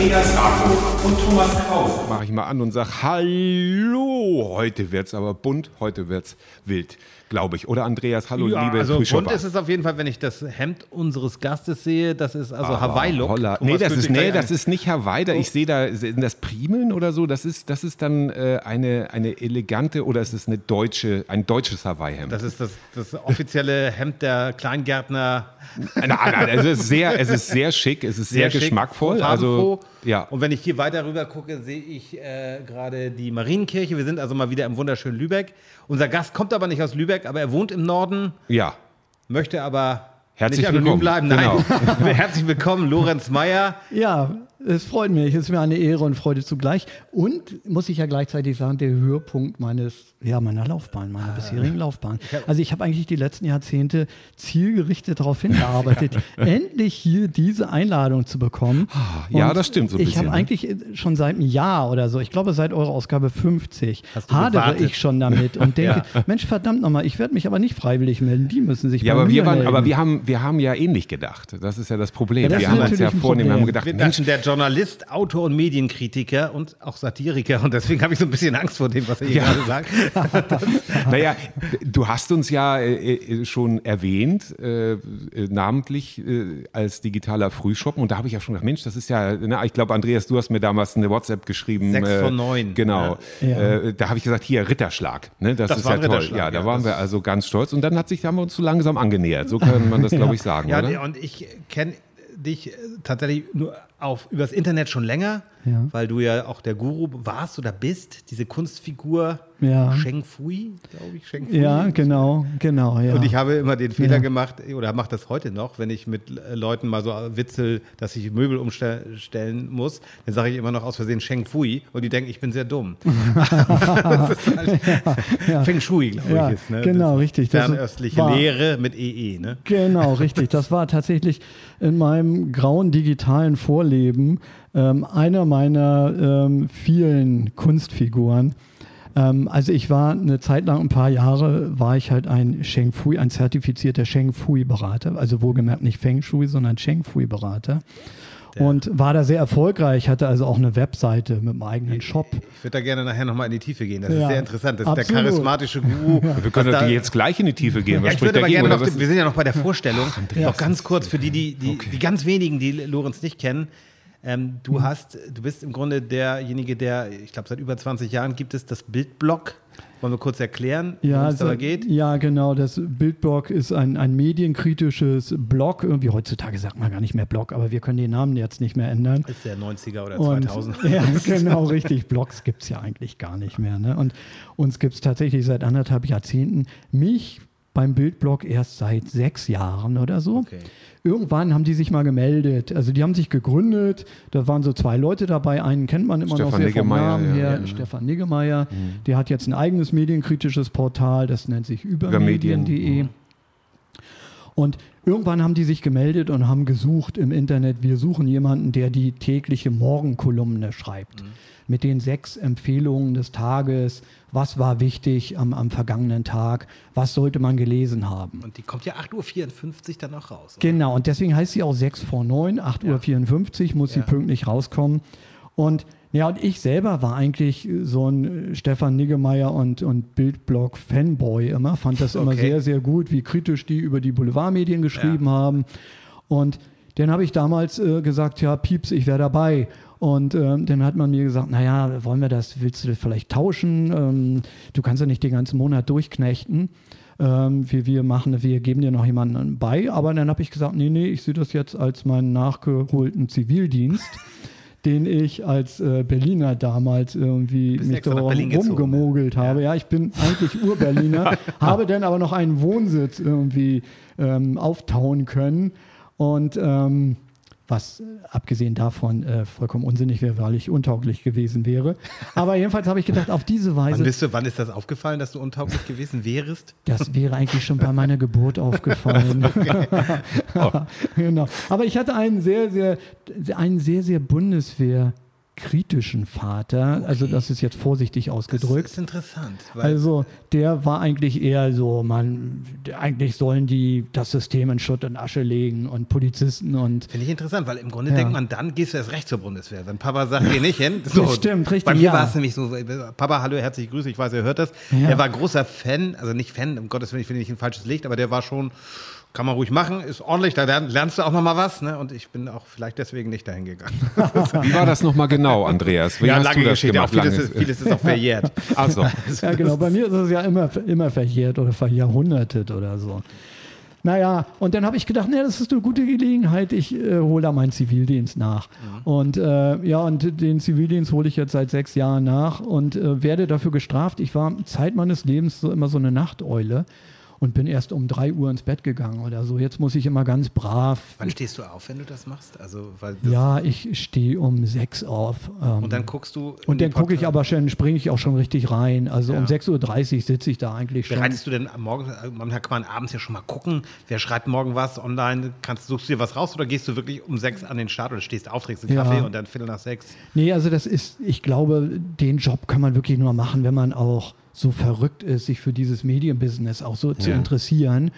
Andreas Rapo und Thomas Krause. Mach ich mal an und sag Hallo. Heute wird's aber bunt, heute wird's wild, glaube ich. Oder Andreas, hallo, Ja, liebe also Frühshopper. bunt ist es auf jeden Fall, wenn ich das Hemd unseres Gastes sehe. Das ist also Hawaii-Look. Holla. Thomas Nee, das ist, nee, das ist nicht Hawaii. Da, ich sehe da, sind das Primeln oder so? Das ist, das ist dann äh, eine, eine elegante oder ist es eine deutsche, ein deutsches Hawaii-Hemd? Das ist das, das offizielle Hemd der Kleingärtner. Nein, nein, es ist sehr, es ist sehr schick, es ist sehr, schick, geschmackvoll. farbenfroh. Also, ja. Und wenn ich hier weiter rüber gucke, sehe ich äh, gerade die Marienkirche. Wir sind also mal wieder im wunderschönen Lübeck. Unser Gast kommt aber nicht aus Lübeck, aber er wohnt im Norden, Ja. möchte aber Herzlich nicht anonym willkommen. bleiben. Nein, herzlich willkommen, Lorenz Meyer. Ja, es freut mich. Es ist mir eine Ehre und Freude zugleich. Und muss ich ja gleichzeitig sagen, der Höhepunkt meines, ja, meiner Laufbahn, meiner bisherigen Laufbahn. Also ich habe eigentlich die letzten Jahrzehnte zielgerichtet darauf hingearbeitet, endlich hier diese Einladung zu bekommen. Ja, Und das stimmt so ein Ich habe ne? eigentlich schon seit einem Jahr oder so, ich glaube seit eurer Ausgabe 50, Hast du hadere gewartet? ich schon damit und denke, Mensch, verdammt nochmal, ich werde mich aber nicht freiwillig melden. Die müssen sich Ja, bei aber mir wir, waren, melden. aber wir haben, wir haben ja ähnlich gedacht. Das ist ja das Problem. Ja, das wir haben uns ja vornehmen, wir haben gedacht, Wir Mensch, dachten, der Journalist, Autor und Medienkritiker und auch Satiriker. Und deswegen habe ich so ein bisschen Angst vor dem, was er hier Ja. gerade sagt. Naja, du hast uns ja äh, äh, schon erwähnt, äh, äh, namentlich äh, als digitaler Frühschoppen. Und da habe ich ja schon gedacht, Mensch, das ist ja, na, ich glaube, Andreas, du hast mir damals eine WhatsApp geschrieben. Sechs von neun. Genau. Ja. Da habe ich gesagt, hier, Ritterschlag. Ne? Das, Das ist ja toll. Ja, da ja, waren wir also ganz stolz. Und dann hat sich, haben wir uns so langsam angenähert. So kann man das, glaube ich, sagen, Ja, oder? und ich kenne dich tatsächlich nur auf, übers Internet schon länger, Ja. weil du ja auch der Guru warst oder bist, diese Kunstfigur Ja. Sheng Fui, glaube ich. Sheng Fui. Ja, genau, genau. Ja. Und ich habe immer den Fehler Ja. gemacht, oder mache das heute noch, wenn ich mit Leuten mal so witzel, dass ich Möbel umstellen muss, dann sage ich immer noch aus Versehen Sheng Fui und die denken, ich bin sehr dumm. halt Feng Shui, glaube Ja, ich, ist. Ne? genau, Das richtig. Das Fernöstliche war- Lehre mit EE, ne? Genau, richtig. Das war tatsächlich in meinem grauen digitalen Vorleben ähm, einer meiner ähm, vielen Kunstfiguren. Ähm, also ich war eine Zeit lang, ein paar Jahre, war ich halt ein Sheng Fui, ein zertifizierter Sheng Fui-Berater. Also wohlgemerkt nicht Feng Shui, sondern Sheng Fui-Berater. Und war da sehr erfolgreich, hatte also auch eine Webseite mit einem eigenen Shop. Ich würde da gerne nachher nochmal in die Tiefe gehen. Das ist Ja, sehr interessant. Das ist der absolut. charismatische Guru. wir können da- jetzt gleich in die Tiefe gehen. Was Ja, ich würde aber dagegen? gerne noch, was? wir sind ja noch bei der Vorstellung. noch ganz kurz für die, die, die, die ganz wenigen, die Lorenz nicht kennen. Ähm, du Mhm. hast, du bist im Grunde derjenige, der, ich glaube, seit über 20 Jahren gibt es das Bildblog. Wollen wir kurz erklären, worum es also- geht? ja, genau. Das Bildblog ist ein, ein medienkritisches Blog. Irgendwie heutzutage sagt man gar nicht mehr Blog, aber wir können den Namen jetzt nicht mehr ändern. Ist der 90er oder Und, 2000? ja, genau, richtig. Blogs gibt es ja eigentlich gar nicht mehr. Ne? Und uns gibt es tatsächlich seit anderthalb Jahrzehnten. Mich beim Bildblog erst seit sechs Jahren oder so. Okay. Irgendwann haben die sich mal gemeldet. Also die haben sich gegründet. Da waren so zwei Leute dabei. Einen kennt man immer noch Stefan sehr vom Namen ja, her. ja. Stefan Niggemeier. Der hat jetzt ein eigenes medienkritisches Portal. Das nennt sich Übermedien. übermedien.de. Und irgendwann haben die sich gemeldet und haben gesucht im Internet, wir suchen jemanden, der die tägliche Morgenkolumne schreibt. Mit den sechs Empfehlungen des Tages, was war wichtig am, am vergangenen Tag, was sollte man gelesen haben. Und die kommt ja 8.54 Uhr dann auch raus. oder? Genau, und deswegen heißt sie auch 6 vor 9, 8.54 Uhr muss sie Ja. pünktlich rauskommen. Und ja, und ich selber war eigentlich so ein äh, Stefan Niggemeier und, und Bildblog-Fanboy immer, fand das immer Okay. sehr, sehr gut, wie kritisch die über die Boulevardmedien geschrieben haben. Und dann habe ich damals äh, gesagt, ja, Pieps, ich wäre dabei. Und ähm, dann hat man mir gesagt, naja, wollen wir das, willst du vielleicht tauschen? Ähm, du kannst ja nicht den ganzen Monat durchknechten. Ähm, wir, wir machen, wir geben dir noch jemanden bei. Aber dann habe ich gesagt, nee, nee, ich sehe das jetzt als meinen nachgeholten Zivildienst. den ich als äh, Berliner damals irgendwie mich da gezogen, rumgemogelt habe. Ja, ich bin eigentlich Ur-Berliner, habe dann aber noch einen Wohnsitz irgendwie ähm, auftauen können. Und ähm, was äh, abgesehen davon äh, vollkommen unsinnig wäre, weil ich untauglich gewesen wäre. Aber jedenfalls habe ich gedacht, auf diese Wann, Weise, bist du, wann ist das aufgefallen, dass du untauglich gewesen wärst? das wäre eigentlich schon bei meiner Geburt aufgefallen. genau. Aber ich hatte einen sehr, sehr, einen sehr, sehr Bundeswehr kritischen Vater. Also das ist jetzt vorsichtig Das ausgedrückt. ist interessant. Also der war eigentlich eher so, man, eigentlich sollen die das System in Schutt und Asche legen und Polizisten und Finde ich interessant, weil im Grunde Ja. denkt man, dann gehst du erst recht zur Bundeswehr. Wenn Papa sagt, geh nicht hin. So, Das stimmt, richtig, Bei mir ja. war es nämlich so, Papa, hallo, herzliche Grüße, ich weiß, ihr hört das. Ja. Er war großer Fan, also nicht Fan, um Gottes Willen, ich finde nicht ein falsches Licht, aber der war schon, kann man ruhig machen, ist ordentlich, da lern- lernst du auch nochmal was. Ne? Und ich bin auch vielleicht deswegen nicht dahin gegangen. Wie war das nochmal genau, Andreas? Wie hast du das gemacht? Auch vieles, Lange- ist, vieles ist auch verjährt. Also, Ja, genau. Bei mir ist es ja immer, immer verjährt oder verjahrhundertet oder so. Naja, und dann habe ich gedacht, nee, das ist eine gute Gelegenheit, ich äh, hole da meinen Zivildienst nach. Und äh, ja, und den Zivildienst hole ich jetzt seit sechs Jahren nach und äh, werde dafür gestraft. Ich war Zeit meines Lebens so immer so eine Nachteule und bin erst um drei Uhr ins Bett gegangen oder so. Jetzt muss ich immer ganz brav. Wann stehst du auf, wenn du das machst? Also, weil Ja, ich stehe um sechs auf. Ähm, Und dann guckst du. und dann gucke ich aber schon, springe ich auch schon richtig rein. Also um 6.30 Uhr sitze ich da eigentlich schon. Bereitest du denn am Morgen, manchmal kann man abends ja schon mal gucken, wer schreibt morgen was online, kannst, suchst du dir was raus oder gehst du wirklich um sechs an den Start oder stehst auf, trinkst einen Ja. Kaffee und dann Viertel nach sechs? Nee, also das ist, ich glaube, den Job kann man wirklich nur machen, wenn man auch so verrückt ist, sich für dieses Medienbusiness auch so zu interessieren.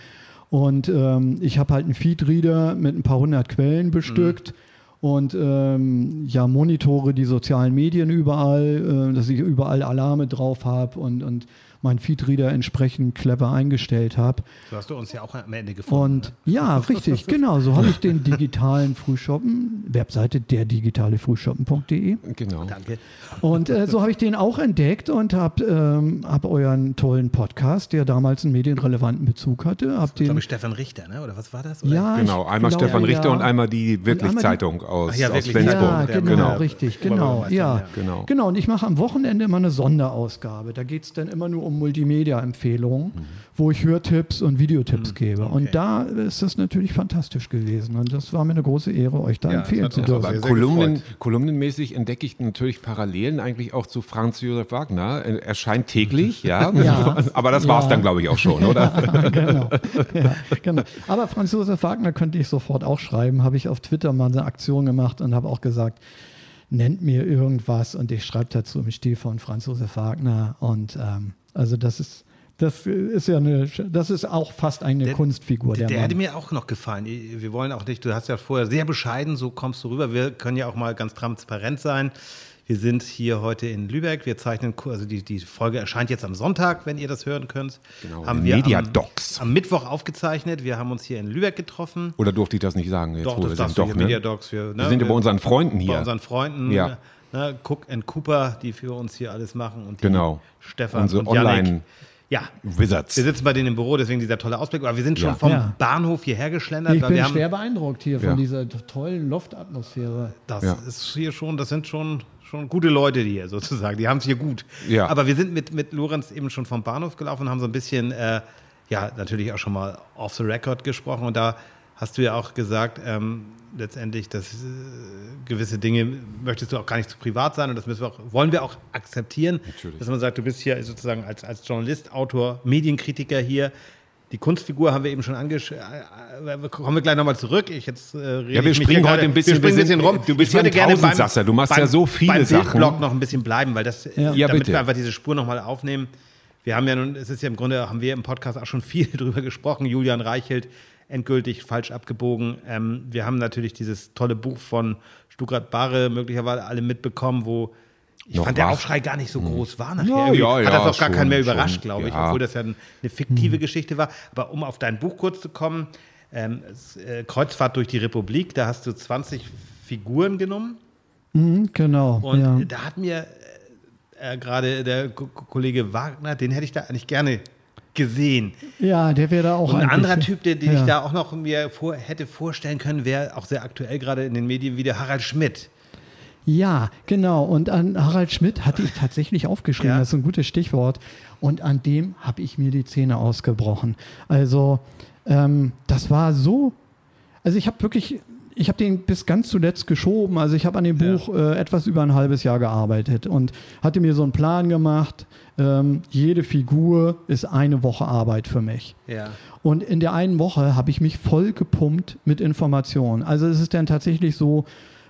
Und ähm, ich habe halt einen Feedreader mit ein paar hundert Quellen bestückt. Und ähm, ja, monitore die sozialen Medien überall, äh, dass ich überall Alarme drauf habe und, und meinen Feedreader entsprechend clever eingestellt habe. So hast du uns ja auch am Ende gefunden. Und ja, richtig, genau. So habe ich den digitalen Frühshoppen, Webseite derdigitalefrühshoppen.de. genau. Danke. Und äh, so habe ich den auch entdeckt und habe ähm, hab euren tollen Podcast, der damals einen medienrelevanten Bezug hatte, hab Ich glaube, den Stefan Richter, ne? oder was war das? Oder? ja, Genau, ich einmal glaube, Stefan Richter ja. und einmal die Wirklich-Zeitung aus, ja, aus Flensburg. Ja, genau, genau. richtig, genau, ja. ja. Genau. Genau, und ich mache am Wochenende immer eine Sonderausgabe. Da geht es dann immer nur um Multimedia-Empfehlungen, wo ich Hörtipps und Videotipps gebe. Und da ist das natürlich fantastisch gewesen. Und das war mir eine große Ehre, euch da Ja, empfehlen zu dürfen. sehr Kolumnen, kolumnenmäßig entdecke ich natürlich Parallelen eigentlich auch zu Franz Josef Wagner. Er erscheint täglich, ja. Ja. Aber das war es Ja. dann, glaube ich, auch schon, oder? genau. Ja, genau. Aber Franz Josef Wagner könnte ich sofort auch schreiben. Habe ich auf Twitter mal eine Aktion gemacht und habe auch gesagt, nennt mir irgendwas und ich schreibe dazu im Stil von Franz Josef Wagner. Und ähm, also das ist, das ist ja eine, das ist auch fast eine Der- Kunstfigur. Der, Der, der hätte mir auch noch gefallen. Wir wollen auch nicht, du hast ja vorher sehr bescheiden, so kommst du rüber. Wir können ja auch mal ganz transparent sein. Wir sind hier heute in Lübeck. Wir zeichnen, also die, die Folge erscheint jetzt am Sonntag, wenn ihr das hören könnt. Genau, Haben wir Mediadocs. Am, am Mittwoch aufgezeichnet. Wir haben uns hier in Lübeck getroffen. Oder durfte ich das nicht sagen? Jetzt, Doch, wo das wir sind? hier, ne? Mediadocs. Wir, ne, Wir sind ja bei unseren Freunden hier. Bei unseren Freunden. Ja. Ne, Cook and Cooper, die für uns hier alles machen. Und die Genau. Stefan Unsere und Yannick. Online- Ja, Wizards. wir sitzen bei denen im Büro, deswegen dieser tolle Ausblick. Aber wir sind schon Ja. vom Ja. Bahnhof hierher geschlendert. Ich weil bin wir haben, schwer beeindruckt hier Ja. von dieser tollen Loftatmosphäre. Das Ja. ist hier schon, das sind schon, schon gute Leute hier sozusagen. Die haben es hier gut. Ja. Aber wir sind mit, mit Lorenz eben schon vom Bahnhof gelaufen und haben so ein bisschen, äh, ja, natürlich auch schon mal off the record gesprochen. Und da hast du ja auch gesagt, ähm, letztendlich, dass äh, gewisse Dinge möchtest du auch gar nicht zu privat sein und das müssen wir auch, wollen wir auch akzeptieren. Natürlich. Dass man sagt, du bist hier sozusagen als, als Journalist, Autor, Medienkritiker hier. Die Kunstfigur haben wir eben schon angeschaut. Äh, kommen wir gleich nochmal zurück. Ich jetzt, äh, rede Ja, wir springen heute ein bisschen- wir springen ein bisschen rum. du bist ja ein Tausendsasser. Du machst beim, ja so viele beim Sachen. Bildblock noch ein bisschen bleiben, weil das, Ja. Ja, damit bitte. wir einfach diese Spur nochmal aufnehmen. Wir haben ja nun, es ist ja im Grunde, haben wir im Podcast auch schon viel drüber gesprochen. Julian Reichelt, endgültig falsch abgebogen. Ähm, wir haben natürlich dieses tolle Buch von Stuttgart Barre möglicherweise alle mitbekommen, wo ich Noch fand der? Aufschrei gar nicht so groß war nachher. Ja, ja, hat ja, das auch gar schon, keinen mehr schon, überrascht, glaube ich, ja. obwohl das ja eine fiktive Geschichte war. Aber um auf dein Buch kurz zu kommen, ähm, es, äh, Kreuzfahrt durch die Republik, da hast du 20 Figuren genommen. Mhm, genau. Und ja. da hat mir äh, äh, gerade der Ko- Kollege Wagner, den hätte ich da eigentlich gerne gesehen. ja, der wäre da auch Und ein anderer Typ, den, den ja. ich da auch noch mir vor, hätte vorstellen können, wäre auch sehr aktuell gerade in den Medien wie der Harald Schmidt. Ja, genau. Und an Harald Schmidt hatte ich tatsächlich aufgeschrieben. Ja. Das ist ein gutes Stichwort. Und an dem habe ich mir die Zähne ausgebrochen. Also, ähm, das war so. Also, ich habe wirklich. Ich habe den bis ganz zuletzt geschoben. Also ich habe an dem Ja. Buch äh, etwas über ein halbes Jahr gearbeitet und hatte mir so einen Plan gemacht. Ähm, jede Figur ist eine Woche Arbeit für mich. Ja. Und in der einen Woche habe ich mich voll gepumpt mit Informationen. Also es ist dann tatsächlich so,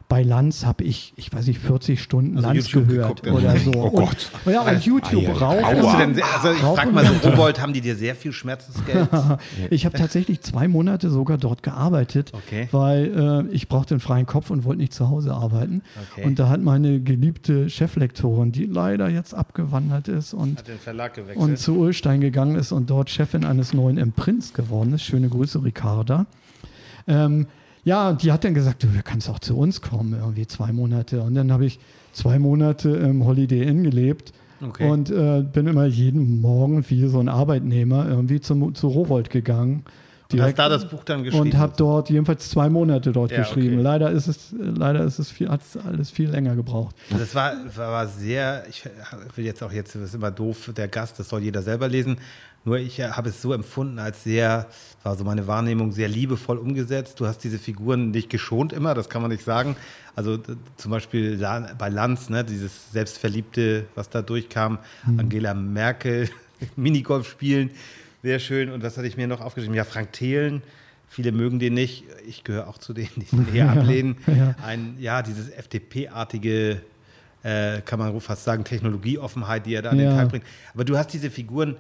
bei Lanz habe ich, ich weiß nicht, 40 Stunden Also Lanz YouTube gehört geguckt, oder so. Oh und, Gott. Ja, und YouTube ei, rauf. und- also ich frage und mal so. Rowold, haben die dir sehr viel Schmerzensgeld? Ich habe tatsächlich zwei Monate sogar dort gearbeitet, Okay. weil äh, ich brauchte einen freien Kopf und wollte nicht zu Hause arbeiten. Okay. Und da hat meine geliebte Cheflektorin, die leider jetzt abgewandert ist und, und zu Ulstein gegangen ist und dort Chefin eines neuen Imprints geworden ist. Schöne Grüße, Ricarda. Ähm, ja, und die hat dann gesagt, du kannst auch zu uns kommen, irgendwie zwei Monate. Und dann habe ich zwei Monate im Holiday Inn gelebt Okay. und äh, bin immer jeden Morgen wie so ein Arbeitnehmer irgendwie zum, zu Rowold gegangen. und hast da das Buch dann geschrieben? und habe dort jedenfalls zwei Monate dort Ja, geschrieben. okay. Leider ist es, leider ist es viel, hat es alles viel länger gebraucht. Das war, war, war sehr, ich will jetzt auch jetzt, das ist immer doof, der Gast, das soll jeder selber lesen. Nur ich äh, habe es so empfunden als sehr, war so meine Wahrnehmung, sehr liebevoll umgesetzt. Du hast diese Figuren nicht geschont immer, das kann man nicht sagen. Also zum Beispiel bei Lanz, ne, dieses Selbstverliebte, was da durchkam, Angela Merkel, Minigolf spielen, sehr schön. Und was hatte ich mir noch aufgeschrieben? Ja, Frank Thelen. Viele mögen den nicht. Ich gehöre auch zu denen, die ihn eher ablehnen. ja. Ein, ja, dieses FDP-artige äh, kann man fast sagen, Technologieoffenheit, die er da an den Ja. Tag bringt. Aber du hast diese Figuren,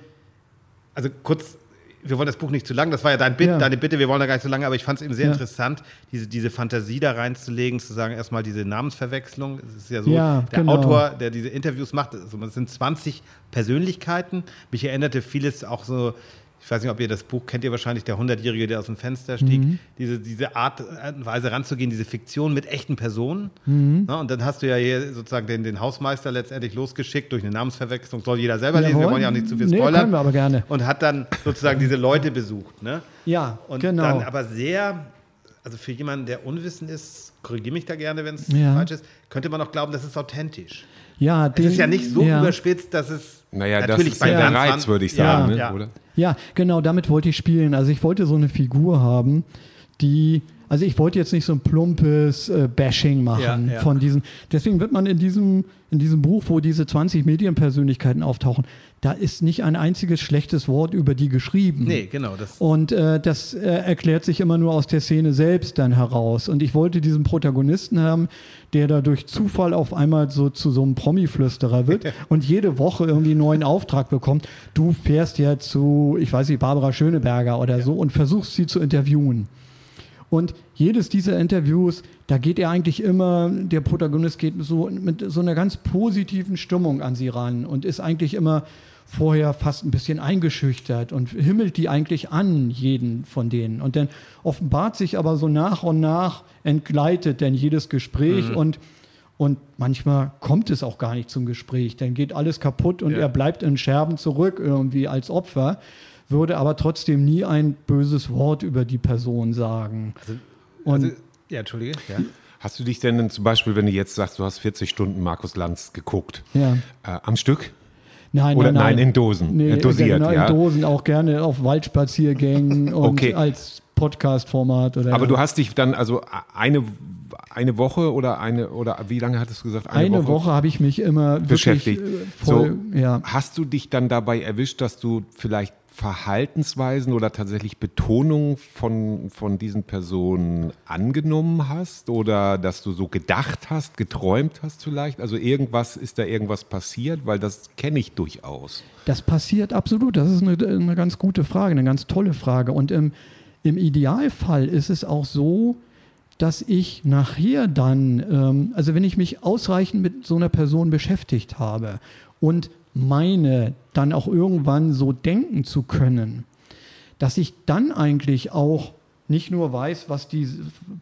also kurz, wir wollen das Buch nicht zu lang, das war ja dein Bit, Ja. deine Bitte, wir wollen da gar nicht so lange, aber ich fand es eben sehr Ja. interessant, diese, diese Fantasie da reinzulegen, zu sagen, erstmal diese Namensverwechslung. Es ist ja so, Ja, der genau. Autor, der diese Interviews macht, also es sind 20 Persönlichkeiten. Mich erinnerte vieles auch so, ich weiß nicht, ob ihr das Buch kennt, ihr wahrscheinlich, der 100-Jährige, der aus dem Fenster stieg, Mhm. diese, diese Art und Weise ranzugehen, diese Fiktion mit echten Personen. Mhm. Na, und dann hast du ja hier sozusagen den, den Hausmeister letztendlich losgeschickt durch eine Namensverwechslung. Soll jeder selber lesen, wir Jawohl. wollen ja auch nicht zu viel Nee, spoilern. können wir aber gerne. Und hat dann sozusagen diese Leute besucht. Ne? Ja, Und genau. dann aber sehr, also für jemanden, der unwissend ist, korrigiere mich da gerne, wenn es Ja. falsch ist, könnte man auch glauben, das ist authentisch. ja, Es ist ja nicht so ja. überspitzt, dass es Naja, das natürlich ist bei ja Reiz, würde ich Ja, sagen, ne? ja. oder? Ja, genau, damit wollte ich spielen. Also ich wollte so eine Figur haben, die, also ich wollte jetzt nicht so ein plumpes äh, Bashing machen Ja, ja. von diesen. Deswegen wird man in diesem, in diesem Buch, wo diese 20 Medienpersönlichkeiten auftauchen, da ist nicht ein einziges schlechtes Wort über die geschrieben. Nee, genau. Das, Und äh, das äh, erklärt sich immer nur aus der Szene selbst dann heraus. Und ich wollte diesen Protagonisten haben, der da durch Zufall auf einmal so zu so einem Promi-Flüsterer wird und jede Woche irgendwie einen neuen Auftrag bekommt. Du fährst ja zu, ich weiß nicht, Barbara Schöneberger oder so und versuchst sie zu interviewen. Und jedes dieser Interviews, da geht er eigentlich immer, der Protagonist geht so mit so einer ganz positiven Stimmung an sie ran und ist eigentlich immer vorher fast ein bisschen eingeschüchtert und himmelt die eigentlich an, jeden von denen. Und dann offenbart sich aber so nach und nach, entgleitet dann jedes Gespräch und und manchmal kommt es auch gar nicht zum Gespräch. Dann geht alles kaputt und Ja. er bleibt in Scherben zurück irgendwie als Opfer, würde aber trotzdem nie ein böses Wort über die Person sagen. und also, ja, Entschuldige. Ja. Hast du dich denn zum Beispiel, wenn du jetzt sagst, du hast 40 Stunden Markus Lanz geguckt, ja. äh, am Stück? Nein, Oder nein, nein. nein, in Dosen, Nee, äh, dosiert, genau, ja. in Dosen auch gerne auf Waldspaziergängen und Okay. als Podcast-Format oder Aber du hast dich dann also eine, eine Woche oder eine oder wie lange hattest du gesagt? eine Woche, habe ich mich immer beschäftigt. wirklich äh, voll, so, ja. Hast du dich dann dabei erwischt, dass du vielleicht Verhaltensweisen oder tatsächlich Betonung von, von diesen Personen angenommen hast oder dass du so gedacht hast, geträumt hast vielleicht? Also irgendwas, ist da irgendwas passiert? Weil das kenne ich durchaus. Das passiert absolut. Das ist eine, eine ganz gute Frage, eine ganz tolle Frage. Und im, im Idealfall ist es auch so, dass ich nachher dann, ähm, also wenn ich mich ausreichend mit so einer Person beschäftigt habe und meine, dann auch irgendwann so denken zu können, dass ich dann eigentlich auch nicht nur weiß, was die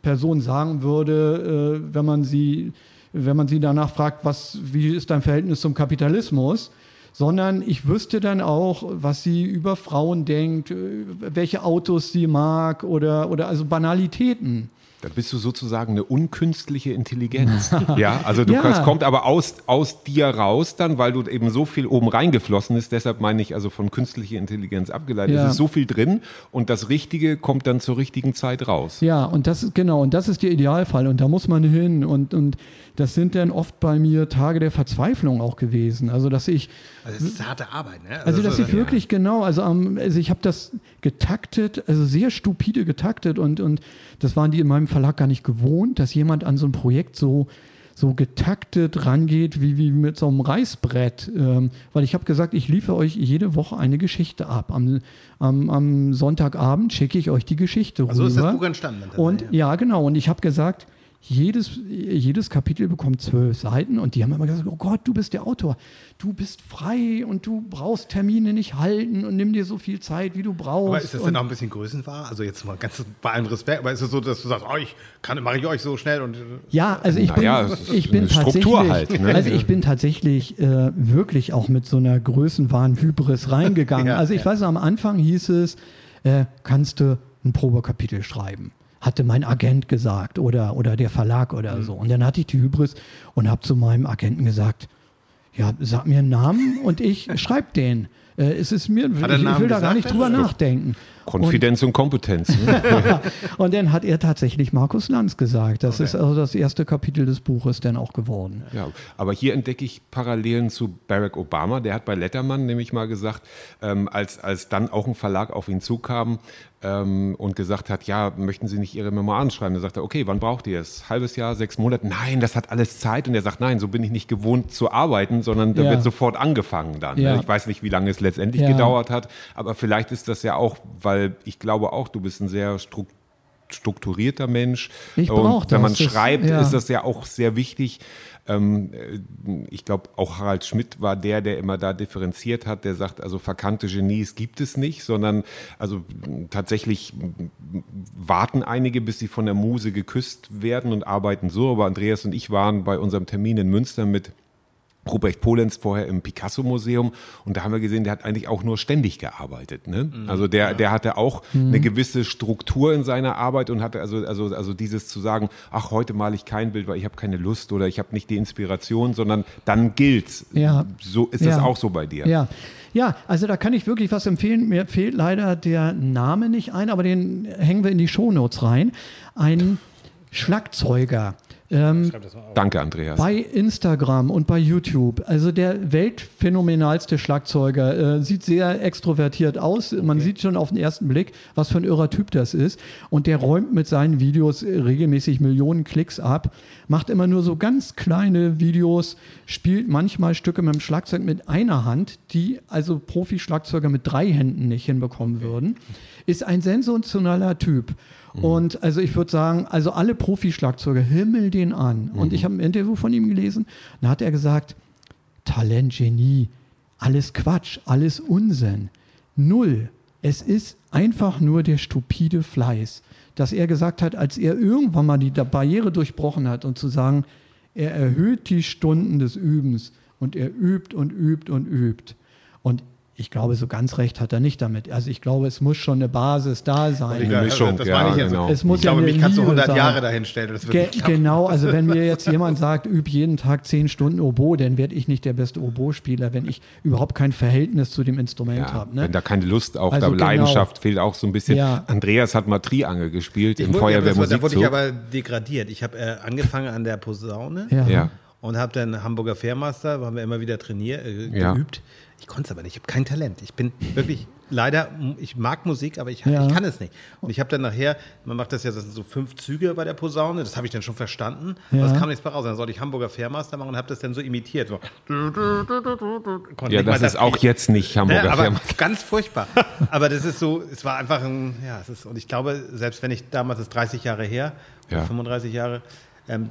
Person sagen würde, äh, wenn man sie, wenn man sie danach fragt, was, wie ist dein Verhältnis zum Kapitalismus, sondern ich wüsste dann auch, was sie über Frauen denkt, äh, welche Autos sie mag oder, oder also Banalitäten. Da bist du sozusagen eine unkünstliche Intelligenz. ja, also du Ja. kannst, kommt aber aus, aus dir raus dann, weil du eben so viel oben reingeflossen ist. Deshalb meine ich also von künstlicher Intelligenz abgeleitet. Ja. Es ist so viel drin und das Richtige kommt dann zur richtigen Zeit raus. Ja, und das ist genau, und das ist der Idealfall und da muss man hin und, und das sind dann oft bei mir Tage der Verzweiflung auch gewesen. Also dass ich Also es ist harte Arbeit, ne? Also, dass so- ich wirklich genau, also, am- also ich habe das getaktet, also sehr stupide getaktet und, und das waren die in meinem Verlag gar nicht gewohnt, dass jemand an so ein Projekt so so getaktet rangeht wie, wie mit so einem Reißbrett. Ähm, weil ich habe gesagt, ich liefere euch jede Woche eine Geschichte ab. Am, am, am Sonntagabend schicke ich euch die Geschichte Also rüber. ist das Buch entstanden. dann, Und ja. ja, genau. Und ich habe gesagt, jedes, jedes Kapitel bekommt zwölf Seiten und die haben immer gesagt, oh Gott, du bist der Autor. Du bist frei und du brauchst Termine nicht halten und nimm dir so viel Zeit, wie du brauchst. Aber ist das denn auch ein bisschen größenwahr? Also jetzt mal ganz bei allem Respekt, aber ist es so, dass du sagst, oh, ich kann, mache ich euch so schnell und Ja, also ich bin, ist ich bin tatsächlich, halt, ne? also ich bin tatsächlich äh, wirklich auch mit so einer Größenwahn Hybris reingegangen. Ja, also ich ja. weiß, am Anfang hieß es, äh, kannst du ein Probekapitel schreiben? Hatte mein Agent gesagt oder, oder der Verlag oder Mhm. so. Und dann hatte ich die Hybris und habe zu meinem Agenten gesagt, ja, sag mir einen Namen und ich schreib den. Äh, es ist mir, ich, ich will da gar nicht drüber nachdenken. Konfidenz und, Kompetenz. Ne? Und dann hat er tatsächlich Markus Lanz gesagt. Das ist also das erste Kapitel des Buches dann auch geworden. Ja, aber hier entdecke ich Parallelen zu Barack Obama. Der hat bei Letterman nämlich mal gesagt, ähm, als, als dann auch ein Verlag auf ihn zukam ähm, und gesagt hat, ja, möchten Sie nicht Ihre Memoiren schreiben? Er, okay, wann braucht ihr es? Halbes Jahr, sechs Monate? Nein, das hat alles Zeit. Und er sagt, nein, so bin ich nicht gewohnt zu arbeiten, sondern da Ja. wird sofort angefangen dann. Ja. Ich weiß nicht, wie lange es letztendlich Ja. gedauert hat, aber vielleicht ist das ja auch, weil ich glaube auch, du bist ein sehr strukturierter strukturierter Mensch. Ich Und wenn man das. Schreibt, ja. ist das ja auch sehr wichtig. Ähm, äh, ich glaube, auch Harald Schmidt war der, der immer da differenziert hat, der sagt, also verkannte Genies gibt es nicht, sondern also tatsächlich warten einige, bis sie von der Muse geküsst werden und arbeiten so. Aber Andreas und ich waren bei unserem Termin in Münster mit Ruprecht Polenz vorher im Picasso-Museum und da haben wir gesehen, der hat eigentlich auch nur ständig gearbeitet. Ne? Also der, der hatte auch eine gewisse Struktur in seiner Arbeit und hatte also, also, also dieses zu sagen, ach, heute male ich kein Bild, weil ich habe keine Lust oder ich habe nicht die Inspiration, sondern dann gilt's. Ja. So ist das Ja. auch so bei dir. Ja. Ja, also da kann ich wirklich was empfehlen. Mir fehlt leider der Name nicht ein, aber den hängen wir in die Shownotes rein. Ein Schlagzeuger. Ähm, Danke, Andreas. bei Instagram und bei YouTube. Also der weltphänomenalste Schlagzeuger. Äh, sieht sehr extrovertiert aus. Man sieht schon auf den ersten Blick, was für ein irrer Typ das ist. Und der räumt mit seinen Videos regelmäßig Millionen Klicks ab. Macht immer nur so ganz kleine Videos, spielt manchmal Stücke mit dem Schlagzeug mit einer Hand, die also Profi-Schlagzeuger mit drei Händen nicht hinbekommen würden. Ist ein sensationeller Typ. Und also ich würde sagen, also alle Profi-Schlagzeuger, himmel den an. Und ich habe ein Interview von ihm gelesen, da hat er gesagt, Talent, Genie, alles Quatsch, alles Unsinn. Null. Es ist einfach nur der stupide Fleiß. Dass er gesagt hat, als er irgendwann mal die Barriere durchbrochen hat und zu sagen, er erhöht die Stunden des Übens und er übt und übt und übt. Und ich glaube, so ganz recht hat er nicht damit. Also ich glaube, es muss schon eine Basis da sein. Eine Mischung, das ja, meine ich jetzt. genau. Es muss ich glaube, ja eine mich kannst du Liebe 100 sein. Jahre dahin stellen. und Das wird Ge genau, also wenn mir jetzt jemand sagt, üb jeden Tag zehn Stunden Oboe, dann werde ich nicht der beste Oboe-Spieler, wenn ich überhaupt kein Verhältnis zu dem Instrument Ja, habe. Ne? Wenn da keine Lust, auch Also da genau. Leidenschaft fehlt auch so ein bisschen. Ja. Andreas hat mal Triangel gespielt im Ich ja, das war- Da wurde ich Feuerwehrmusikzug. aber degradiert. Ich habe äh, angefangen an der Posaune Ja. Ja. und habe dann Hamburger Fährmaster, haben wir immer wieder trainiert, äh, Ja. Ich konnte es aber nicht. Ich habe kein Talent. Ich bin wirklich leider, ich mag Musik, aber ich, Ja. ich kann es nicht. Und ich habe dann nachher, man macht das ja, das sind so fünf Züge bei der Posaune, das habe ich dann schon verstanden. Ja. Aber es kam nichts mehr raus. Dann sollte ich Hamburger Fährmaster machen und habe das dann so imitiert. So. Ja, das ist auch G. jetzt nicht Hamburger Ja, aber Fährmaster. ganz furchtbar. Aber das ist so, es war einfach ein, ja, es ist, und ich glaube, selbst wenn ich damals, das ist 30 Jahre her, Ja. oder 35 Jahre, ähm,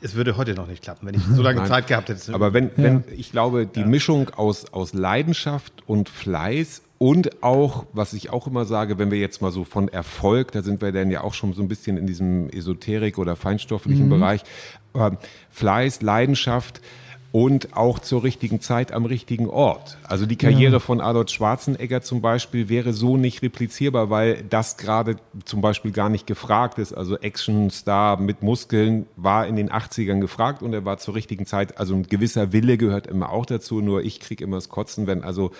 es würde heute noch nicht klappen, wenn ich so lange Nein. Zeit gehabt hätte. Aber wenn, wenn ich glaube, die Mischung aus, aus Leidenschaft und Fleiß und auch, was ich auch immer sage, wenn wir jetzt mal so von Erfolg, da sind wir dann ja auch schon so ein bisschen in diesem Esoterik- oder feinstofflichen Bereich, äh, Fleiß, Leidenschaft und auch zur richtigen Zeit am richtigen Ort. Also die Karriere von Arnold Schwarzenegger zum Beispiel wäre so nicht replizierbar, weil das gerade zum Beispiel gar nicht gefragt ist. Also Actionstar mit Muskeln war in den 80ern gefragt und er war zur richtigen Zeit. Also ein gewisser Wille gehört immer auch dazu. Nur ich kriege immer das Kotzen, wenn also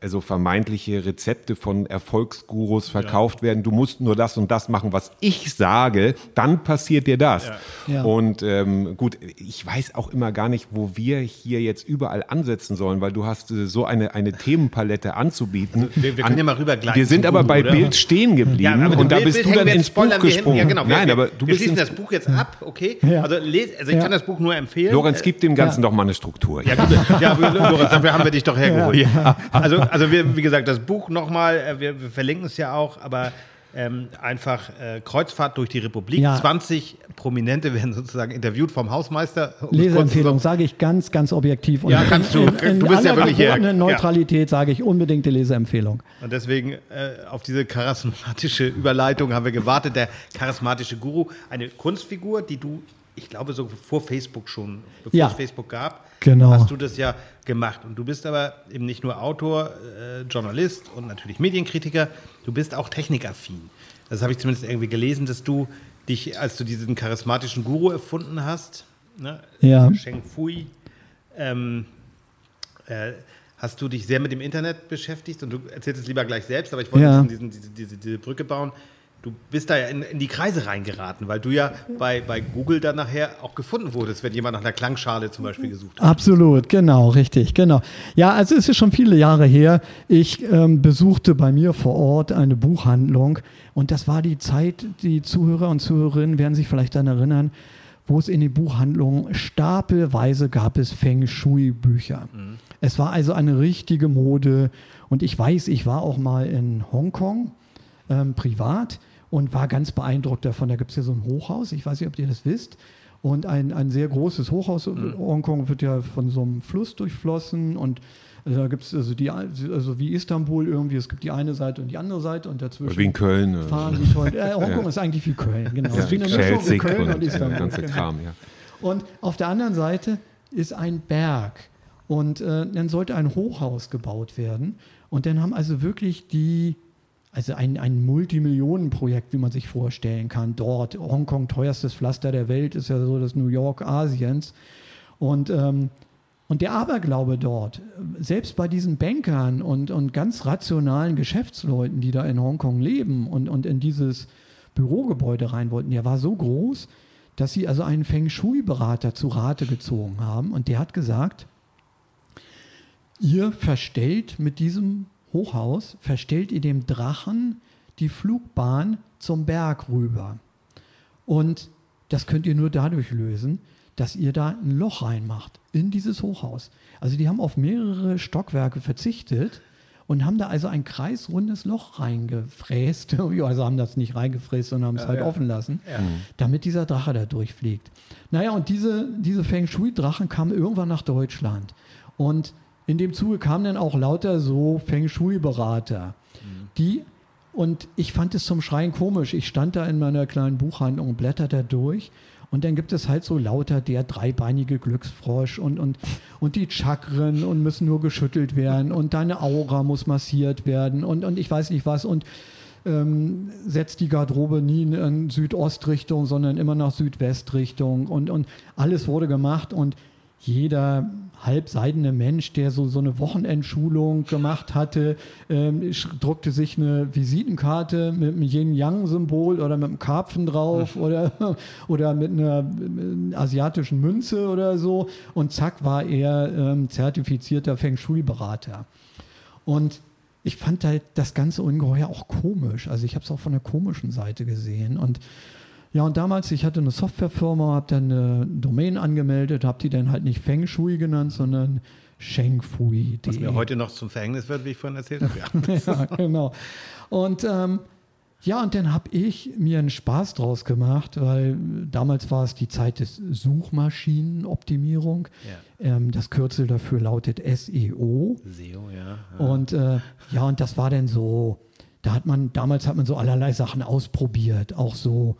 also vermeintliche Rezepte von Erfolgsgurus verkauft werden. Du musst nur das und das machen, was ich sage, dann passiert dir das. Ja. Und ähm, gut, ich weiß auch immer gar nicht, wo wir hier jetzt überall ansetzen sollen, weil du hast äh, so eine, eine Themenpalette anzubieten. Also wir- wir können ja mal rübergleiten Wir sind aber bei oder? Bild stehen geblieben aber und da Bild- bist Bild du dann ins Buch gesprungen. Ja, genau. Wir, Nein, wir, aber du wir bist schließen ins, das Buch jetzt ab, okay? Ja. Also, les, also ich Ja. kann das Buch nur empfehlen. Lorenz, gib dem Ganzen Äh, doch mal eine Struktur. Ja, gut, ja, Lorenz, dafür haben wir dich doch hergeholt. Also, also wir, wie gesagt, das Buch nochmal, äh, wir, wir verlinken es ja auch, aber ähm, einfach äh, Kreuzfahrt durch die Republik. Ja. 20 Prominente werden sozusagen interviewt vom Hausmeister. Um Leseempfehlung sage ich ganz, ganz objektiv. Und Ja, kannst du. In, in Du bist ja wirklich hier. gebotenen Ja. Neutralität sage ich unbedingte Leseempfehlung. Und deswegen äh, auf diese charismatische Überleitung haben wir gewartet. Der charismatische Guru, eine Kunstfigur, die du, ich glaube, so vor Facebook schon, bevor Ja. es Facebook gab, Genau. hast du das ja gemacht. Und du bist aber eben nicht nur Autor, äh, Journalist und natürlich Medienkritiker, du bist auch technikaffin. Das habe ich zumindest irgendwie gelesen, dass du dich, als du diesen charismatischen Guru erfunden hast, ne, Ja. Sheng Fui, ähm, äh, hast du dich sehr mit dem Internet beschäftigt und du erzählst es lieber gleich selbst, aber ich wollte Ja. diesen, diesen, diese, diese, diese Brücke bauen. Du bist da ja in, in die Kreise reingeraten, weil du ja bei, bei Google dann nachher auch gefunden wurdest, wenn jemand nach einer Klangschale zum Beispiel gesucht hat. Absolut, genau, richtig, genau. Ja, also es ist schon viele Jahre her. Ich ähm, besuchte bei mir vor Ort eine Buchhandlung und das war die Zeit, die Zuhörer und Zuhörerinnen werden sich vielleicht daran erinnern, wo es in den Buchhandlungen stapelweise gab es Feng Shui-Bücher. Es war also eine richtige Mode und ich weiß, ich war auch mal in Hongkong ähm, privat und war ganz beeindruckt davon. Da gibt es ja so ein Hochhaus, ich weiß nicht, ob ihr das wisst. Und ein, ein sehr großes Hochhaus. Hongkong wird ja von so einem Fluss durchflossen und äh, da gibt es also die, also wie Istanbul irgendwie, es gibt die eine Seite und die andere Seite und dazwischen Wie in Köln. äh, fahren die toll. Äh, Hongkong ist eigentlich wie Köln, genau. Ja, Es ist wie eine Mischung wie Chelsea Köln und und der Istanbul. ganze genau. Kram, ja. Und auf der anderen Seite ist ein Berg. Und äh, dann sollte ein Hochhaus gebaut werden. Und dann haben also wirklich die, also ein, ein Multimillionenprojekt, wie man sich vorstellen kann, dort. Hongkong, teuerstes Pflaster der Welt, ist ja so das New York Asiens. Und, ähm, und der Aberglaube dort, selbst bei diesen Bankern und, und ganz rationalen Geschäftsleuten, die da in Hongkong leben und, und in dieses Bürogebäude rein wollten, der war so groß, dass sie also einen Feng Shui-Berater zu Rate gezogen haben. Und der hat gesagt, ihr verstellt mit diesem Hochhaus, verstellt ihr dem Drachen die Flugbahn zum Berg rüber. Und das könnt ihr nur dadurch lösen, dass ihr da ein Loch reinmacht in dieses Hochhaus. Also die haben auf mehrere Stockwerke verzichtet und haben da also ein kreisrundes Loch reingefräst. Also haben das nicht reingefräst, sondern haben es halt offen lassen, damit dieser Drache da durchfliegt. Naja, und diese, diese Feng Shui-Drachen kamen irgendwann nach Deutschland. Und in dem Zuge kamen dann auch lauter so Feng Shui-Berater, die und ich fand es zum Schreien komisch. Ich stand da in meiner kleinen Buchhandlung und blätterte durch. Und dann gibt es halt so lauter der dreibeinige Glücksfrosch und, und, und die Chakren und müssen nur geschüttelt werden und deine Aura muss massiert werden und, und ich weiß nicht was. Und ähm, setzt die Garderobe nie in Südostrichtung, sondern immer nach Südwestrichtung. Und, und alles wurde gemacht und jeder halbseidene Mensch, der so, so eine Wochenendschulung gemacht hatte, ähm, druckte sich eine Visitenkarte mit einem Yin-Yang-Symbol oder mit einem Karpfen drauf oder, oder mit einer äh, asiatischen Münze oder so. Und zack war er ähm, zertifizierter Feng Shui-Berater. Und ich fand halt das ganze ungeheuer auch komisch. Also ich habe es auch von der komischen Seite gesehen. Und ja, und damals, ich hatte eine Softwarefirma, habe dann eine Domain angemeldet, habe die dann halt nicht Feng Shui genannt, sondern Shengfui. Was mir heute noch zum Verhängnis wird, wie ich vorhin erzählt habe. Ja. ja, genau. Und ähm, ja, und dann habe ich mir einen Spaß draus gemacht, weil damals war es die Zeit des Suchmaschinenoptimierung. Ähm, das Kürzel dafür lautet SEO. SEO, ja. Und äh, ja, und das war dann so, da hat man, damals hat man so allerlei Sachen ausprobiert, auch so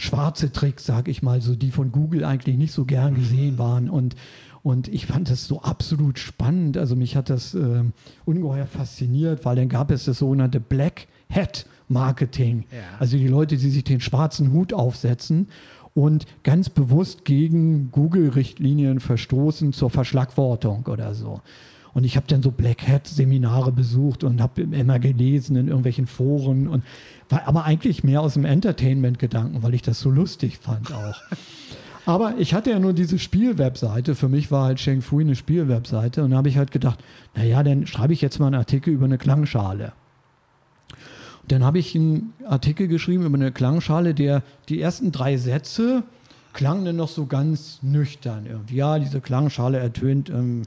schwarze Tricks, sag ich mal, so die von Google eigentlich nicht so gern gesehen waren. Und, und ich fand das so absolut spannend. Also mich hat das äh, ungeheuer fasziniert, weil dann gab es das sogenannte Black Hat Marketing. Ja. Also die Leute, die sich den schwarzen Hut aufsetzen und ganz bewusst gegen Google-Richtlinien verstoßen zur Verschlagwortung oder so. Und ich habe dann so Black Hat Seminare besucht und habe immer gelesen in irgendwelchen Foren und war aber eigentlich mehr aus dem Entertainment-Gedanken, weil ich das so lustig fand auch. Aber ich hatte ja nur diese Spielwebseite. Für mich war halt Sheng Fui eine Spielwebseite. Und da habe ich halt gedacht, naja, dann schreibe ich jetzt mal einen Artikel über eine Klangschale. Und dann habe ich einen Artikel geschrieben über eine Klangschale, der die ersten drei Sätze klangen dann noch so ganz nüchtern irgendwie. Ja, diese Klangschale ertönt, ähm,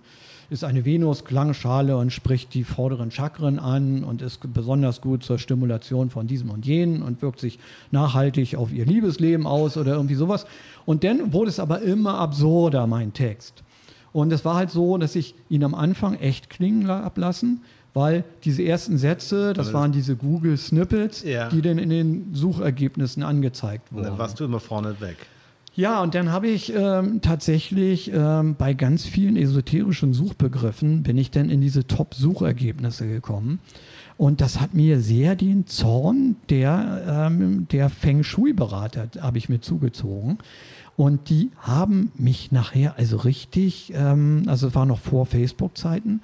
ist eine Venus-Klangschale und spricht die vorderen Chakren an und ist besonders gut zur Stimulation von diesem und jenen und wirkt sich nachhaltig auf ihr Liebesleben aus oder irgendwie sowas. Und dann wurde es aber immer absurder, mein Text. Und es war halt so, dass ich ihn am Anfang echt klingen ablassen, weil diese ersten Sätze, das waren diese Google Snippets, Ja. die dann in den Suchergebnissen angezeigt wurden. dann warst du immer vorne weg. Ja, und dann habe ich ähm, tatsächlich ähm, bei ganz vielen esoterischen Suchbegriffen bin ich dann in diese Top-Suchergebnisse gekommen. Und das hat mir sehr den Zorn der, ähm, der Feng Shui-Berater, habe ich mir zugezogen. Und die haben mich nachher, also richtig, ähm, also es war noch vor Facebook-Zeiten,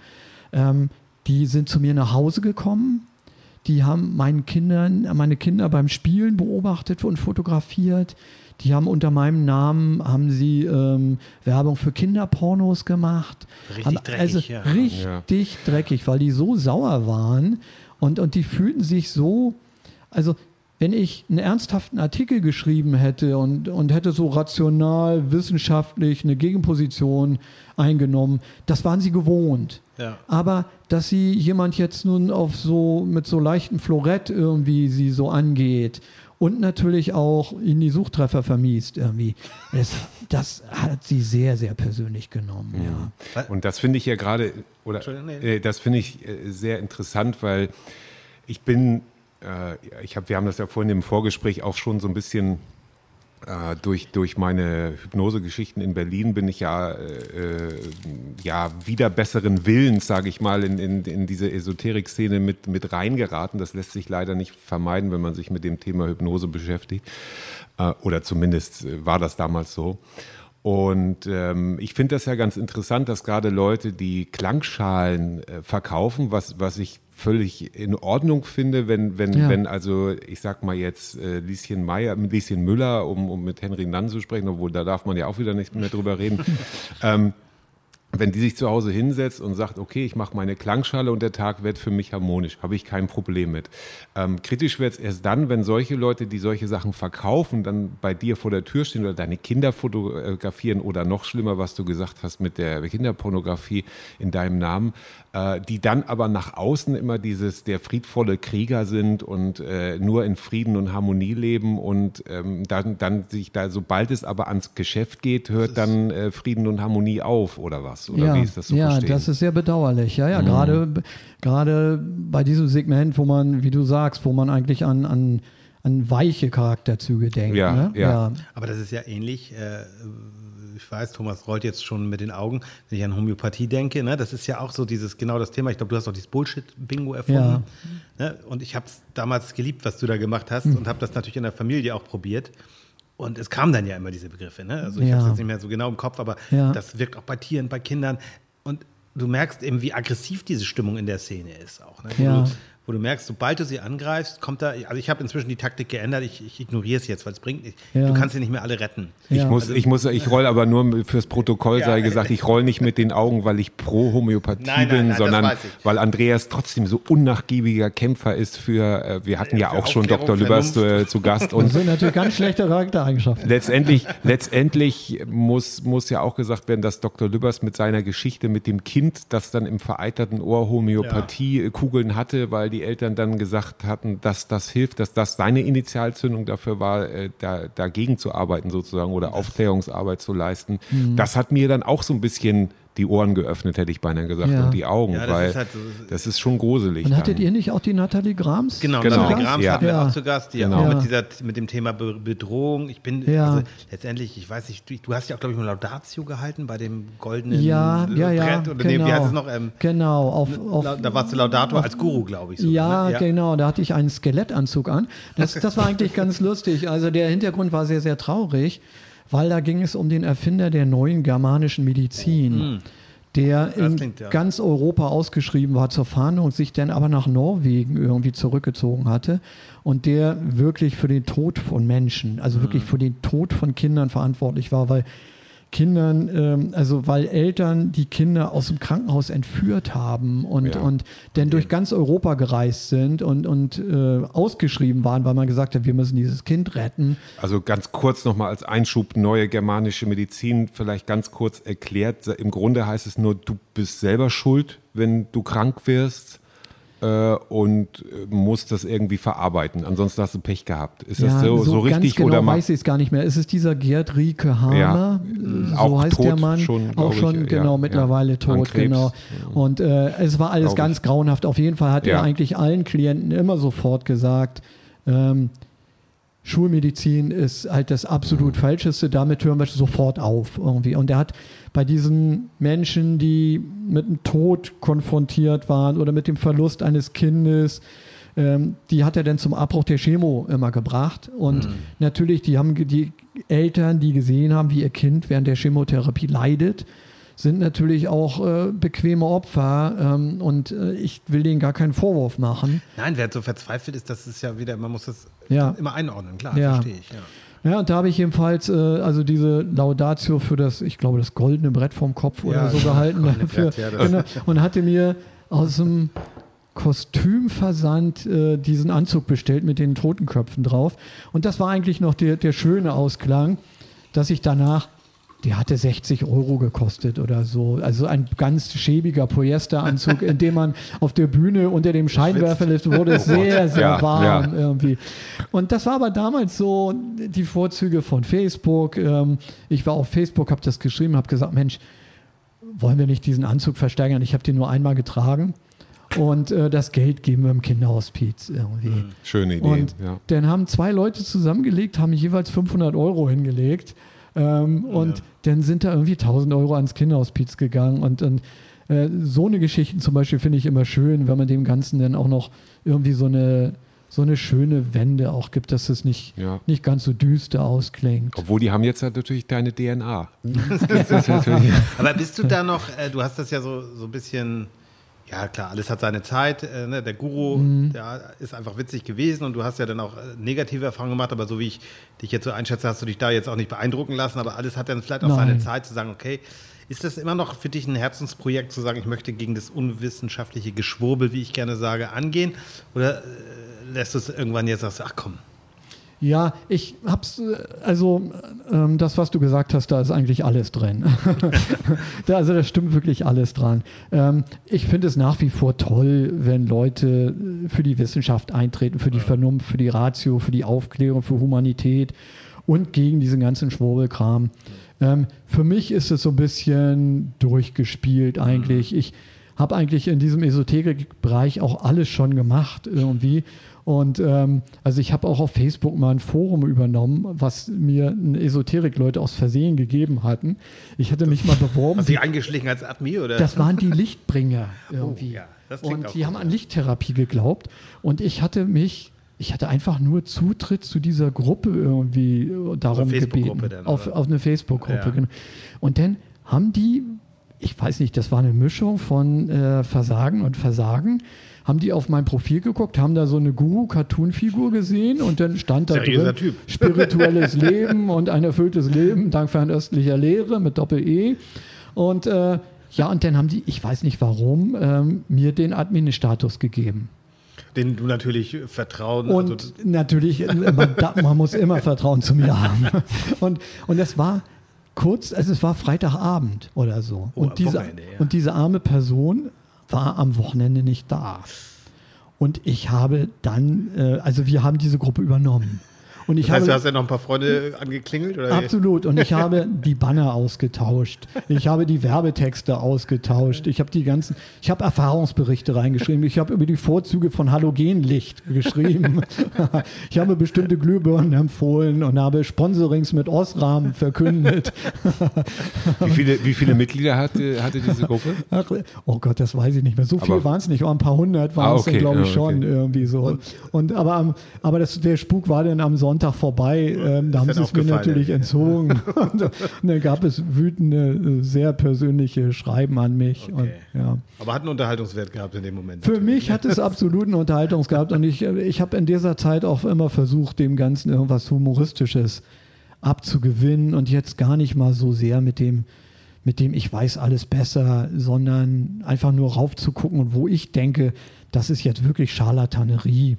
ähm, die sind zu mir nach Hause gekommen, die haben meinen Kindern, meine Kinder beim Spielen beobachtet und fotografiert. Die haben unter meinem Namen haben sie ähm, Werbung für Kinderpornos gemacht. Richtig haben, dreckig, also ja. richtig dreckig, weil die so sauer waren und, und die fühlten sich so, also wenn ich einen ernsthaften Artikel geschrieben hätte und, und hätte so rational, wissenschaftlich eine Gegenposition eingenommen, das waren sie gewohnt. Ja. Aber dass sie jemand jetzt nun auf so mit so leichtem Florett irgendwie sie so angeht und natürlich auch in die Suchtreffer vermiest irgendwie, es, das hat sie sehr, sehr persönlich genommen. Ja. Und das finde ich ja gerade, oder äh, das finde ich äh, sehr interessant, weil ich bin, äh, ich habe, wir haben das ja vorhin im Vorgespräch auch schon so ein bisschen durch, durch meine Hypnosegeschichten in Berlin bin ich ja, äh, ja wieder besseren Willens, sage ich mal, in, in, in diese Esoterik-Szene mit, mit reingeraten. Das lässt sich leider nicht vermeiden, wenn man sich mit dem Thema Hypnose beschäftigt. Äh, oder zumindest äh, war das damals so. Und ähm, ich finde das ja ganz interessant, dass gerade Leute, die Klangschalen äh, verkaufen, was, was ich völlig in Ordnung finde, wenn, wenn, Ja. wenn also, ich sag mal jetzt äh, Lieschen Meyer, Lieschen Müller, um, um mit Henry Nann zu sprechen, obwohl da darf man ja auch wieder nicht mehr drüber reden, ähm, wenn die sich zu Hause hinsetzt und sagt, okay, ich mache meine Klangschale und der Tag wird für mich harmonisch, habe ich kein Problem mit. Ähm, kritisch wird es erst dann, wenn solche Leute, die solche Sachen verkaufen, dann bei dir vor der Tür stehen oder deine Kinder fotografieren oder noch schlimmer, was du gesagt hast mit der Kinderpornografie in deinem Namen, äh, die dann aber nach außen immer dieses der friedvolle Krieger sind und äh, nur in Frieden und Harmonie leben und ähm, dann, dann sich da, sobald es aber ans Geschäft geht, hört dann äh, Frieden und Harmonie auf oder was? Oder ja, wie ist das zu ja, verstehen? das ist sehr bedauerlich. Ja, ja, gerade, gerade bei diesem Segment, wo man, wie du sagst, wo man eigentlich an, an, an weiche Charakterzüge denkt. Ja, ne? ja. Aber das ist ja ähnlich. Äh, ich weiß, Thomas rollt jetzt schon mit den Augen, wenn ich an Homöopathie denke. Ne? Das ist ja auch so dieses genau das Thema. Ich glaube, du hast auch dieses Bullshit-Bingo erfunden. Ne? Und ich habe es damals geliebt, was du da gemacht hast Hm. und habe das natürlich in der Familie auch probiert. Und es kamen dann ja immer diese Begriffe. Ne? Also ich Ja. habe es jetzt nicht mehr so genau im Kopf, aber Ja. das wirkt auch bei Tieren, bei Kindern. Und du merkst eben, wie aggressiv diese Stimmung in der Szene ist auch. Ne? Ja. du, wo du merkst, sobald du sie angreifst, kommt da, also ich habe inzwischen die Taktik geändert, ich, ich ignoriere es jetzt, weil es bringt nicht. Ja. Du kannst sie nicht mehr alle retten. Ich Ja. muss, ich muss, ich roll aber nur fürs Protokoll Ja. sei gesagt, ich roll nicht mit den Augen, weil ich pro Homöopathie Nein, nein, bin, nein, das sondern weil Andreas trotzdem so unnachgiebiger Kämpfer ist für, äh, wir hatten ja auch schon Dr. Lübers Vernunft. äh, zu Gast Das und sind natürlich ganz schlechte Charaktereigenschaften. letztendlich, letztendlich muss, muss ja auch gesagt werden, dass Dr. Lübers mit seiner Geschichte mit dem Kind, das dann im vereiterten Ohr Homöopathiekugeln hatte, weil die Eltern dann gesagt hatten, dass das hilft, dass das seine Initialzündung dafür war, äh, da, dagegen zu arbeiten sozusagen oder Aufklärungsarbeit zu leisten. Mhm. Das hat mir dann auch so ein bisschen die Ohren geöffnet, hätte ich beinahe gesagt, Ja. und die Augen, Ja, das weil ist halt so- das ist schon gruselig. Und hattet dann. ihr nicht auch die Nathalie Grams? Genau, Genau. Nathalie Grams Ja. hatten wir Ja. auch zu Gast, die Genau. auch Ja. mit, dieser, mit dem Thema Be Bedrohung. Ich bin, Ja. also letztendlich, ich weiß nicht, du, du hast ja auch, glaube ich, mal Laudatio gehalten bei dem goldenen Ja, ja, ja. Brett. Oder genau. nee, wie heißt es noch? Ähm, genau. Auf, auf, da warst du Laudator als Guru, glaube ich. So, ja, ne? genau. Da hatte ich einen Skelettanzug an. Das, das war eigentlich ganz lustig. Also der Hintergrund war sehr, sehr traurig, weil da ging es um den Erfinder der neuen germanischen Medizin. der Das in klingt, ja. ganz Europa ausgeschrieben war zur Fahndung, sich dann aber nach Norwegen irgendwie zurückgezogen hatte und der wirklich für den Tod von Menschen, also wirklich Mhm. für den Tod von Kindern verantwortlich war, weil Kindern, ähm, also weil Eltern die Kinder aus dem Krankenhaus entführt haben und, Ja. und dann durch ganz Europa gereist sind und, und äh, ausgeschrieben waren, weil man gesagt hat, wir müssen dieses Kind retten. Also ganz kurz nochmal als Einschub, neue germanische Medizin, vielleicht ganz kurz erklärt. Im Grunde heißt es nur, du bist selber schuld, wenn du krank wirst äh, und äh, musst das irgendwie verarbeiten. Ansonsten hast du Pech gehabt. Ist das so, so, ganz richtig genau oder weiß ich es gar nicht mehr. Es ist dieser Gerd Rieke Hamer, Ja, so auch heißt der Mann, schon, auch ich, schon ja, genau ja. mittlerweile tot, genau. Und äh, es war alles ganz ich. grauenhaft. Auf jeden Fall hat Ja. er eigentlich allen Klienten immer sofort gesagt, ähm, Schulmedizin ist halt das absolut Mhm. Falscheste, damit hören wir sofort auf irgendwie. Und er hat bei diesen Menschen, die mit dem Tod konfrontiert waren oder mit dem Verlust eines Kindes, ähm, die hat er dann zum Abbruch der Chemo immer gebracht. Und Mhm. natürlich, die haben die Eltern, die gesehen haben, wie ihr Kind während der Chemotherapie leidet, sind natürlich auch äh, bequeme Opfer. Ähm, und äh, ich will denen gar keinen Vorwurf machen. Nein, wer so verzweifelt ist, das ist ja wieder, man muss das Ja. immer einordnen, klar, Ja. verstehe ich. Ja. Ja, und da habe ich jedenfalls äh, also diese Laudatio für das, ich glaube, das goldene Brett vom Kopf oder Ja, so das gehalten. Dafür, Brett, ja, genau, und hatte mir aus dem Kostümversand äh, diesen Anzug bestellt mit den Totenköpfen drauf. Und das war eigentlich noch der, der schöne Ausklang, dass ich danach, der hatte 60 Euro gekostet oder so. Also ein ganz schäbiger Polyesteranzug, in dem man auf der Bühne unter dem Scheinwerferlift wurde es sehr, sehr Ja, warm ja. irgendwie. Und das war aber damals so die Vorzüge von Facebook. Ähm, Ich war auf Facebook, habe das geschrieben, habe gesagt, Mensch, wollen wir nicht diesen Anzug versteigern? Ich habe den nur einmal getragen. Und äh, das Geld geben wir im Kinderhospiz irgendwie. Schöne Idee. Und ja. dann haben zwei Leute zusammengelegt, haben jeweils 500 Euro hingelegt. Ähm, und dann sind da irgendwie 1000 Euro ans Kinderhospiz gegangen. Und, und äh, so eine Geschichten zum Beispiel finde ich immer schön, wenn man dem Ganzen dann auch noch irgendwie so eine, so eine schöne Wende auch gibt, dass es nicht, Ja. nicht ganz so düster ausklingt. Obwohl die haben jetzt halt natürlich deine DNA. Aber bist du da noch, äh, du hast das ja so, so ein bisschen, ja klar, alles hat seine Zeit. Äh, ne? Der Guru, Mhm. der ist einfach witzig gewesen und du hast ja dann auch äh, negative Erfahrungen gemacht, aber so wie ich dich jetzt so einschätze, hast du dich da jetzt auch nicht beeindrucken lassen, aber alles hat dann vielleicht auch seine Nein. Zeit zu sagen, okay, ist das immer noch für dich ein Herzensprojekt zu sagen, ich möchte gegen das unwissenschaftliche Geschwurbel, wie ich gerne sage, angehen? Oder äh, lässt du es irgendwann jetzt sagst, ach komm, Ja, ich hab's, also ähm, das, was du gesagt hast, da ist eigentlich alles drin. da, also da stimmt wirklich alles dran. Ähm, ich finde es nach wie vor toll, wenn Leute äh, für die Wissenschaft eintreten, für die Vernunft, für die Ratio, für die Aufklärung, für Humanität und gegen diesen ganzen Schwurbelkram. Ähm, für mich ist es so ein bisschen durchgespielt eigentlich. Ich habe eigentlich in diesem Esoterik-Bereich auch alles schon gemacht irgendwie. Und ähm, also ich habe auch auf Facebook mal ein Forum übernommen, was mir Esoterik-Leute aus Versehen gegeben hatten. Ich hatte mich mal beworben. hast du dich eingeschlichen als Admi oder? Das waren die Lichtbringer irgendwie. Oh, ja, und die gut, haben an Lichttherapie geglaubt. Und ich hatte mich, ich hatte einfach nur Zutritt zu dieser Gruppe irgendwie darum gebeten. dann, auf, auf eine Facebook-Gruppe. Ja. genau. Und dann haben die, ich weiß nicht, das war eine Mischung von äh, Versagen und Versagen. Haben die auf mein Profil geguckt, haben da so eine Guru-Cartoon-Figur gesehen und dann stand da Seriöser drin Typ. spirituelles Leben und ein erfülltes Leben dank fernöstlicher Lehre mit Doppel-E. Und äh, ja, und dann haben die, ich weiß nicht warum, ähm, mir den Admin-Status gegeben. den du natürlich Vertrauen Und also, natürlich, äh, man, man muss immer Vertrauen zu mir haben. Und, und es war kurz, also es war Freitagabend oder so. Oh, und, diese, Wochenende, ja. und diese arme Person war am Wochenende nicht da. Und ich habe dann, äh, also wir haben diese Gruppe übernommen. Und ich Das heißt, habe, du hast ja noch ein paar Freunde angeklingelt? Oder? Absolut. Und ich habe die Banner ausgetauscht. Ich habe die Werbetexte ausgetauscht. Ich habe die ganzen, ich habe Erfahrungsberichte reingeschrieben. Ich habe über die Vorzüge von Halogenlicht geschrieben. Ich habe bestimmte Glühbirnen empfohlen und habe Sponsorings mit Osram verkündet. wie, viele, wie viele Mitglieder hatte, hatte diese Gruppe? Ach, oh Gott, das weiß ich nicht mehr. So viel waren es nicht, aber ein paar hundert waren Ah, es okay. dann, glaube ich, Ja, schon okay. irgendwie so. Und, aber aber das, der Spuk war dann am Sonntag Sonntag vorbei. Ähm, da haben sie es mir natürlich entzogen. und, und dann gab es wütende, äh, sehr persönliche Schreiben an mich. Und, Okay. ja. Aber hat einen Unterhaltungswert gehabt in dem Moment. Für natürlich. mich hat es absoluten Unterhaltungs gehabt und ich, ich habe in dieser Zeit auch immer versucht, dem Ganzen irgendwas Humoristisches abzugewinnen und jetzt gar nicht mal so sehr mit dem, mit dem ich weiß alles besser, sondern einfach nur raufzugucken und wo ich denke, das ist jetzt wirklich Scharlatanerie.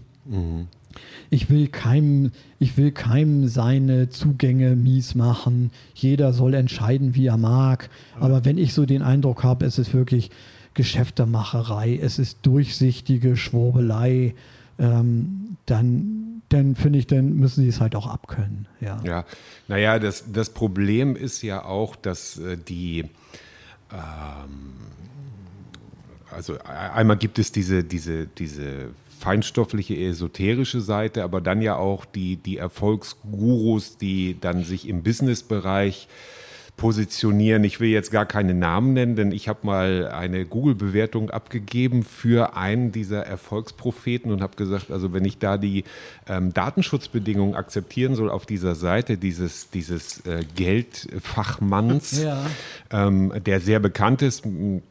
Ich will keinem, ich will keinem seine Zugänge mies machen. Jeder soll entscheiden, wie er mag. Aber wenn ich so den Eindruck habe, es ist wirklich Geschäftemacherei, es ist durchsichtige Schwurbelei, ähm, dann, dann finde ich, dann müssen sie es halt auch abkönnen. Ja. Ja, naja, das, das Problem ist ja auch, dass äh, die, ähm, also e- einmal gibt es diese, diese, diese feinstoffliche, esoterische Seite, aber dann ja auch die, die Erfolgsgurus, die dann sich im Businessbereich positionieren. Ich will jetzt gar keine Namen nennen, denn ich habe mal eine Google-Bewertung abgegeben für einen dieser Erfolgspropheten und habe gesagt, also wenn ich da die ähm, Datenschutzbedingungen akzeptieren soll auf dieser Seite dieses, dieses äh, Geldfachmanns, Ja. ähm, der sehr bekannt ist,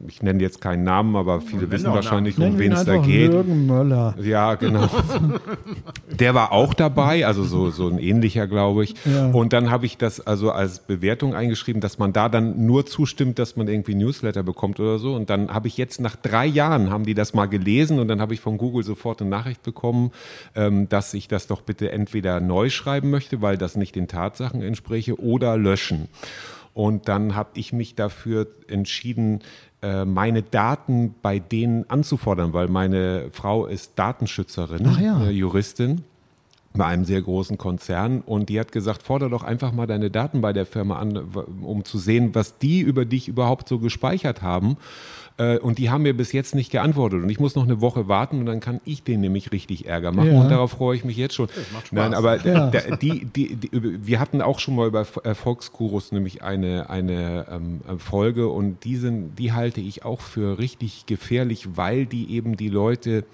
ich nenne jetzt keinen Namen, aber viele wissen doch wahrscheinlich, um wen es da geht. Jürgen Möller. Ja, genau. Der war auch dabei, also so, so ein ähnlicher, glaube ich. Ja. Und dann habe ich das also als Bewertung eingeschrieben, dass man da dann nur zustimmt, dass man irgendwie Newsletter bekommt oder so. Und dann habe ich jetzt nach drei Jahren, haben die das mal gelesen und dann habe ich von Google sofort eine Nachricht bekommen, ähm, dass ich das doch bitte entweder neu schreiben möchte, weil das nicht den Tatsachen entspräche, oder löschen. Und dann habe ich mich dafür entschieden, äh, meine Daten bei denen anzufordern, weil meine Frau ist Datenschützerin, ja. äh, Juristin bei einem sehr großen Konzern und die hat gesagt, forder doch einfach mal deine Daten bei der Firma an, um zu sehen, was die über dich überhaupt so gespeichert haben. Äh, Und die haben mir bis jetzt nicht geantwortet. Und ich muss noch eine Woche warten und dann kann ich denen nämlich richtig Ärger machen. Ja. Und darauf freue ich mich jetzt schon. Nein, aber Ja. der, die, die, die, wir hatten auch schon mal über Erfolgskurus nämlich eine, eine ähm, Folge und die, sind, die halte ich auch für richtig gefährlich, weil die eben die Leute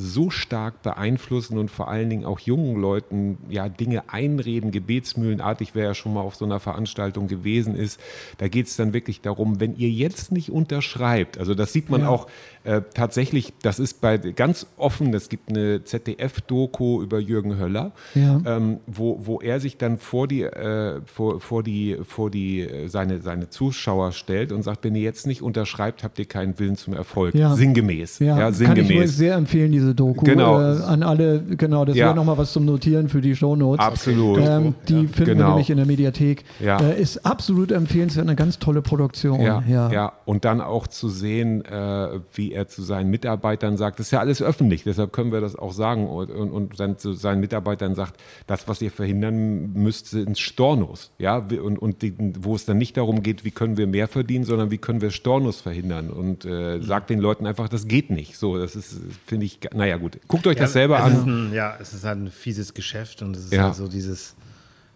so stark beeinflussen und vor allen Dingen auch jungen Leuten ja Dinge einreden, gebetsmühlenartig, wer ja schon mal auf so einer Veranstaltung gewesen ist. Da geht es dann wirklich darum, wenn ihr jetzt nicht unterschreibt, also das sieht man Ja. auch äh, tatsächlich, das ist bei ganz offen, es gibt eine ZDF-Doku über Jürgen Höller, Ja. ähm, wo, wo er sich dann vor die, äh, vor, vor die, vor die äh, seine, seine Zuschauer stellt und sagt, wenn ihr jetzt nicht unterschreibt, habt ihr keinen Willen zum Erfolg. Ja. Sinngemäß. Ja, Ja, kann ich sinngemäß. sehr empfehlen, diese Doku. Genau. Äh, an alle, genau, das Ja. wäre nochmal was zum Notieren für die Shownotes. Absolut. Ähm, die finden wir Genau. nämlich in der Mediathek. Ja. Äh, ist absolut empfehlenswert, eine ganz tolle Produktion. Ja, ja. ja. und dann auch zu sehen, äh, er zu seinen Mitarbeitern sagt, das ist ja alles öffentlich, deshalb können wir das auch sagen und, und, und dann zu seinen Mitarbeitern sagt, das, was ihr verhindern müsst, sind Stornos, ja, und, und die, wo es dann nicht darum geht, wie können wir mehr verdienen, sondern wie können wir Stornos verhindern und äh, sagt den Leuten einfach, das geht nicht, so, das ist, finde ich, naja gut, guckt euch das selber an. Ein, ja, es ist halt ein fieses Geschäft und es ist Ja. halt so dieses,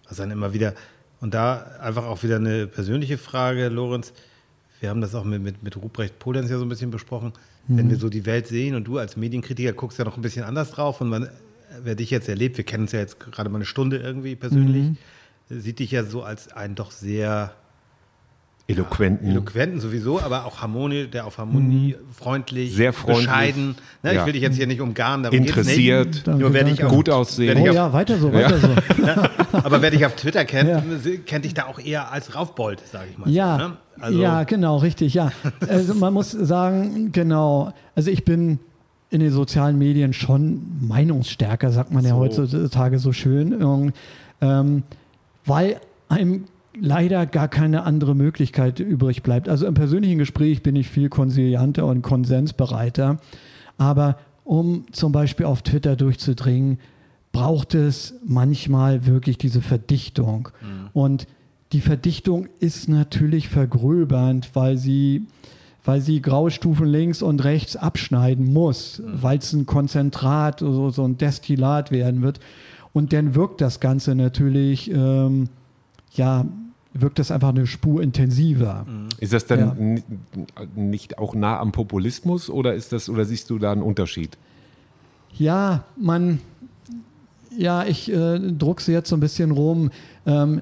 was dann immer wieder, und da einfach auch wieder eine persönliche Frage, Lorenz. Wir haben das auch mit, mit, mit Ruprecht Polenz ja so ein bisschen besprochen. Wenn wir so die Welt sehen und du als Medienkritiker guckst ja noch ein bisschen anders drauf und man, wer dich jetzt erlebt, wir kennen uns ja jetzt gerade mal eine Stunde irgendwie persönlich, sieht dich ja so als einen doch sehr Eloquenten. eloquenten sowieso, aber auch Harmonie, der auf Harmonie freundlich, Mhm. Sehr freundlich. bescheiden. Ne, Ja. Ich will dich jetzt hier nicht umgarnen, darum geht's Interessiert. nicht. Danke, Nur wer dich danke. auf, Gut aussehen. Oh auf, ja, weiter so, weiter so. aber wer dich auf Twitter kennt, Ja. kennt dich da auch eher als Raufbold, sage ich mal. Ja, so, ne? Also, ja, genau, richtig, ja. Also man muss sagen, genau, also ich bin in den sozialen Medien schon meinungsstärker, sagt man ja So. heutzutage so schön, ähm, weil einem leider gar keine andere Möglichkeit übrig bleibt. Also im persönlichen Gespräch bin ich viel konsilianter und konsensbereiter, aber um zum Beispiel auf Twitter durchzudringen, braucht es manchmal wirklich diese Verdichtung. Und die Verdichtung ist natürlich vergröbernd, weil sie, weil sie Graustufen links und rechts abschneiden muss, weil es ein Konzentrat, so, so ein Destillat werden wird. Und dann wirkt das Ganze natürlich, ähm, ja, wirkt das einfach eine Spur intensiver. Ist das dann Ja. nicht auch nah am Populismus oder ist das oder siehst du da einen Unterschied? Ja, man, ja, ich äh, druckse jetzt so ein bisschen rum. Ähm,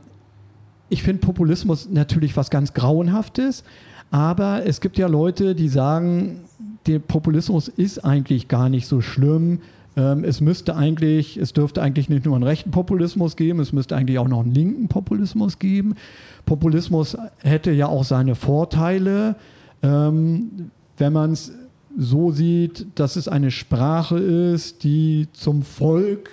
ich finde Populismus natürlich was ganz Grauenhaftes, aber es gibt ja Leute, die sagen, der Populismus ist eigentlich gar nicht so schlimm. Ähm, es müsste eigentlich, es dürfte eigentlich nicht nur einen rechten Populismus geben, es müsste eigentlich auch noch einen linken Populismus geben. Populismus hätte ja auch seine Vorteile, ähm, wenn man es so sieht, dass es eine Sprache ist, die zum Volk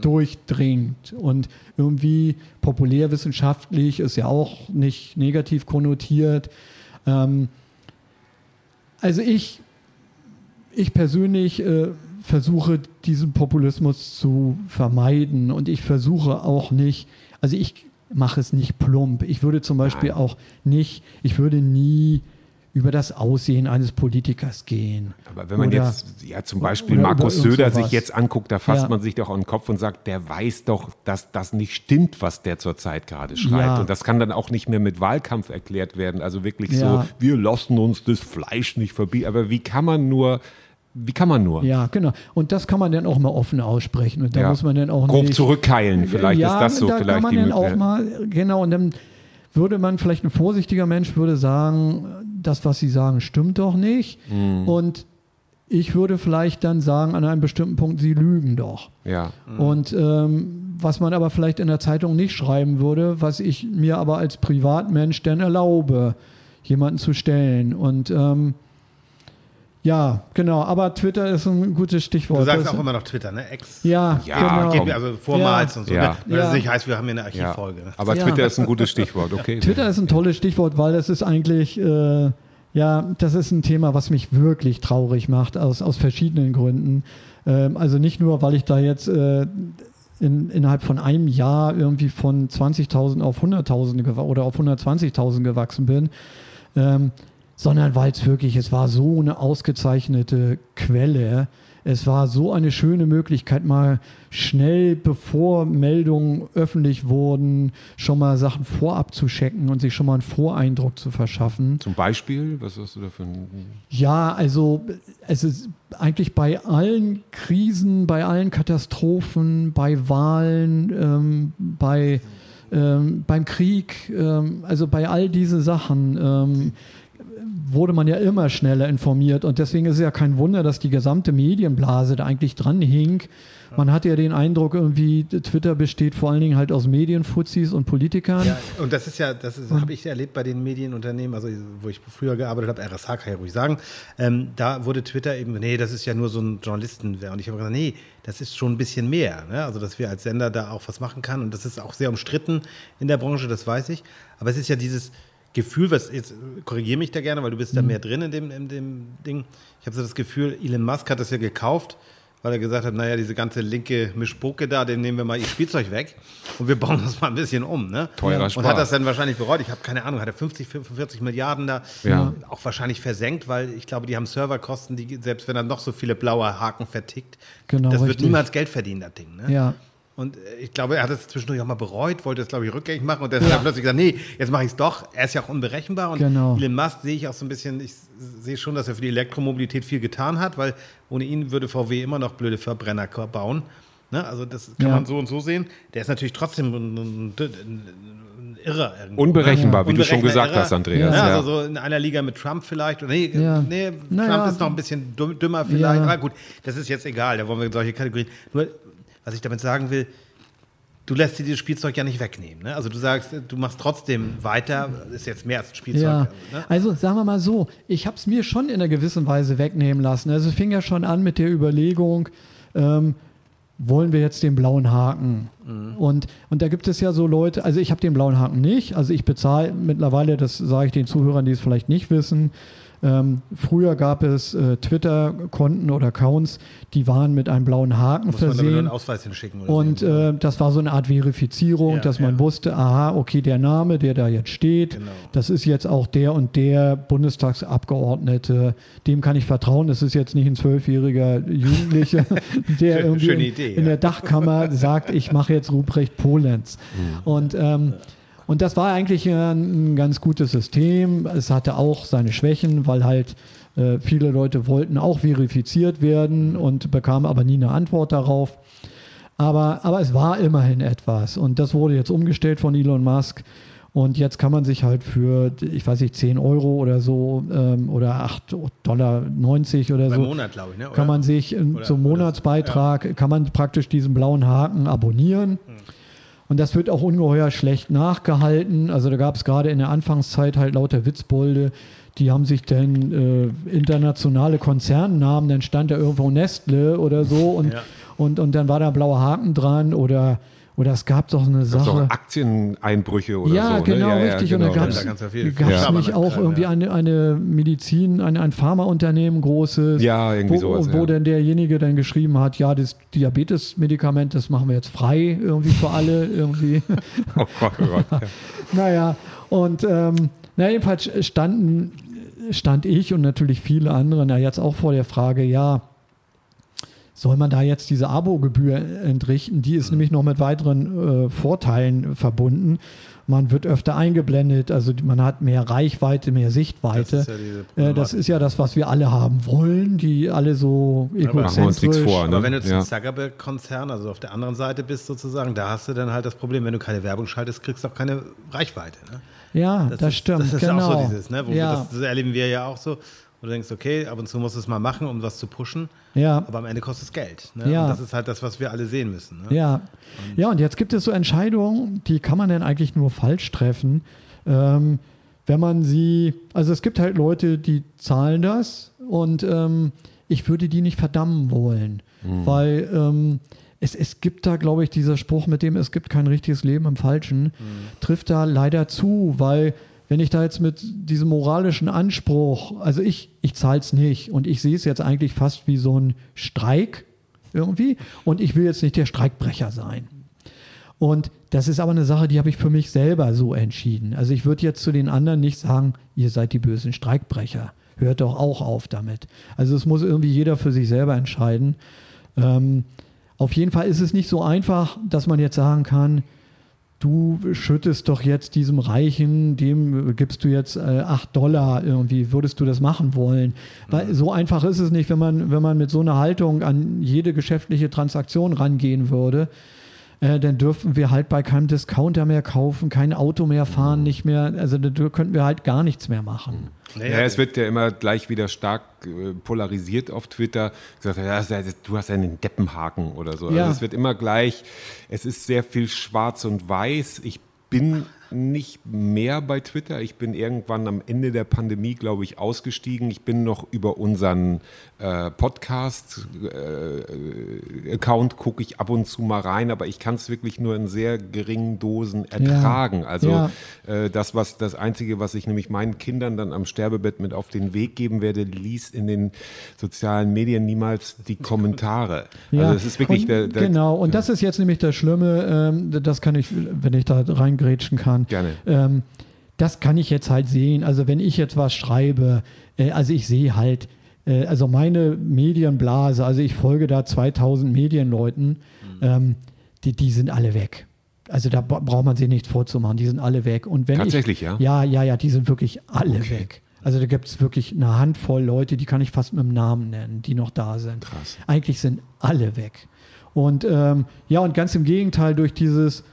durchdringt und irgendwie populärwissenschaftlich ist ja auch nicht negativ konnotiert. Ähm, also ich, ich persönlich äh, versuche diesen Populismus zu vermeiden und ich versuche auch nicht, also ich mache es nicht plump. Ich würde zum Beispiel Nein. auch nicht, ich würde nie über das Aussehen eines Politikers gehen. Aber wenn man Oder- jetzt, ja zum Beispiel Markus Söder sich jetzt anguckt, da fasst Ja. man sich doch an den Kopf und sagt, der weiß doch, dass das nicht stimmt, was der zurzeit gerade schreibt. Ja. Und das kann dann auch nicht mehr mit Wahlkampf erklärt werden. Also wirklich Ja. so, wir lassen uns das Fleisch nicht verbieten. Aber wie kann man nur, wie kann man nur? Ja, genau. Und das kann man dann auch mal offen aussprechen. Und da Ja. muss man dann auch Grob nicht, zurückkeilen, vielleicht ja, ist das so da vielleicht kann man die dann auch mal, genau, und dann würde man vielleicht ein vorsichtiger Mensch würde sagen, das, was sie sagen, stimmt doch nicht. Mhm. Und ich würde vielleicht dann sagen, an einem bestimmten Punkt, sie lügen doch. Ja. Und ähm, was man aber vielleicht in der Zeitung nicht schreiben würde, was ich mir aber als Privatmensch dann erlaube, jemanden zu stellen. Und ähm, ja, genau. Aber Twitter ist ein gutes Stichwort. Du sagst Das- auch immer noch Twitter, ne? Ex. ja, Ja, genau. Also vormals Ja. und so. Ja. Ne? Weil Ja. das nicht heißt, wir haben hier eine. Archivfolge. ne? Aber Ja. Twitter ist ein gutes Stichwort, okay. Twitter ist ein tolles Stichwort, weil es ist eigentlich, äh, ja, das ist ein Thema, was mich wirklich traurig macht, aus, aus verschiedenen Gründen. Ähm, also nicht nur, weil ich da jetzt äh, in, innerhalb von einem Jahr irgendwie von 20.000 auf 100.000 gewa- oder auf 120.000 gewachsen bin, ähm, sondern weil es wirklich, es war so eine ausgezeichnete Quelle. Es war so eine schöne Möglichkeit, mal schnell, bevor Meldungen öffentlich wurden, schon mal Sachen vorab zu checken und sich schon mal einen Voreindruck zu verschaffen. Zum Beispiel, was hast du da für ein. Ja, also es ist eigentlich bei allen Krisen, bei allen Katastrophen, bei Wahlen, ähm, bei, ähm, beim Krieg, ähm, also bei all diese Sachen ähm, wurde man ja immer schneller informiert und deswegen ist es ja kein Wunder, dass die gesamte Medienblase da eigentlich dran hing. Man hat ja den Eindruck, irgendwie Twitter besteht vor allen Dingen halt aus Medienfuzis und Politikern. Ja, und das ist ja, das habe ich erlebt bei den Medienunternehmen, also wo ich früher gearbeitet habe, RSH kann ich ja ruhig sagen, ähm, da wurde Twitter eben, nee, das ist ja nur so ein Journalisten. Und ich habe gesagt, nee, das ist schon ein bisschen mehr. Ne? Also, dass wir als Sender da auch was machen kann. Und das ist auch sehr umstritten in der Branche, das weiß ich. Aber es ist ja dieses Gefühl, was jetzt korrigiere mich da gerne, weil du bist da mehr drin in dem, in dem Ding. Ich habe so das Gefühl, Elon Musk hat das ja gekauft, weil er gesagt hat, naja, diese ganze linke Mischpoke da, dem nehmen wir mal ihr Spielzeug weg und wir bauen das mal ein bisschen um. Ne? Teurer Und Spaß. hat das dann wahrscheinlich bereut. Ich habe keine Ahnung, hat er 50, 45 Milliarden da Ja. auch wahrscheinlich versenkt, weil ich glaube, die haben Serverkosten, die, selbst wenn er noch so viele blaue Haken vertickt, Genau, das wird richtig. niemals Geld verdienen, das Ding. Ne? Ja. Und äh, ich glaube, er hat es zwischendurch auch mal bereut, wollte es, glaube ich, rückgängig machen und dann hat er plötzlich gesagt, nee, jetzt mache ich es doch. Er ist ja auch unberechenbar und Genau. Elon Musk sehe ich auch so ein bisschen, ich sehe schon, dass er für die Elektromobilität viel getan hat, weil ohne ihn würde VW immer noch blöde Verbrenner bauen. Ne? Also das kann Ja. man so und so sehen. Der ist natürlich trotzdem ein, ein, ein, ein Irrer. irgendwo, Unberechenbar, ne? wie du schon gesagt Irrer. hast, Andreas. Ja, Ja. Also so in einer Liga mit Trump vielleicht. Nee, Ja. nee Naja. Trump ist noch ein bisschen dümmer vielleicht. Ja. Aber gut, das ist jetzt egal, da wollen wir solche Kategorien. Nur, was ich damit sagen will, du lässt dir dieses Spielzeug ja nicht wegnehmen. Ne? Also du sagst, du machst trotzdem weiter, ist jetzt mehr als ein Spielzeug. Ja, Ne? also sagen wir mal so, ich habe es mir schon in einer gewissen Weise wegnehmen lassen. Also es fing ja schon an mit der Überlegung, ähm, wollen wir jetzt den blauen Haken? Mhm. Und, und da gibt es ja so Leute, also ich habe den blauen Haken nicht, also ich bezahle mittlerweile, das sage ich den Zuhörern, die es vielleicht nicht wissen, ähm, früher gab es äh, Twitter-Konten oder Accounts, die waren mit einem blauen Haken Muss man damit nur versehen. einen Ausweis hinschicken. Oder Und so. äh, das war so eine Art Verifizierung, Ja, dass man ja. wusste, aha, okay, der Name, der da jetzt steht, Genau. das ist jetzt auch der und der Bundestagsabgeordnete, dem kann ich vertrauen. Das ist jetzt nicht ein zwölfjähriger Jugendlicher, der irgendwie schöne in, Idee, in ja. der Dachkammer sagt, ich mache jetzt Ruprecht Polenz. Mhm. Und ähm, und das war eigentlich ein, ein ganz gutes System. Es hatte auch seine Schwächen, weil halt äh, viele Leute wollten auch verifiziert werden und bekamen aber nie eine Antwort darauf. Aber, aber es war immerhin etwas. Und das wurde jetzt umgestellt von Elon Musk. Und jetzt kann man sich halt für, ich weiß nicht, 10 Euro oder so ähm, oder 8,90 Dollar oder Beim so, Monat, glaube ich, ne? kann man sich ähm, Oder- zum oder- Monatsbeitrag, kann man praktisch diesen blauen Haken abonnieren. Hm. Und das wird auch ungeheuer schlecht nachgehalten. Also da gab es gerade in der Anfangszeit halt lauter Witzbolde, die haben sich dann äh, internationale Konzernnamen, dann stand da irgendwo Nestle oder so und, Ja. und, und dann war da ein blauer Haken dran oder, oder es gab doch eine Sache. auch Aktieneinbrüche oder ja, so. genau, ne? richtig. Und dann genau. gab Da kannst du ja viel es Schabernack nicht auch irgendwie ja. eine, eine Medizin, ein, ein Pharmaunternehmen großes, Ja, irgendwie wo, sowas, wo ja. dann derjenige dann geschrieben hat, ja, das Diabetes-Medikament, das machen wir jetzt frei irgendwie für alle irgendwie. Oh Gott, oh Gott. Ja. naja, und ähm, na, jedenfalls standen, stand ich und natürlich viele andere na, jetzt auch vor der Frage, ja, soll man da jetzt diese Abogebühr entrichten? Die ist nämlich noch mit weiteren äh, Vorteilen verbunden. Man wird öfter eingeblendet, also man hat mehr Reichweite, mehr Sichtweite. Das ist ja diese äh, das ist ja das, was wir alle haben wollen, die alle so egozentrisch. vor, ne? Aber wenn du zum Ja. Zuckerberg-Konzern, also auf der anderen Seite bist sozusagen, da hast du dann halt das Problem, wenn du keine Werbung schaltest, kriegst du auch keine Reichweite. Ne? Ja, das, ist, stimmt. Das ist genau. auch so dieses, ne? Wo wir, ja, das, das erleben wir ja auch so. Du denkst, okay, ab und zu musst du es mal machen, um was zu pushen. ja. Aber am Ende kostet es Geld. Ne? Ja. Und das ist halt das, was wir alle sehen müssen. Ne? Ja. ja, und jetzt gibt es so Entscheidungen, die kann man dann eigentlich nur falsch treffen. Ähm, wenn man sie, also es gibt halt Leute, die zahlen das und ähm, ich würde die nicht verdammen wollen, weil ähm, es, es gibt da, glaube ich, dieser Spruch mit dem, es gibt kein richtiges Leben im Falschen, trifft da leider zu, weil wenn ich da jetzt mit diesem moralischen Anspruch, also ich, ich zahle es nicht und ich sehe es jetzt eigentlich fast wie so ein Streik irgendwie und ich will jetzt nicht der Streikbrecher sein. Und das ist aber eine Sache, die habe ich für mich selber so entschieden. Also ich würde jetzt zu den anderen nicht sagen, ihr seid die bösen Streikbrecher. Hört doch auch auf damit. Also es muss irgendwie jeder für sich selber entscheiden. Ähm, auf jeden Fall ist es nicht so einfach, dass man jetzt sagen kann, du schüttest doch jetzt diesem Reichen, dem gibst du jetzt äh, 8 Dollar irgendwie, würdest du das machen wollen? Weil so einfach ist es nicht, wenn man, wenn man mit so einer Haltung an jede geschäftliche Transaktion rangehen würde. Äh, dann dürfen wir halt bei keinem Discounter mehr kaufen, kein Auto mehr fahren, nicht mehr, also da könnten wir halt gar nichts mehr machen. Ja, es wird ja immer gleich wieder stark äh, polarisiert auf Twitter. Gesagt, ja, du hast ja einen Deppenhaken oder so. Ja. Also es wird immer gleich, es ist sehr viel schwarz und weiß. Ich bin nicht mehr bei Twitter. Ich bin irgendwann am Ende der Pandemie, glaube ich, ausgestiegen. Ich bin noch über unseren äh, Podcast-Account, gucke ich ab und zu mal rein, aber ich kann es wirklich nur in sehr geringen Dosen ertragen. Also Ja. äh, das, was das Einzige, was ich nämlich meinen Kindern dann am Sterbebett mit auf den Weg geben werde, liest in den sozialen Medien niemals die Kommentare. Also das ist wirklich und, der, der genau, und das ist jetzt nämlich das Schlimme, ähm, das kann ich, wenn ich da reingrätschen kann. Gerne. Ähm, das kann ich jetzt halt sehen. Also wenn ich jetzt was schreibe, äh, also ich sehe halt, äh, also meine Medienblase, also ich folge da 2000 Medienleuten, Mhm. ähm, die, die sind alle weg. Also da bra- braucht man sich nicht vorzumachen, die sind alle weg. Und wenn Tatsächlich, ich, ja? Ja, ja, ja, die sind wirklich alle weg. Also da gibt es wirklich eine Handvoll Leute, die kann ich fast mit dem Namen nennen, die noch da sind. Krass. Eigentlich sind alle weg. Und ähm, ja, und ganz im Gegenteil, durch dieses,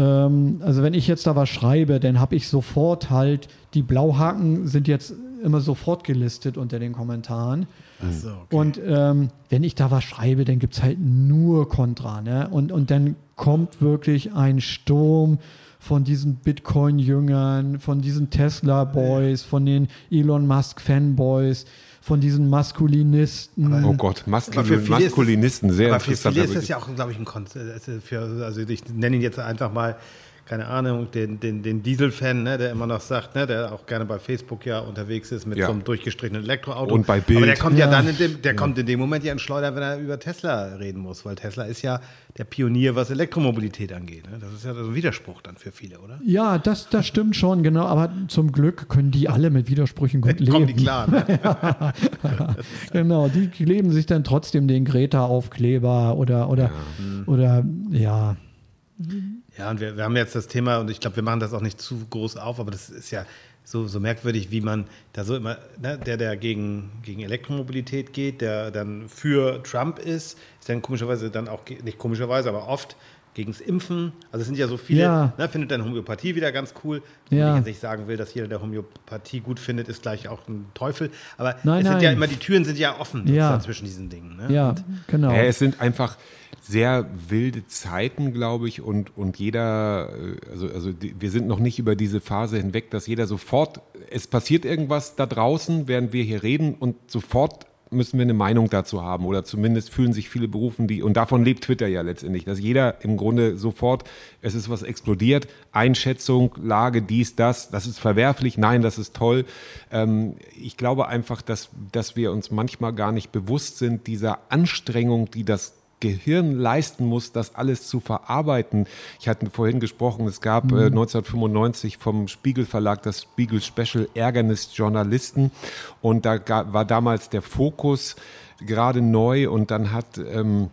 ähm, also wenn ich jetzt da was schreibe, dann habe ich sofort halt, die Blauhaken sind jetzt immer sofort gelistet unter den Kommentaren. So, okay. Und ähm, wenn ich da was schreibe, dann gibt es halt nur Kontra. Ne? Und, und dann kommt wirklich ein Sturm von diesen Bitcoin-Jüngern, von diesen Tesla-Boys, von den Elon Musk-Fanboys, von diesen Maskulinisten. Oh Gott, Aber für Maskulin, es- Maskulinisten, sehr Aber für interessant. viele ist das ja auch, glaube ich, ein Konzept. Für, also ich nenne ihn jetzt einfach mal, keine Ahnung, den, den, den Diesel-Fan, ne, der immer noch sagt, ne, der auch gerne bei Facebook ja unterwegs ist mit Ja. so einem durchgestrichenen Elektroauto. Und bei Bild. Aber der kommt ja, Ja. dann in dem, der kommt in dem Moment ja in Schleuder, wenn er über Tesla reden muss, weil Tesla ist ja der Pionier, was Elektromobilität angeht. Ne? Das ist ja so ein Widerspruch dann für viele, oder? Ja, das, das stimmt schon, genau. Aber zum Glück können die alle mit Widersprüchen gut leben. Kommen die klar. Ne? Genau, die kleben sich dann trotzdem den Greta-Aufkleber oder, oder, oder ja. Ja, und wir, wir haben jetzt das Thema, und ich glaube, wir machen das auch nicht zu groß auf, aber das ist ja so, so merkwürdig, wie man da so immer, ne, der, der gegen, gegen Elektromobilität geht, der dann für Trump ist, ist dann komischerweise dann auch, nicht komischerweise, aber oft gegen das Impfen. Also es sind ja so viele, Ja. ne, findet dann Homöopathie wieder ganz cool. Ja. ich jetzt nicht sagen will, dass jeder, der Homöopathie gut findet, ist gleich auch ein Teufel. Aber Nein, es sind ja immer, die Türen sind ja offen Ja. zwischen diesen Dingen. Ne? Ja, genau. Ja, es sind einfach sehr wilde Zeiten, glaube ich, und, und jeder, äh, also, also wir sind noch nicht über diese Phase hinweg, dass jeder sofort, es passiert irgendwas da draußen, während wir hier reden und sofort müssen wir eine Meinung dazu haben oder zumindest fühlen sich viele berufen, die, und davon lebt Twitter ja letztendlich, dass jeder im Grunde sofort, es ist was explodiert, Einschätzung, Lage, dies, das, das ist verwerflich, nein, das ist toll. Ähm, ich glaube einfach, dass, dass wir uns manchmal gar nicht bewusst sind dieser Anstrengung, die das Gehirn leisten muss, das alles zu verarbeiten. Ich hatte vorhin gesprochen, es gab äh, 1995 vom Spiegel Verlag das Spiegel Special Ärgernis Journalisten und da war damals der Fokus gerade neu. Und dann hat ähm,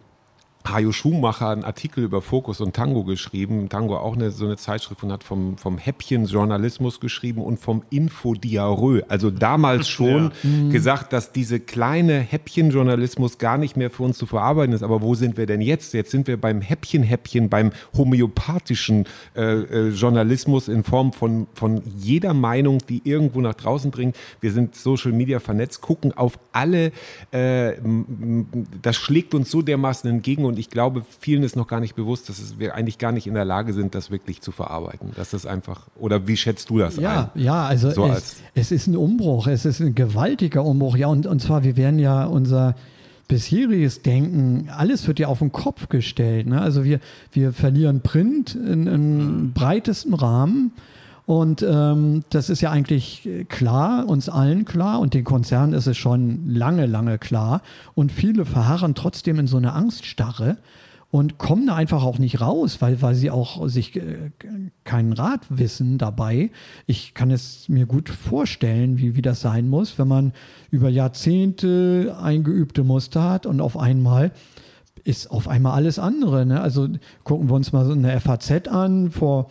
Hajo Schumacher einen Artikel über Fokus und Tango geschrieben. Tango auch eine, so eine Zeitschrift und hat vom, vom Häppchen-Journalismus geschrieben und vom Infodiarö. Also damals schon gesagt, dass diese kleine Häppchen-Journalismus gar nicht mehr für uns zu verarbeiten ist. Aber wo sind wir denn jetzt? Jetzt sind wir beim Häppchen-Häppchen, beim homöopathischen äh, äh, Journalismus in Form von, von jeder Meinung, die irgendwo nach draußen dringt. Wir sind Social Media vernetzt, gucken auf alle, äh, das schlägt uns so dermaßen entgegen und ich glaube, vielen ist noch gar nicht bewusst, dass wir eigentlich gar nicht in der Lage sind, das wirklich zu verarbeiten. Dass das einfach, oder wie schätzt du das Ja, ein? ja, also So es, als- es ist ein Umbruch, es ist ein gewaltiger Umbruch. Ja, und, und zwar, wir werden ja unser bisheriges Denken, alles wird ja auf den Kopf gestellt. Ne? Also wir, wir verlieren Print in, in breitesten Rahmen. Und ähm, das ist ja eigentlich klar, uns allen klar und den Konzernen ist es schon lange, lange klar. Und viele verharren trotzdem in so eine Angststarre und kommen da einfach auch nicht raus, weil, weil sie auch sich äh, keinen Rat wissen dabei. Ich kann es mir gut vorstellen, wie, wie das sein muss, wenn man über Jahrzehnte eingeübte Muster hat und auf einmal ist auf einmal alles andere. Ne? Also gucken wir uns mal so eine FAZ an vor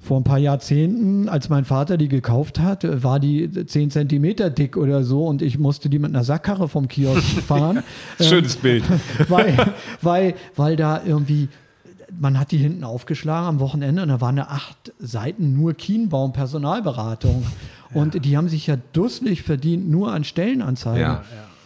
vor ein paar Jahrzehnten, als mein Vater die gekauft hat, war die 10 Zentimeter dick oder so und ich musste die mit einer Sackkarre vom Kiosk fahren. Schönes Bild. weil, weil, weil da irgendwie, man hat die hinten aufgeschlagen am Wochenende und da waren acht Seiten nur Kienbaum Personalberatung. Und die haben sich ja dusselig verdient, nur an Stellenanzeigen. Ja.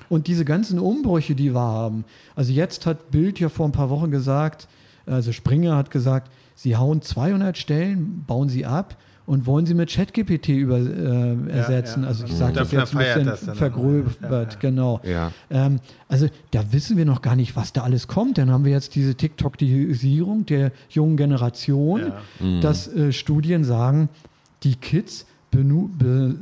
Und diese ganzen Umbrüche, die wir haben. Also jetzt hat Bild ja vor ein paar Wochen gesagt, also Springer hat gesagt, sie hauen 200 Stellen, bauen sie ab und wollen sie mit ChatGPT über, äh, ersetzen. ja. Also ich sage das jetzt ein bisschen vergröbert, Ja, ja. genau. Ja. Ähm, also da wissen wir noch gar nicht, was da alles kommt. Dann haben wir jetzt diese TikTokisierung der jungen Generation, dass äh, Studien sagen, die Kids be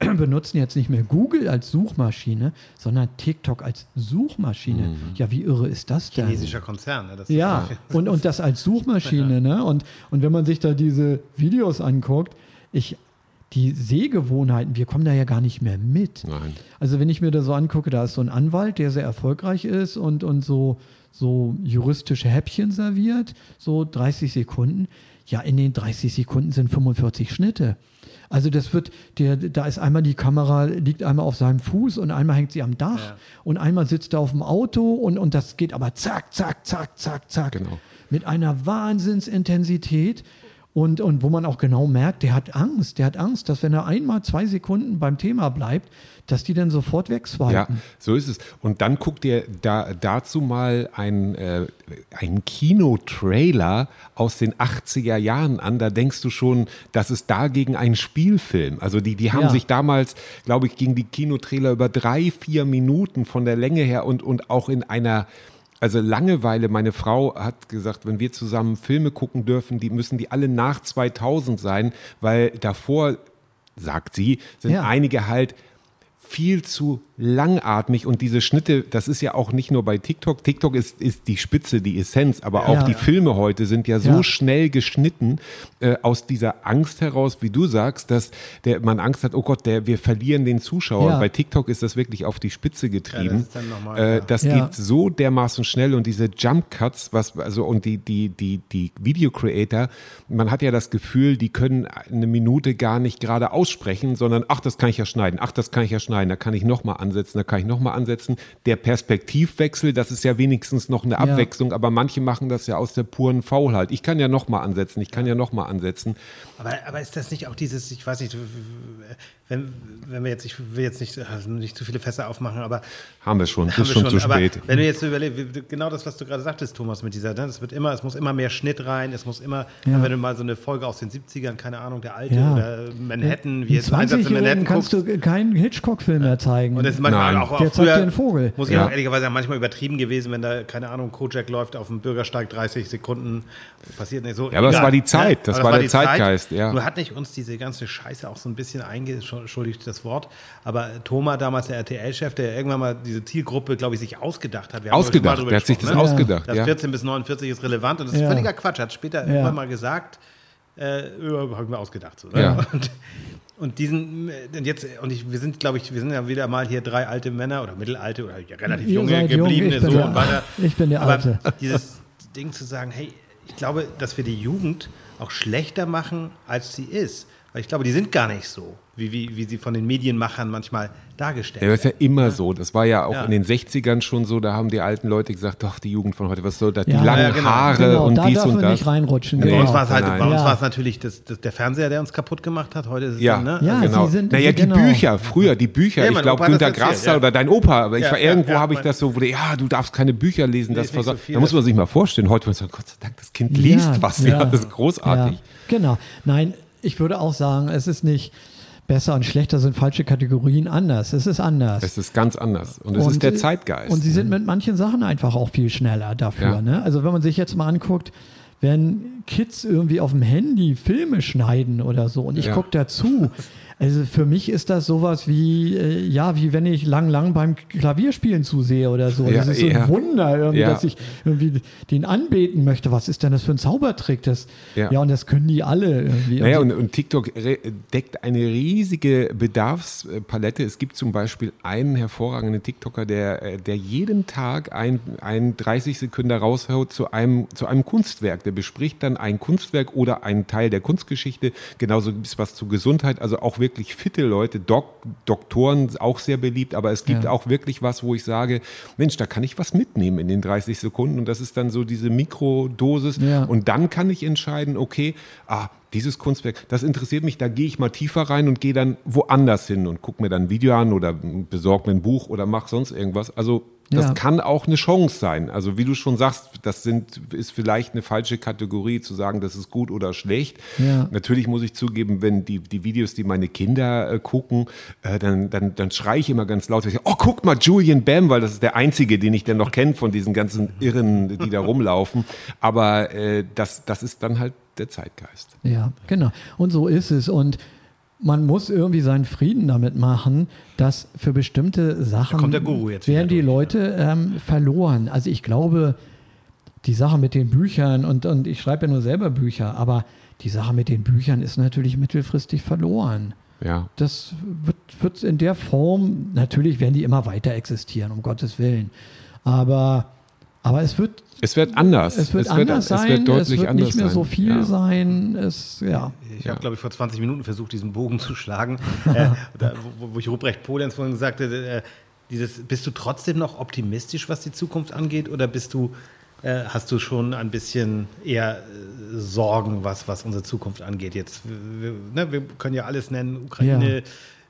benutzen jetzt nicht mehr Google als Suchmaschine, sondern TikTok als Suchmaschine. Ja, wie irre ist das denn? Chinesischer Konzern. Ne? Das ist Ja, und, und das als Suchmaschine, ne? Und, und wenn man sich da diese Videos anguckt, ich, die Sehgewohnheiten, wir kommen da ja gar nicht mehr mit. Nein. Also wenn ich mir da so angucke, da ist so ein Anwalt, der sehr erfolgreich ist und, und so, so juristische Häppchen serviert, so 30 Sekunden. Ja, in den 30 Sekunden sind 45 Schnitte. Also das wird, der, da ist einmal die Kamera, liegt einmal auf seinem Fuß und einmal hängt sie am Dach Ja. und einmal sitzt er auf dem Auto und, und das geht aber zack, zack, zack, zack, zack. Genau. Mit einer Wahnsinnsintensität. Und, und wo man auch genau merkt, der hat Angst. Der hat Angst, dass wenn er einmal zwei Sekunden beim Thema bleibt, dass die dann sofort wegswipen. Ja, so ist es. Und dann guck dir da, dazu mal ein, äh, ein Kinotrailer aus den 80er Jahren an. Da denkst du schon, das ist dagegen ein Spielfilm. Also die, die haben Ja. sich damals, glaube ich, gegen die Kinotrailer über drei, vier Minuten von der Länge her und, und auch in einer also Langeweile, meine Frau hat gesagt, wenn wir zusammen Filme gucken dürfen, die müssen die alle nach 2000 sein, weil davor, sagt sie, sind Ja. einige halt viel zu langatmig und diese Schnitte, das ist ja auch nicht nur bei TikTok. TikTok ist, ist die Spitze, die Essenz, aber auch Ja. die Filme heute sind ja so Ja. schnell geschnitten äh, aus dieser Angst heraus, wie du sagst, dass der, man Angst hat, oh Gott, der, wir verlieren den Zuschauer. Ja. Bei TikTok ist das wirklich auf die Spitze getrieben. Ja, das nochmal, äh, ja. das Ja. geht so dermaßen schnell und diese Jump Cuts, was also und die die die die Video Creator, man hat ja das Gefühl, die können eine Minute gar nicht gerade aussprechen, sondern ach, das kann ich ja schneiden, ach, das kann ich ja schneiden, da kann ich noch mal ansetzen, da kann ich noch mal ansetzen. Der Perspektivwechsel, das ist ja wenigstens noch eine Abwechslung, aber manche machen das ja aus der puren Faulheit. Ich kann ja noch mal ansetzen, ich kann ja noch mal ansetzen. Aber, aber ist das nicht auch dieses, ich weiß nicht, wenn, wenn wir jetzt, ich will jetzt nicht, also nicht zu viele Fässer aufmachen, aber Haben wir schon, es haben ist wir schon, schon, zu aber spät. Wenn du jetzt überlegst, genau das, was du gerade sagtest, Thomas, mit dieser, ne, es wird immer, es muss immer mehr Schnitt rein, es muss immer, Ja. wenn du mal so eine Folge aus den 70ern, keine Ahnung, der alte Ja. oder Manhattan, wie jetzt Einsatz in 20-Jährigen Manhattan kannst guckst. du keinen Hitchcock-Film mehr zeigen. Und das ist manchmal Nein. auch, auch Der zeigt früher, dir einen Vogel. Muss ich Ja. auch ehrlicherweise sagen, manchmal übertrieben gewesen, wenn da, keine Ahnung, Kojak läuft auf dem Bürgersteig 30 Sekunden, passiert nicht so. Ja, aber das Egal, war die Zeit, ne? das Aber war der die Zeit. Ja. Nur hat nicht uns diese ganze Scheiße auch so ein bisschen einge, entschuldigt das Wort, aber Thomas, damals der RTL-Chef, der irgendwann mal diese Zielgruppe, glaube ich, sich ausgedacht hat. Wir haben Ausgedacht, der hat sich das gesprochen, ne? ausgedacht, Das ja. 14 bis 49 ist relevant und das ist Ja. völliger Quatsch. Hat später Ja. irgendwann mal gesagt, äh, habe ich mir ausgedacht. So, ne? Ja. Und, und diesen, und jetzt, und ich, wir sind, glaube ich, wir sind ja wieder mal hier drei alte Männer oder mittelalte oder ja, relativ Ihr junge jung, gebliebene ich bin so der- und weiter. ich bin der Aber Alte. Dieses Ding zu sagen, hey, ich glaube, dass wir die Jugend auch schlechter machen, als sie ist. Weil ich glaube, die sind gar nicht so, wie, wie, wie sie von den Medienmachern manchmal dargestellt Ja, das ist ja werden. immer so. Das war ja auch Ja. in den 60ern schon so. Da haben die alten Leute gesagt, doch, die Jugend von heute, was soll das? Die Ja. langen Ja, genau. Haare genau, und da dies darf und das. nicht reinrutschen. Nee. Bei Genau. uns war es halt, Nein. bei uns Ja. war es natürlich das, das, der Fernseher, der uns kaputt gemacht hat. Heute ist es Ja, dann, ne? Ja, genau. sie sind- naja, die genau. Bücher, früher die Bücher. Ja, ich glaube, Günter ja. oder dein Opa. Aber ich Ja, war ja, irgendwo ja, habe ich das so, wo der, ja, du darfst keine Bücher lesen. Das so da muss man sich mal vorstellen. Heute man so, Gott sei Dank, das Kind liest was. Ja, das ist großartig. Ja, genau. Nein, ich würde auch sagen, es ist nicht besser und schlechter sind falsche Kategorien anders. Es ist anders. Es ist ganz anders. Und es ist der Zeitgeist. Und sie sind mit manchen Sachen einfach auch viel schneller dafür. Ja. Ne? Also wenn man sich jetzt mal anguckt, wenn Kids irgendwie auf dem Handy Filme schneiden oder so und ich Ja. gucke dazu. Also für mich ist das sowas wie, äh, ja, wie wenn ich lang, lang beim Klavierspielen zusehe oder so. Ja, das ist so ein. Wunder, irgendwie, dass ich irgendwie den anbeten möchte. Was ist denn das für ein Zaubertrick? Das, Ja. und das können die alle irgendwie. Naja, Und und, und TikTok deckt eine riesige Bedarfspalette. Es gibt zum Beispiel einen hervorragenden TikToker, der, äh, der jeden Tag ein, ein 30 Sekunden raushaut zu einem, zu einem Kunstwerk. Der bespricht dann ein Kunstwerk oder einen Teil der Kunstgeschichte. Genauso gibt es was zu Gesundheit. Also auch wirklich fitte Leute, Dok Doktoren, auch sehr beliebt. Aber es gibt Ja. auch wirklich was, wo ich sage, Mensch, da kann ich was mitnehmen in den 30 Sekunden. Und das ist dann so diese Mikrodosis. Ja. Und dann kann ich entscheiden, okay, ah, dieses Kunstwerk, das interessiert mich, da gehe ich mal tiefer rein und gehe dann woanders hin und gucke mir dann ein Video an oder besorge mir ein Buch oder mache sonst irgendwas. Also das Ja. kann auch eine Chance sein. Also wie du schon sagst, das sind, ist vielleicht eine falsche Kategorie zu sagen, das ist gut oder schlecht. Ja. Natürlich muss ich zugeben, wenn die, die Videos, die meine Kinder äh, gucken, äh, dann, dann, dann schreie ich immer ganz laut, ich sage, oh, guck mal, Julian Bam, weil das ist der einzige, den ich dann noch kenne von diesen ganzen Irren, die da rumlaufen. Aber äh, das, das ist dann halt der Zeitgeist. Ja, genau. Und so ist es. Und man muss irgendwie seinen Frieden damit machen, dass für bestimmte Sachen kommt der Guru jetzt werden die durch. Leute ähm, verloren. Also ich glaube, die Sache mit den Büchern und, und ich schreibe ja nur selber Bücher, aber die Sache mit den Büchern ist natürlich mittelfristig verloren. Ja. Das wird, wird in der Form, natürlich werden die immer weiter existieren, um Gottes Willen. Aber, aber es wird Es wird anders. es wird anders sein, Es wird deutlich es wird anders nicht mehr sein. so viel ja. sein. Es, ja. Ich Ja. habe, glaube ich, vor 20 Minuten versucht, diesen Bogen zu schlagen, äh, da, wo, wo ich Ruprecht Polenz vorhin sagte, äh, dieses, bist du trotzdem noch optimistisch, was die Zukunft angeht, oder bist du, äh, hast du schon ein bisschen eher äh, Sorgen, was, was unsere Zukunft angeht? Jetzt, wir, ne, wir können ja alles nennen, Ukraine,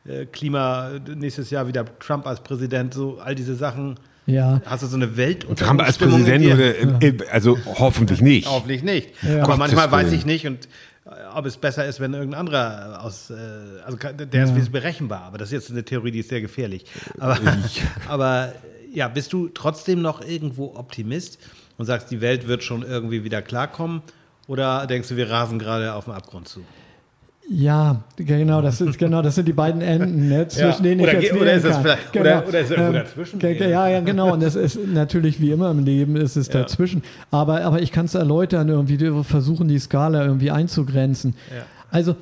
äh, Klima, nächstes Jahr wieder Trump als Präsident, so all diese Sachen. Ja, Hast du so eine Welt Trump als Präsident, oder, äh, also hoffentlich nicht. Hoffentlich nicht. Ja. Aber manchmal weiß ich nicht und äh, ob es besser ist, wenn irgendein anderer aus, äh, also der ist ist berechenbar, aber das ist jetzt eine Theorie, die ist sehr gefährlich. Aber, aber ja, bist du trotzdem noch irgendwo Optimist und sagst, die Welt wird schon irgendwie wieder klarkommen? Oder denkst du, wir rasen gerade auf den Abgrund zu? Ja, genau, das ist genau, das sind die beiden Enden, ne, zwischen denen Oder ich jetzt oder ist es kann. vielleicht- genau. oder- oder ist es irgendwo Ähm, dazwischen? Ja, ja, genau. Und das ist natürlich wie immer im Leben ist es dazwischen. Aber, aber ich kann es erläutern, irgendwie die versuchen, die Skala irgendwie einzugrenzen. Ja. Also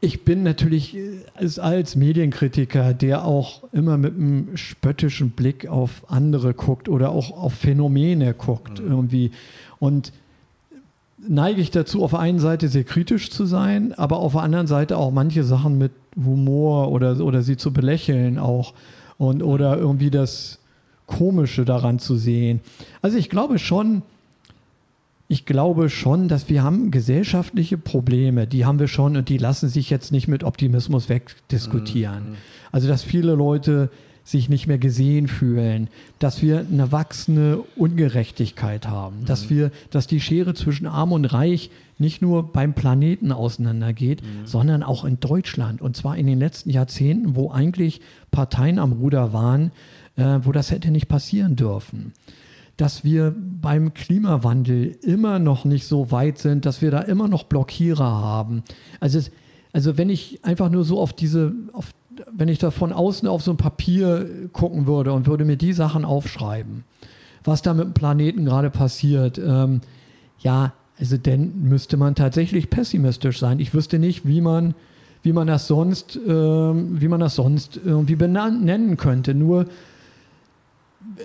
ich bin natürlich als, als Medienkritiker, der auch immer mit einem spöttischen Blick auf andere guckt oder auch auf Phänomene guckt irgendwie. Und neige ich dazu, auf der einen Seite sehr kritisch zu sein, aber auf der anderen Seite auch manche Sachen mit Humor oder, oder sie zu belächeln auch und oder irgendwie das Komische daran zu sehen. Also ich glaube schon, ich glaube schon, dass wir haben gesellschaftliche Probleme, die haben wir schon und die lassen sich jetzt nicht mit Optimismus wegdiskutieren. Also dass viele Leute sich nicht mehr gesehen fühlen, dass wir eine wachsende Ungerechtigkeit haben, dass wir, dass die Schere zwischen Arm und Reich nicht nur beim Planeten auseinandergeht, sondern auch in Deutschland und zwar in den letzten Jahrzehnten, wo eigentlich Parteien am Ruder waren, äh, wo das hätte nicht passieren dürfen. Dass wir beim Klimawandel immer noch nicht so weit sind, dass wir da immer noch Blockierer haben. Also, es, also wenn ich einfach nur so auf diese, auf, wenn ich da von außen auf so ein Papier gucken würde und würde mir die Sachen aufschreiben, was da mit dem Planeten gerade passiert, ähm, ja, also dann müsste man tatsächlich pessimistisch sein. Ich wüsste nicht, wie man, wie man das sonst, ähm, wie man das sonst irgendwie benennen könnte. Nur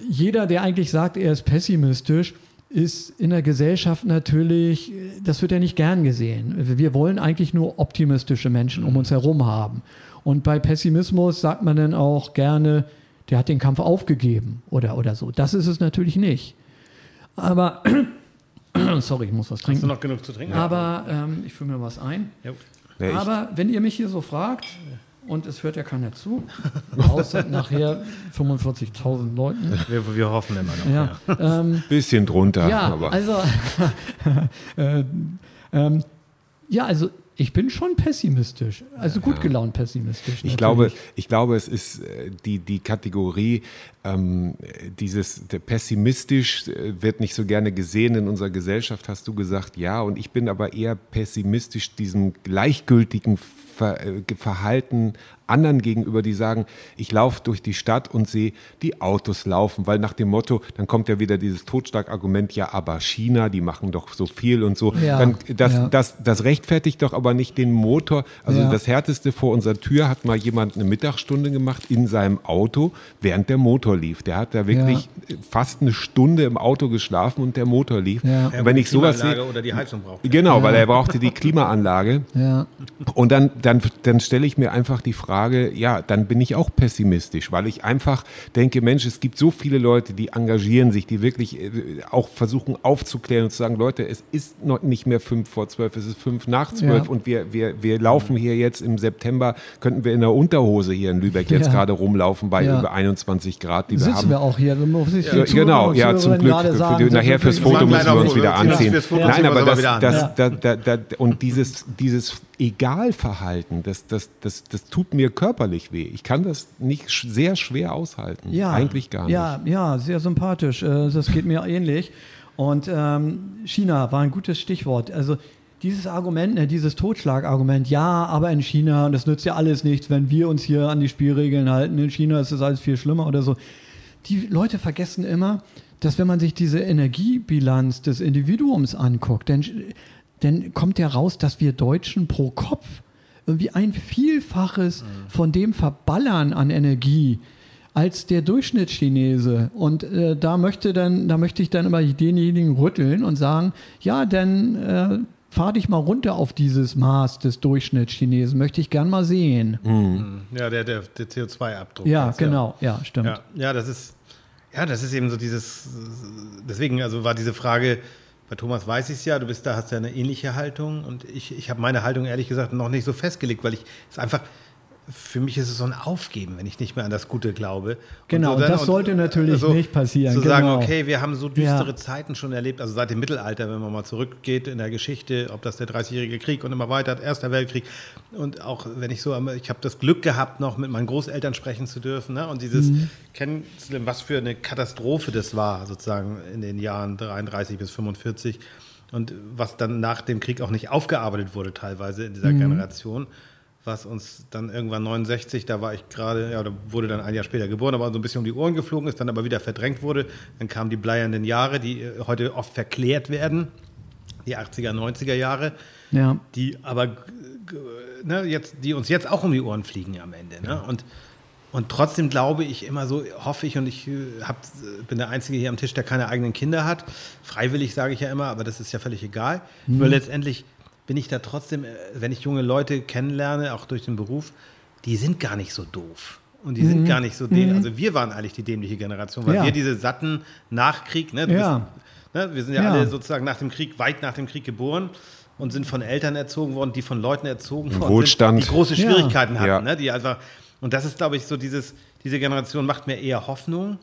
jeder, der eigentlich sagt, er ist pessimistisch, ist in der Gesellschaft natürlich, das wird ja nicht gern gesehen. Wir wollen eigentlich nur optimistische Menschen um uns herum haben. Und bei Pessimismus sagt man dann auch gerne, der hat den Kampf aufgegeben oder, oder so. Das ist es natürlich nicht. Aber, sorry, ich muss was Hast du trinken. noch genug zu trinken? Aber ähm, ich fühle mir was ein. Ja. Ja, ich- Aber wenn ihr mich hier so fragt, und es hört ja keiner zu, außer nachher 45.000 Leuten. Wir, wir hoffen immer noch. Ja, ähm, Bisschen drunter, ja aber also, äh, ähm, ja, also ich bin schon pessimistisch, also gut gelaunt pessimistisch. Ich natürlich. glaube, ich glaube, es ist äh, die, die Kategorie, ähm, dieses der pessimistisch äh, wird nicht so gerne gesehen in unserer Gesellschaft, hast du gesagt, ja. Und ich bin aber eher pessimistisch diesem gleichgültigen Ver äh, Verhalten anderen gegenüber, die sagen, ich laufe durch die Stadt und sehe die Autos laufen, weil nach dem Motto, dann kommt ja wieder dieses Totschlagargument, ja, aber China, die machen doch so viel und so. Ja, dann, das, ja. das, das rechtfertigt doch aber nicht den Motor. Also Ja. das Härteste vor unserer Tür hat mal jemand eine Mittagsstunde gemacht in seinem Auto, während der Motor lief. Der hat da wirklich fast eine Stunde im Auto geschlafen und der Motor lief. Ja. Und wenn ich sowas Klimaanlage sehe, oder die Heizung braucht. genau, weil er brauchte die Klimaanlage. Ja, Und dann, dann, dann stelle ich mir einfach die Frage, ja, dann bin ich auch pessimistisch, weil ich einfach denke, Mensch, es gibt so viele Leute, die engagieren sich, die wirklich äh, auch versuchen aufzuklären und zu sagen, Leute, es ist noch nicht mehr fünf vor zwölf, es ist fünf nach zwölf Ja. und wir, wir, wir laufen hier jetzt im September, könnten wir in der Unterhose hier in Lübeck jetzt Ja. gerade rumlaufen bei Ja. über 21 Grad, die wir sitzen haben. wir auch hier. Ja, genau, ja, zum Glück. Für sagen, die, nachher fürs Foto müssen wir uns wieder anziehen. Nein, aber das, das, Ja. da, da, da, und dieses, dieses Egalverhalten, das, das, das, das tut mir körperlich weh. Ich kann das nicht sch- sehr schwer aushalten. Ja, Eigentlich gar nicht. Ja, ja, sehr sympathisch. Äh, Das geht mir ähnlich. Und ähm, China war ein gutes Stichwort. Also dieses Argument, ne, dieses Totschlagargument, ja, aber in China, und das nützt ja alles nichts, wenn wir uns hier an die Spielregeln halten. In China ist das alles viel schlimmer oder so. Die Leute vergessen immer, dass wenn man sich diese Energiebilanz des Individuums anguckt, dann, dann kommt ja raus, dass wir Deutschen pro Kopf irgendwie ein Vielfaches von dem verballern an Energie als der Durchschnittschinese. Und äh, da möchte dann, da möchte ich dann immer denjenigen rütteln und sagen, ja, dann äh, fahr dich mal runter auf dieses Maß des Durchschnittschinesen. Möchte ich gern mal sehen. Ja, der, der, der CO2-Abdruck. Ja, jetzt, genau. Ja, stimmt. Ja, ja, das ist, ja, das ist eben so dieses, deswegen, also war diese Frage, bei Thomas weiß ich es ja, du bist da, hast ja eine ähnliche Haltung und ich, ich habe meine Haltung ehrlich gesagt noch nicht so festgelegt, weil ich es einfach, für mich ist es so ein Aufgeben, wenn ich nicht mehr an das Gute glaube. Genau, so und dann- das sollte natürlich nicht passieren, Zu sagen, genau. okay, wir haben so düstere Ja. Zeiten schon erlebt, also seit dem Mittelalter, wenn man mal zurückgeht in der Geschichte, ob das der 30-jährige Krieg und immer weiter, Erster Weltkrieg und auch wenn ich so, ich habe das Glück gehabt, noch mit meinen Großeltern sprechen zu dürfen ne? und dieses Mhm. kennenzulernen, was für eine Katastrophe das war, sozusagen in den Jahren 33 bis 45 und was dann nach dem Krieg auch nicht aufgearbeitet wurde teilweise in Mhm. dieser Generation, was uns dann irgendwann 69, da war ich gerade, ja, da wurde dann ein Jahr später geboren, aber so ein bisschen um die Ohren geflogen ist, dann aber wieder verdrängt wurde. Dann kamen die bleiernden Jahre, die äh, heute oft verklärt werden, die 80er, 90er Jahre, Ja. die aber ne, jetzt, die uns jetzt auch um die Ohren fliegen am Ende. Ne? Und, und trotzdem glaube ich immer so, hoffe ich, und ich äh, hab, bin der Einzige hier am Tisch, der keine eigenen Kinder hat. Freiwillig sage ich ja immer, aber das ist ja völlig egal. Nur letztendlich bin ich da trotzdem, äh, wenn ich junge Leute kennenlerne, auch durch den Beruf, die sind gar nicht so doof. Und die sind gar nicht so dämlich. Also wir waren eigentlich die dämliche Generation, weil Ja. wir diese satten Nachkrieg, ne, Ja. bist, ne, wir sind ja, Ja. alle sozusagen nach dem Krieg, weit nach dem Krieg geboren und sind von Eltern erzogen worden, die von Leuten erzogen worden Wohlstand. sind, die große Ja. Schwierigkeiten hatten. Ja. Ne, die einfach, und das ist, glaube ich, so dieses, diese Generation macht mir eher Hoffnung.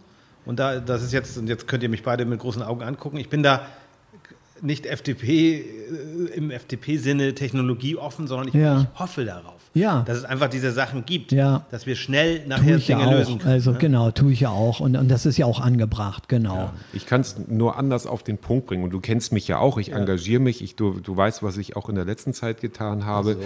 Und da, das ist jetzt, und jetzt könnt ihr mich beide mit großen Augen angucken. Ich bin da nicht FDP, äh, im FDP-Sinne technologieoffen, sondern ich, Ja. ich hoffe darauf, Ja. dass es einfach diese Sachen gibt, Ja. dass wir schnell nachher ich ja Dinge lösen auch. können. Also ne? genau, tue ich ja auch. Und, und das ist ja auch angebracht, genau. Ich kann es nur anders auf den Punkt bringen. Und du kennst mich ja auch. Ich engagiere mich. Ich, du, du weißt, was ich auch in der letzten Zeit getan habe.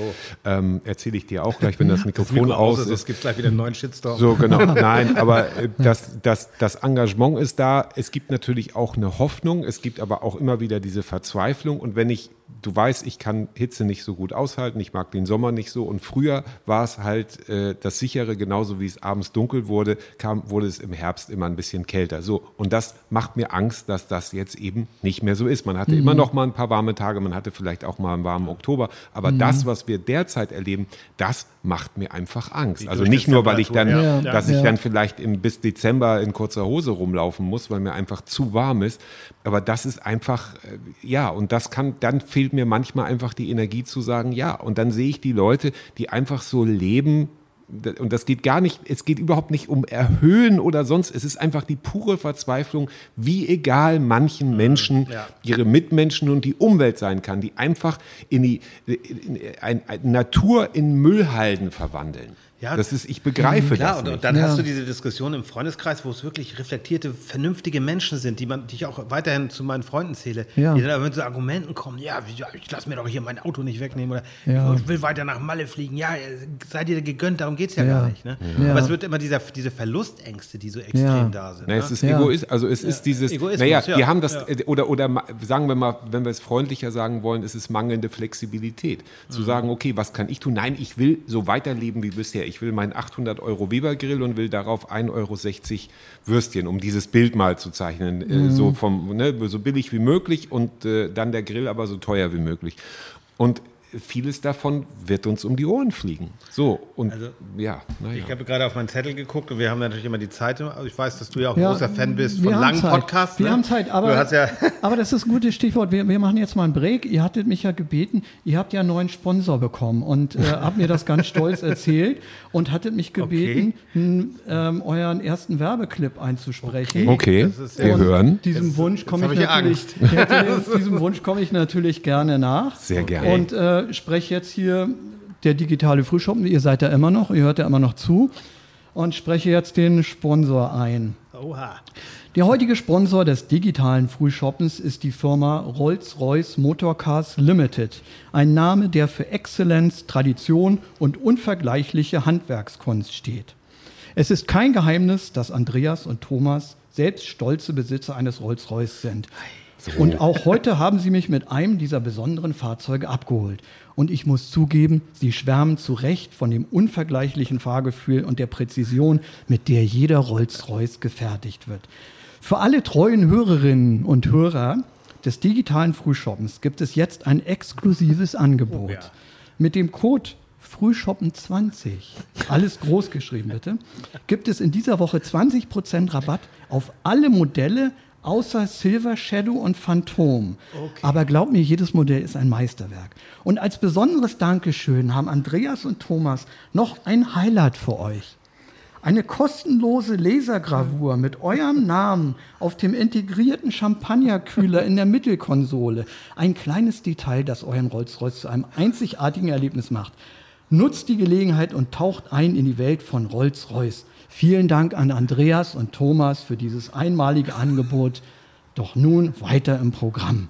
Ähm, Erzähle ich dir auch gleich, wenn das Mikrofon Mikro aus ist, ist. es gibt gleich wieder einen neuen Shitstorm. So, genau. Nein, aber äh, das, das, das Engagement ist da. Es gibt natürlich auch eine Hoffnung. Es gibt aber auch immer wieder diese Verzweiflung. Und wenn ich, du weißt, ich kann Hitze nicht so gut aushalten. Ich mag den Sommer nicht so. Und früher war es halt äh, das sichere, genauso wie es abends dunkel wurde, kam, wurde es im Herbst immer ein bisschen kälter. So. Und das macht mir Angst, dass das jetzt eben nicht mehr so ist. Man hatte immer noch mal ein paar warme Tage. Man hatte vielleicht auch mal einen warmen Oktober. Aber das, was wir derzeit erleben, das macht mir einfach Angst. Also nicht nur, weil ich dann, ja. dass Ja. ich dann vielleicht im, bis Dezember in kurzer Hose rumlaufen muss, weil mir einfach zu warm ist. Aber das ist einfach, äh, ja, und das kann, dann fehlt mir manchmal einfach die Energie zu sagen, ja. Und dann sehe ich die Leute, die einfach so leben, und das geht gar nicht, es geht überhaupt nicht um Erhöhen oder sonst, es ist einfach die pure Verzweiflung, wie egal manchen Menschen ja. ihre Mitmenschen und die Umwelt sein kann, die einfach in die in, ein, ein Natur in Müllhalden verwandeln. Ja. das ist, ich begreife Klar, das und, nicht. und dann Ja. hast du diese Diskussion im Freundeskreis, wo es wirklich reflektierte, vernünftige Menschen sind, die, man, die ich auch weiterhin zu meinen Freunden zähle, Ja. die dann aber mit so Argumenten kommen, ja, ich lasse mir doch hier mein Auto nicht wegnehmen oder Ja. ich will weiter nach Malle fliegen, ja, seid ihr gegönnt, darum geht es ja, Ja. gar nicht. Ne? Ja. Aber es wird immer dieser, diese Verlustängste, die so extrem Ja. da sind. Na, ne? es ist Ja. Egoist, also es ist dieses, Egoismus, naja, ja. wir haben das, Ja. äh, oder, oder sagen wir mal, wenn wir es freundlicher sagen wollen, es ist mangelnde Flexibilität. Mhm. Zu sagen, okay, was kann ich tun? Nein, ich will so weiterleben wie bisher. Ich will meinen 800 Euro Weber Grill und will darauf 1,60 Euro Würstchen, um dieses Bild mal zu zeichnen. Mhm. Äh, so, vom, ne, so billig wie möglich und äh, dann der Grill aber so teuer wie möglich. Und vieles davon wird uns um die Ohren fliegen. So, und Also, ja, naja. Ich habe gerade auf meinen Zettel geguckt und wir haben natürlich immer die Zeit. Ich weiß, dass du ja auch Ja, großer Fan bist wir von haben langen Zeit. Podcasts. Wir ne? haben Zeit, aber, ja aber das ist ein gutes Stichwort. Wir, wir machen jetzt mal einen Break. Ihr hattet mich ja gebeten, ihr habt ja einen neuen Sponsor bekommen und äh, habt mir das ganz stolz erzählt und hattet mich gebeten, n, ähm, euren ersten Werbeclip einzusprechen. Okay, Das ist wir sehr- hören. Diesem Jetzt- Wunsch komme ich ich natürlich, hätte, diesem Wunsch komme ich natürlich gerne nach. Sehr gerne. Und äh, spreche jetzt hier der digitale Frühschoppen. Ihr seid ja immer noch, ihr hört ja immer noch zu. Und spreche jetzt den Sponsor ein. Oha. Der heutige Sponsor des digitalen Frühshoppens ist die Firma Rolls-Royce Motorcars Limited. Ein Name, der für Exzellenz, Tradition und unvergleichliche Handwerkskunst steht. Es ist kein Geheimnis, dass Andreas und Thomas selbst stolze Besitzer eines Rolls-Royce sind. Und auch heute haben sie mich mit einem dieser besonderen Fahrzeuge abgeholt. Und ich muss zugeben, sie schwärmen zu Recht von dem unvergleichlichen Fahrgefühl und der Präzision, mit der jeder Rolls-Royce gefertigt wird. Für alle treuen Hörerinnen und Hörer des digitalen Frühshoppens gibt es jetzt ein exklusives Angebot. ja. Mit dem Code Frühshoppen20, alles groß geschrieben bitte, gibt es in dieser Woche 20% Rabatt auf alle Modelle außer Silver Shadow und Phantom. Aber glaubt mir, jedes Modell ist ein Meisterwerk. Und als besonderes Dankeschön haben Andreas und Thomas noch ein Highlight für euch. Eine kostenlose Lasergravur mit eurem Namen auf dem integrierten Champagnerkühler in der Mittelkonsole. Ein kleines Detail, das euren Rolls-Royce zu einem einzigartigen Erlebnis macht. Nutzt die Gelegenheit und taucht ein in die Welt von Rolls-Royce. Vielen Dank an Andreas und Thomas für dieses einmalige Angebot. Doch nun weiter im Programm.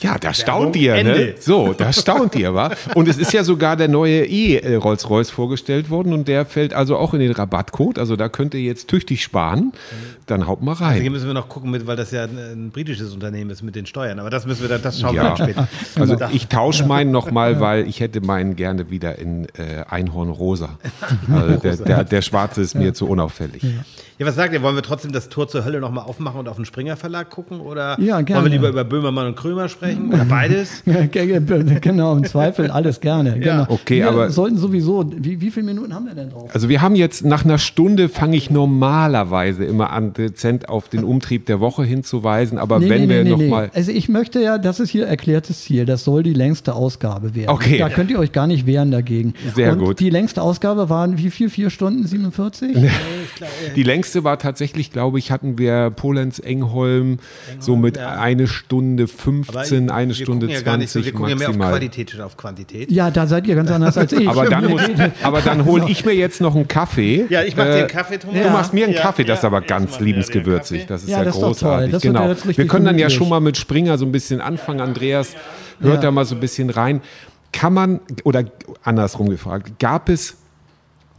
Ja, da staunt ihr, Ende. ne? So, da staunt ihr, wa? Und es ist ja sogar der neue E-Rolls-Royce vorgestellt worden und der fällt also auch in den Rabattcode. Also da könnt ihr jetzt tüchtig sparen. Dann haut mal Hier rein. müssen wir noch gucken, mit, weil das ja ein, ein britisches Unternehmen ist mit den Steuern. Aber das müssen wir dann, das schauen wir Ja, dann später. also ich tausche meinen nochmal, weil ich hätte meinen gerne wieder in äh, Einhornrosa. Also der, der, der schwarze ist mir zu unauffällig. Ja, was sagt ihr? Wollen wir trotzdem das Tor zur Hölle nochmal aufmachen und auf den Springer Verlag gucken? Oder Ja, gerne. wollen wir lieber über Böhmermann und Krömer sprechen? Oder beides? genau, im Zweifel alles gerne. Genau. Okay, wir aber- sollten sowieso, wie, wie viele Minuten haben wir denn drauf? Also wir haben jetzt nach einer Stunde fange ich normalerweise immer an, dezent auf den Umtrieb der Woche hinzuweisen. Aber wenn wir noch mal Also ich möchte ja, das ist hier erklärtes Ziel, das soll die längste Ausgabe werden. Okay. Da könnt ihr euch gar nicht wehren dagegen. Sehr Und gut. Die längste Ausgabe waren wie viel? Vier Stunden 47? Die längste war tatsächlich, glaube ich, hatten wir Polenz Engholm so mit ja. eine Stunde Aber 15, eine wir Stunde gucken ja gar nicht so, 20 Wir gucken ja mehr auf maximal. Qualität statt auf Quantität. Ja, da seid ihr ganz anders als ich. aber dann, muss, aber dann hole ich mir jetzt noch einen Kaffee. Ja, ich mach Äh, dir einen Kaffee, Thomas. Du machst mir einen Ja, Kaffee, das ist ja, aber ganz liebensgewürzig. Das ist Ja, ja, das ist doch toll. großartig. Das wird ja genau. Wir können dann ja schon mal mit Springer so ein bisschen anfangen. Andreas, hört Ja. da mal so ein bisschen rein. Kann man, oder andersrum gefragt, gab es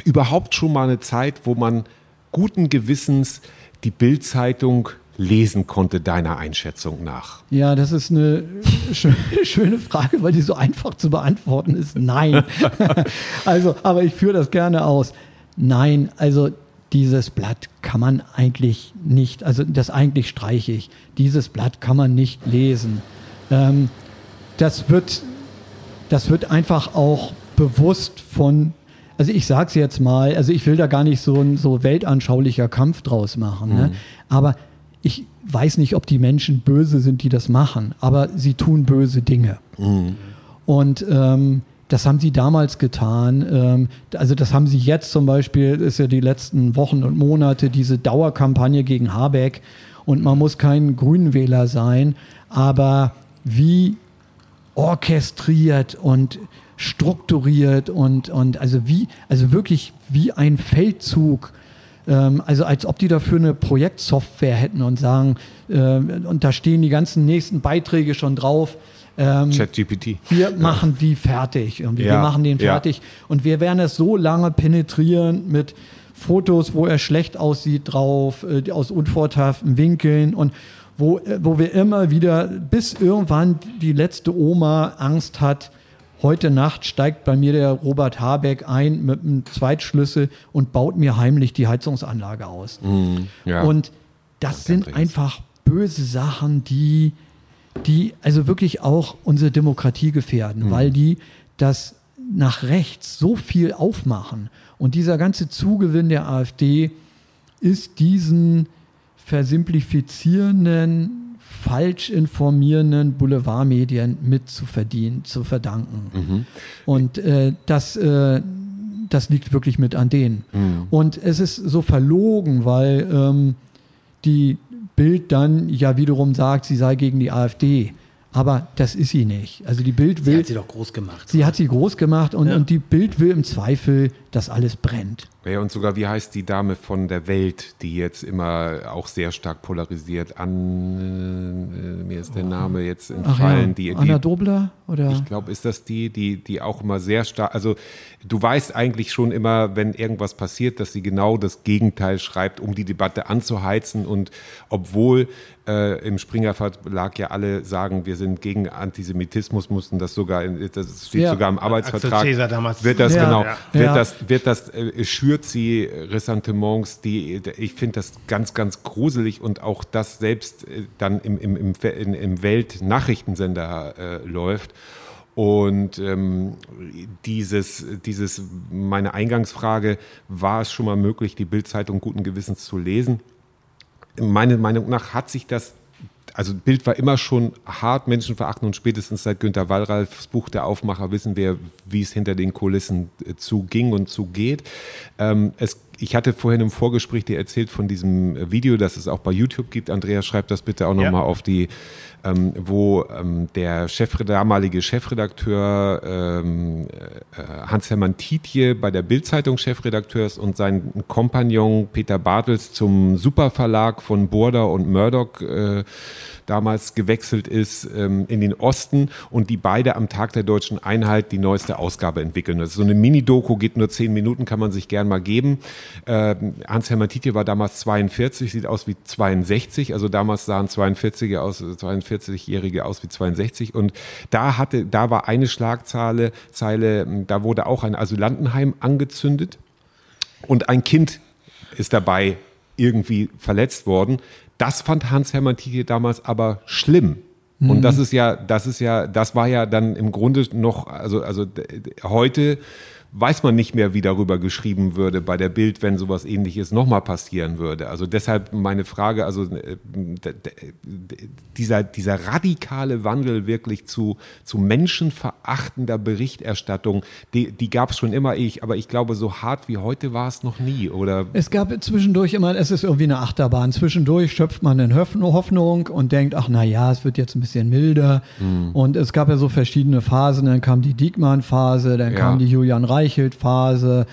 überhaupt schon mal eine Zeit, wo man guten Gewissens die Bildzeitung lesen konnte, deiner Einschätzung nach? Ja, das ist eine schö- schöne Frage, weil die so einfach zu beantworten ist. Nein. also, aber ich führe das gerne aus. Nein, also dieses Blatt kann man eigentlich nicht, also das eigentlich streiche ich. Dieses Blatt kann man nicht lesen. Ähm, das wird, das wird einfach auch bewusst von, also ich sage es jetzt mal, also ich will da gar nicht so ein so weltanschaulicher Kampf draus machen, ne? aber ich weiß nicht, ob die Menschen böse sind, die das machen, aber sie tun böse Dinge. Und ähm, das haben sie damals getan. Ähm, also das haben sie jetzt zum Beispiel, ist ja die letzten Wochen und Monate diese Dauerkampagne gegen Habeck. Und man muss kein Grünenwähler sein, aber wie orchestriert und strukturiert und, und also wie, also wirklich wie ein Feldzug. Ähm, also als ob die dafür eine Projektsoftware hätten und sagen, ähm, und da stehen die ganzen nächsten Beiträge schon drauf. Ähm, ChatGPT. wir machen die fertig. Irgendwie. wir Ja, machen den ja. fertig. Und wir werden es so lange penetrieren mit Fotos, wo er schlecht aussieht drauf, äh, aus unvorteilhaften Winkeln und wo, äh, wo wir immer wieder, bis irgendwann die letzte Oma Angst hat, heute Nacht steigt bei mir der Robert Habeck ein mit einem Zweitschlüssel und baut mir heimlich die Heizungsanlage aus. Ja. Und das sind einfach böse Sachen, die, die also wirklich auch unsere Demokratie gefährden, weil die das nach rechts so viel aufmachen. Und dieser ganze Zugewinn der AfD ist diesen versimplifizierenden, falsch informierenden Boulevardmedien mit zu verdienen, zu verdanken. Und äh, das, äh, das liegt wirklich mit an denen. Und es ist so verlogen, weil ähm, die Bild dann ja wiederum sagt, sie sei gegen die AfD. Aber das ist sie nicht. Also die Bild Sie will, hat sie doch groß gemacht. sie hat sie groß gemacht und, Ja. und die Bild will im Zweifel, dass alles brennt. Ja, und sogar, wie heißt die Dame von der Welt, die jetzt immer auch sehr stark polarisiert an, äh, mir ist der Name jetzt Ach entfallen, ja, die, Anna die, Dobler oder? ich glaube, ist das die, die, die auch immer sehr stark, also du weißt eigentlich schon immer, wenn irgendwas passiert, dass sie genau das Gegenteil schreibt, um die Debatte anzuheizen und obwohl äh, im Springer Verlag ja alle sagen, wir sind gegen Antisemitismus, mussten das sogar, in, das steht Ja. sogar im Arbeitsvertrag, damals. wird das Ja. genau, Ja. wird Ja. das, wird das, äh, schürt sie Ressentiments, die, ich finde das ganz, ganz gruselig und auch das selbst äh, dann im, im, im, im Weltnachrichtensender äh, läuft. Und ähm, dieses, dieses, meine Eingangsfrage, war es schon mal möglich, die Bildzeitung guten Gewissens zu lesen? Meiner Meinung nach hat sich das, also Bild war immer schon hart menschenverachtend und spätestens seit Günter Wallralfs Buch Der Aufmacher wissen wir, wie es hinter den Kulissen äh, zuging und zugeht. Ähm, es, ich hatte vorhin im Vorgespräch dir erzählt von diesem Video, das es auch bei YouTube gibt. Andreas, schreibt das bitte auch Ja. nochmal auf die, ähm, wo ähm, der Chef, damalige Chefredakteur ähm, äh, Hans-Hermann Tietje bei der Bild-Zeitung Chefredakteur ist und sein Kompagnon Peter Bartels zum Superverlag von Burda und Murdoch äh, damals gewechselt ist ähm, in den Osten und die beide am Tag der deutschen Einheit die neueste Ausgabe entwickeln. Das ist so eine Mini-Doku, geht nur zehn Minuten, kann man sich gern mal geben. Ähm, Hans-Hermann Tietje war damals 42, sieht aus wie 62, also damals sahen 42 aus, 42-Jährige aus wie 62 und da hatte, da war eine Schlagzeile, Zeile, da wurde auch ein Asylantenheim angezündet und ein Kind ist dabei irgendwie verletzt worden. Das fand Hans-Hermann Tietje damals aber schlimm. Und das ist ja, das ist ja, das war ja dann im Grunde noch, also, also heute weiß man nicht mehr, wie darüber geschrieben würde bei der Bild, wenn sowas ähnliches nochmal passieren würde. Also deshalb meine Frage, also äh, dieser, dieser radikale Wandel wirklich zu, zu menschenverachtender Berichterstattung, die, die gab es schon immer, ich, aber ich glaube, so hart wie heute war es noch nie, oder? Es gab zwischendurch immer, es ist irgendwie eine Achterbahn. Zwischendurch schöpft man eine Hoff- Hoffnung und denkt, ach na ja, es wird jetzt ein bisschen milder. Mhm. Und es gab ja so verschiedene Phasen. Dann kam die Diekmann-Phase, dann Ja. kam die Julian Reichelt-Phase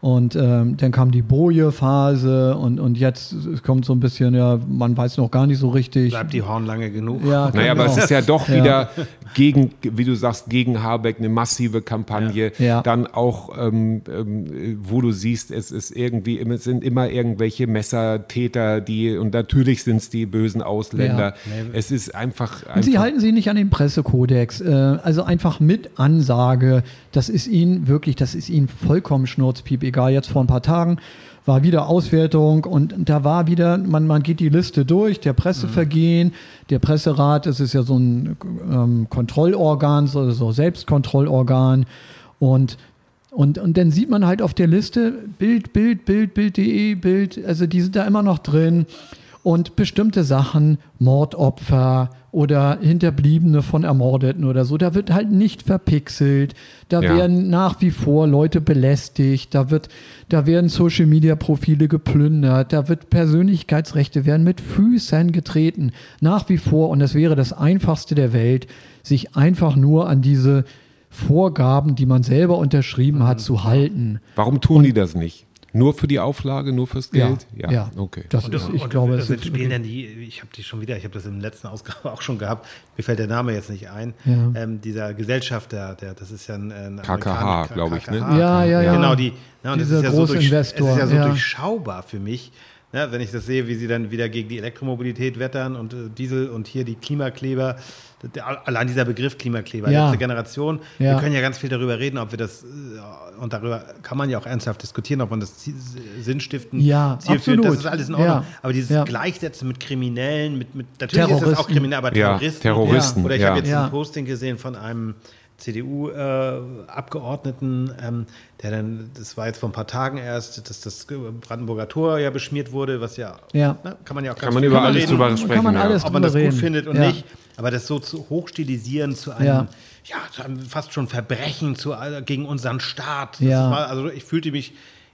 und ähm, dann kam die Boje-Phase und, und jetzt kommt so ein bisschen, ja, man weiß noch gar nicht so richtig. Bleibt die Horn lange genug? ja, Naja, aber genau. es ist ja doch Ja. wieder gegen, wie du sagst, gegen Habeck eine massive Kampagne. Ja. Dann auch, ähm, ähm, wo du siehst, es ist irgendwie, immer- es sind immer irgendwelche Messertäter, die, und natürlich sind es die bösen Ausländer. Es ist einfach, Und Sie einfach halten sich nicht an den Pressekodex. Äh, also einfach mit Ansage. Das ist Ihnen wirklich, das ist Ihnen vollkommen schnurzpiep. Egal, jetzt vor ein paar Tagen war wieder Auswertung und da war wieder, man, man geht die Liste durch, der Pressevergehen, der Presserat, das ist ja so ein ähm, Kontrollorgan, so, so Selbstkontrollorgan und und, und dann sieht man halt auf der Liste Bild, Bild, Bild, Bild.de, Bild, also die sind da immer noch drin. Und bestimmte Sachen, Mordopfer oder Hinterbliebene von Ermordeten oder so, da wird halt nicht verpixelt. Da Ja. werden nach wie vor Leute belästigt. Da wird, da werden Social Media Profile geplündert. Da wird Persönlichkeitsrechte werden mit Füßen getreten. Nach wie vor. Und das wäre das einfachste der Welt, sich einfach nur an diese Vorgaben, die man selber unterschrieben hat, zu halten. warum tun die das nicht? Nur für die Auflage, nur fürs Ja, Geld? ja. okay. Das Und, ist, und, ich glaube, es also ist spielen dann die, ich habe die schon wieder, ich habe das in der letzten Ausgabe auch schon gehabt, mir fällt der Name jetzt nicht ein, Ja. ähm, dieser Gesellschafter, der, das ist ja ein, ein KKH, glaube ich, ne? KKH. Ja, ja, ja. Genau, die, na, und das Dieser ist ja so, durch, es ist ja so ja. durchschaubar für mich, ne, wenn ich das sehe, wie sie dann wieder gegen die Elektromobilität wettern und äh, Diesel und hier die Klimakleber, der, allein dieser Begriff Klimakleber, Ja. letzte Generation, Ja. wir können ja ganz viel darüber reden, ob wir das, äh, und darüber kann man ja auch ernsthaft diskutieren, ob man das Ziel, Sinnstiftend Ja, zielführend, das ist alles in Ordnung. Ja. Aber dieses Ja. Gleichsetzen mit Kriminellen, mit, mit natürlich ist das auch Terroristen. kriminell, aber Ja, Terroristen. Terroristen, Oder ich ja. habe jetzt Ja. ein Posting gesehen von einem CDU-Abgeordneten, ähm, der dann, das war jetzt vor ein paar Tagen erst, dass das Brandenburger Tor ja beschmiert wurde, was ja, Ja. ne, kann man ja auch Kann ganz man über alles reden, drüber sprechen. man ja. alles ob man das gut reden. findet und Ja. nicht. Aber das so zu hochstilisieren zu einem, Ja. ja, zu einem fast schon Verbrechen zu, äh, gegen unseren Staat. Das Ja. war, also ich fühlte mich,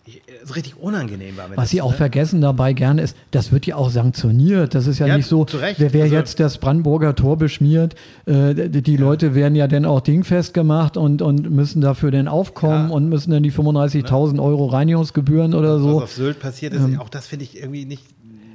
ich, es richtig unangenehm war. Was das, sie auch ne? vergessen dabei gerne ist, das wird ja auch sanktioniert. Das ist ja, Ja, nicht so, wer, wer Also- jetzt das Brandenburger Tor beschmiert, äh, die, die Leute werden ja dann auch dingfest gemacht und, und müssen dafür dann aufkommen Ja. und müssen dann die 35.000 Euro Reinigungsgebühren oder Was so. auf Sylt passiert ist, auch das finde ich irgendwie nicht,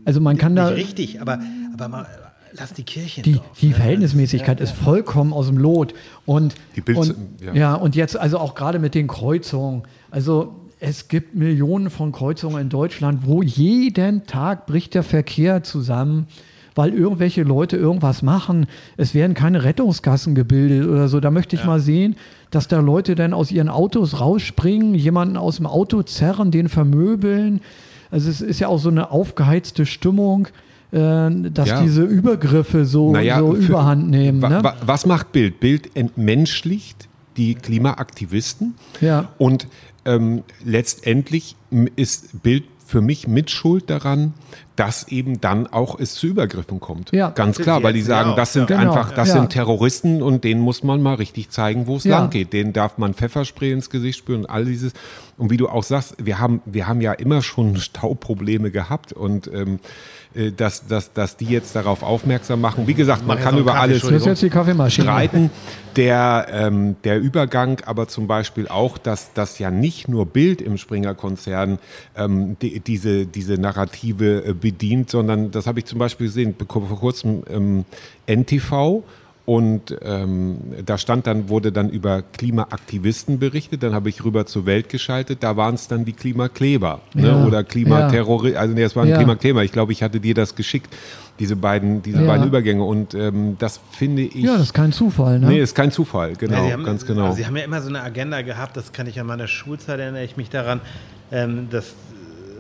Also man kann nicht da, richtig, aber, aber mal, lass die Kirche die, drauf, die ne? Verhältnismäßigkeit ist vollkommen aus dem Lot. Und, Die Bild- und, ja. ja. und jetzt also auch gerade mit den Kreuzungen. Also es gibt Millionen von Kreuzungen in Deutschland, wo jeden Tag bricht der Verkehr zusammen, weil irgendwelche Leute irgendwas machen. Es werden keine Rettungsgassen gebildet oder so. Da möchte ich mal sehen, dass da Leute dann aus ihren Autos rausspringen, jemanden aus dem Auto zerren, den vermöbeln. Also es ist ja auch so eine aufgeheizte Stimmung, äh, dass Ja. diese Übergriffe so, Naja, so für- überhand nehmen. Wa Ne? wa was macht Bild? Bild entmenschlicht die Klimaaktivisten Ja. und ähm, letztendlich ist Bild für mich mitschuld daran, dass eben dann auch es zu Übergriffen kommt. Ja. Ganz klar, weil die jetzt sagen, auch. das sind. Genau. einfach, das Ja. sind Terroristen und denen muss man mal richtig zeigen, wo es Ja. lang geht. Denen darf man Pfefferspray ins Gesicht spüren und all dieses. Und wie du auch sagst, wir haben, wir haben ja immer schon Stauprobleme gehabt und ähm, äh, dass, dass, dass die jetzt darauf aufmerksam machen. Wie gesagt, man kann jetzt über alles Das ist jetzt die Kaffeemaschine. streiten. Der, ähm, der Übergang, aber zum Beispiel auch, dass das ja nicht nur Bild im Springer-Konzern ähm, die, diese, diese Narrative äh, bedient, sondern das habe ich zum Beispiel gesehen, vor kurzem ähm, NTV und ähm, da stand dann, wurde dann über Klimaaktivisten berichtet, dann habe ich rüber zur Welt geschaltet, da waren es dann die Klimakleber ne? Ja. oder Klimaterroristen, also nee, das waren Ja. Klimakleber. Ich glaube, ich hatte dir das geschickt, diese beiden, diese Ja. beiden Übergänge und ähm, das finde ich, Ja, das ist kein Zufall, ne? nee, ist kein Zufall, genau, Ja, sie haben, ganz genau. Also sie haben ja immer so eine Agenda gehabt, das kann ich an meiner Schulzeit erinnere ich mich daran, ähm, dass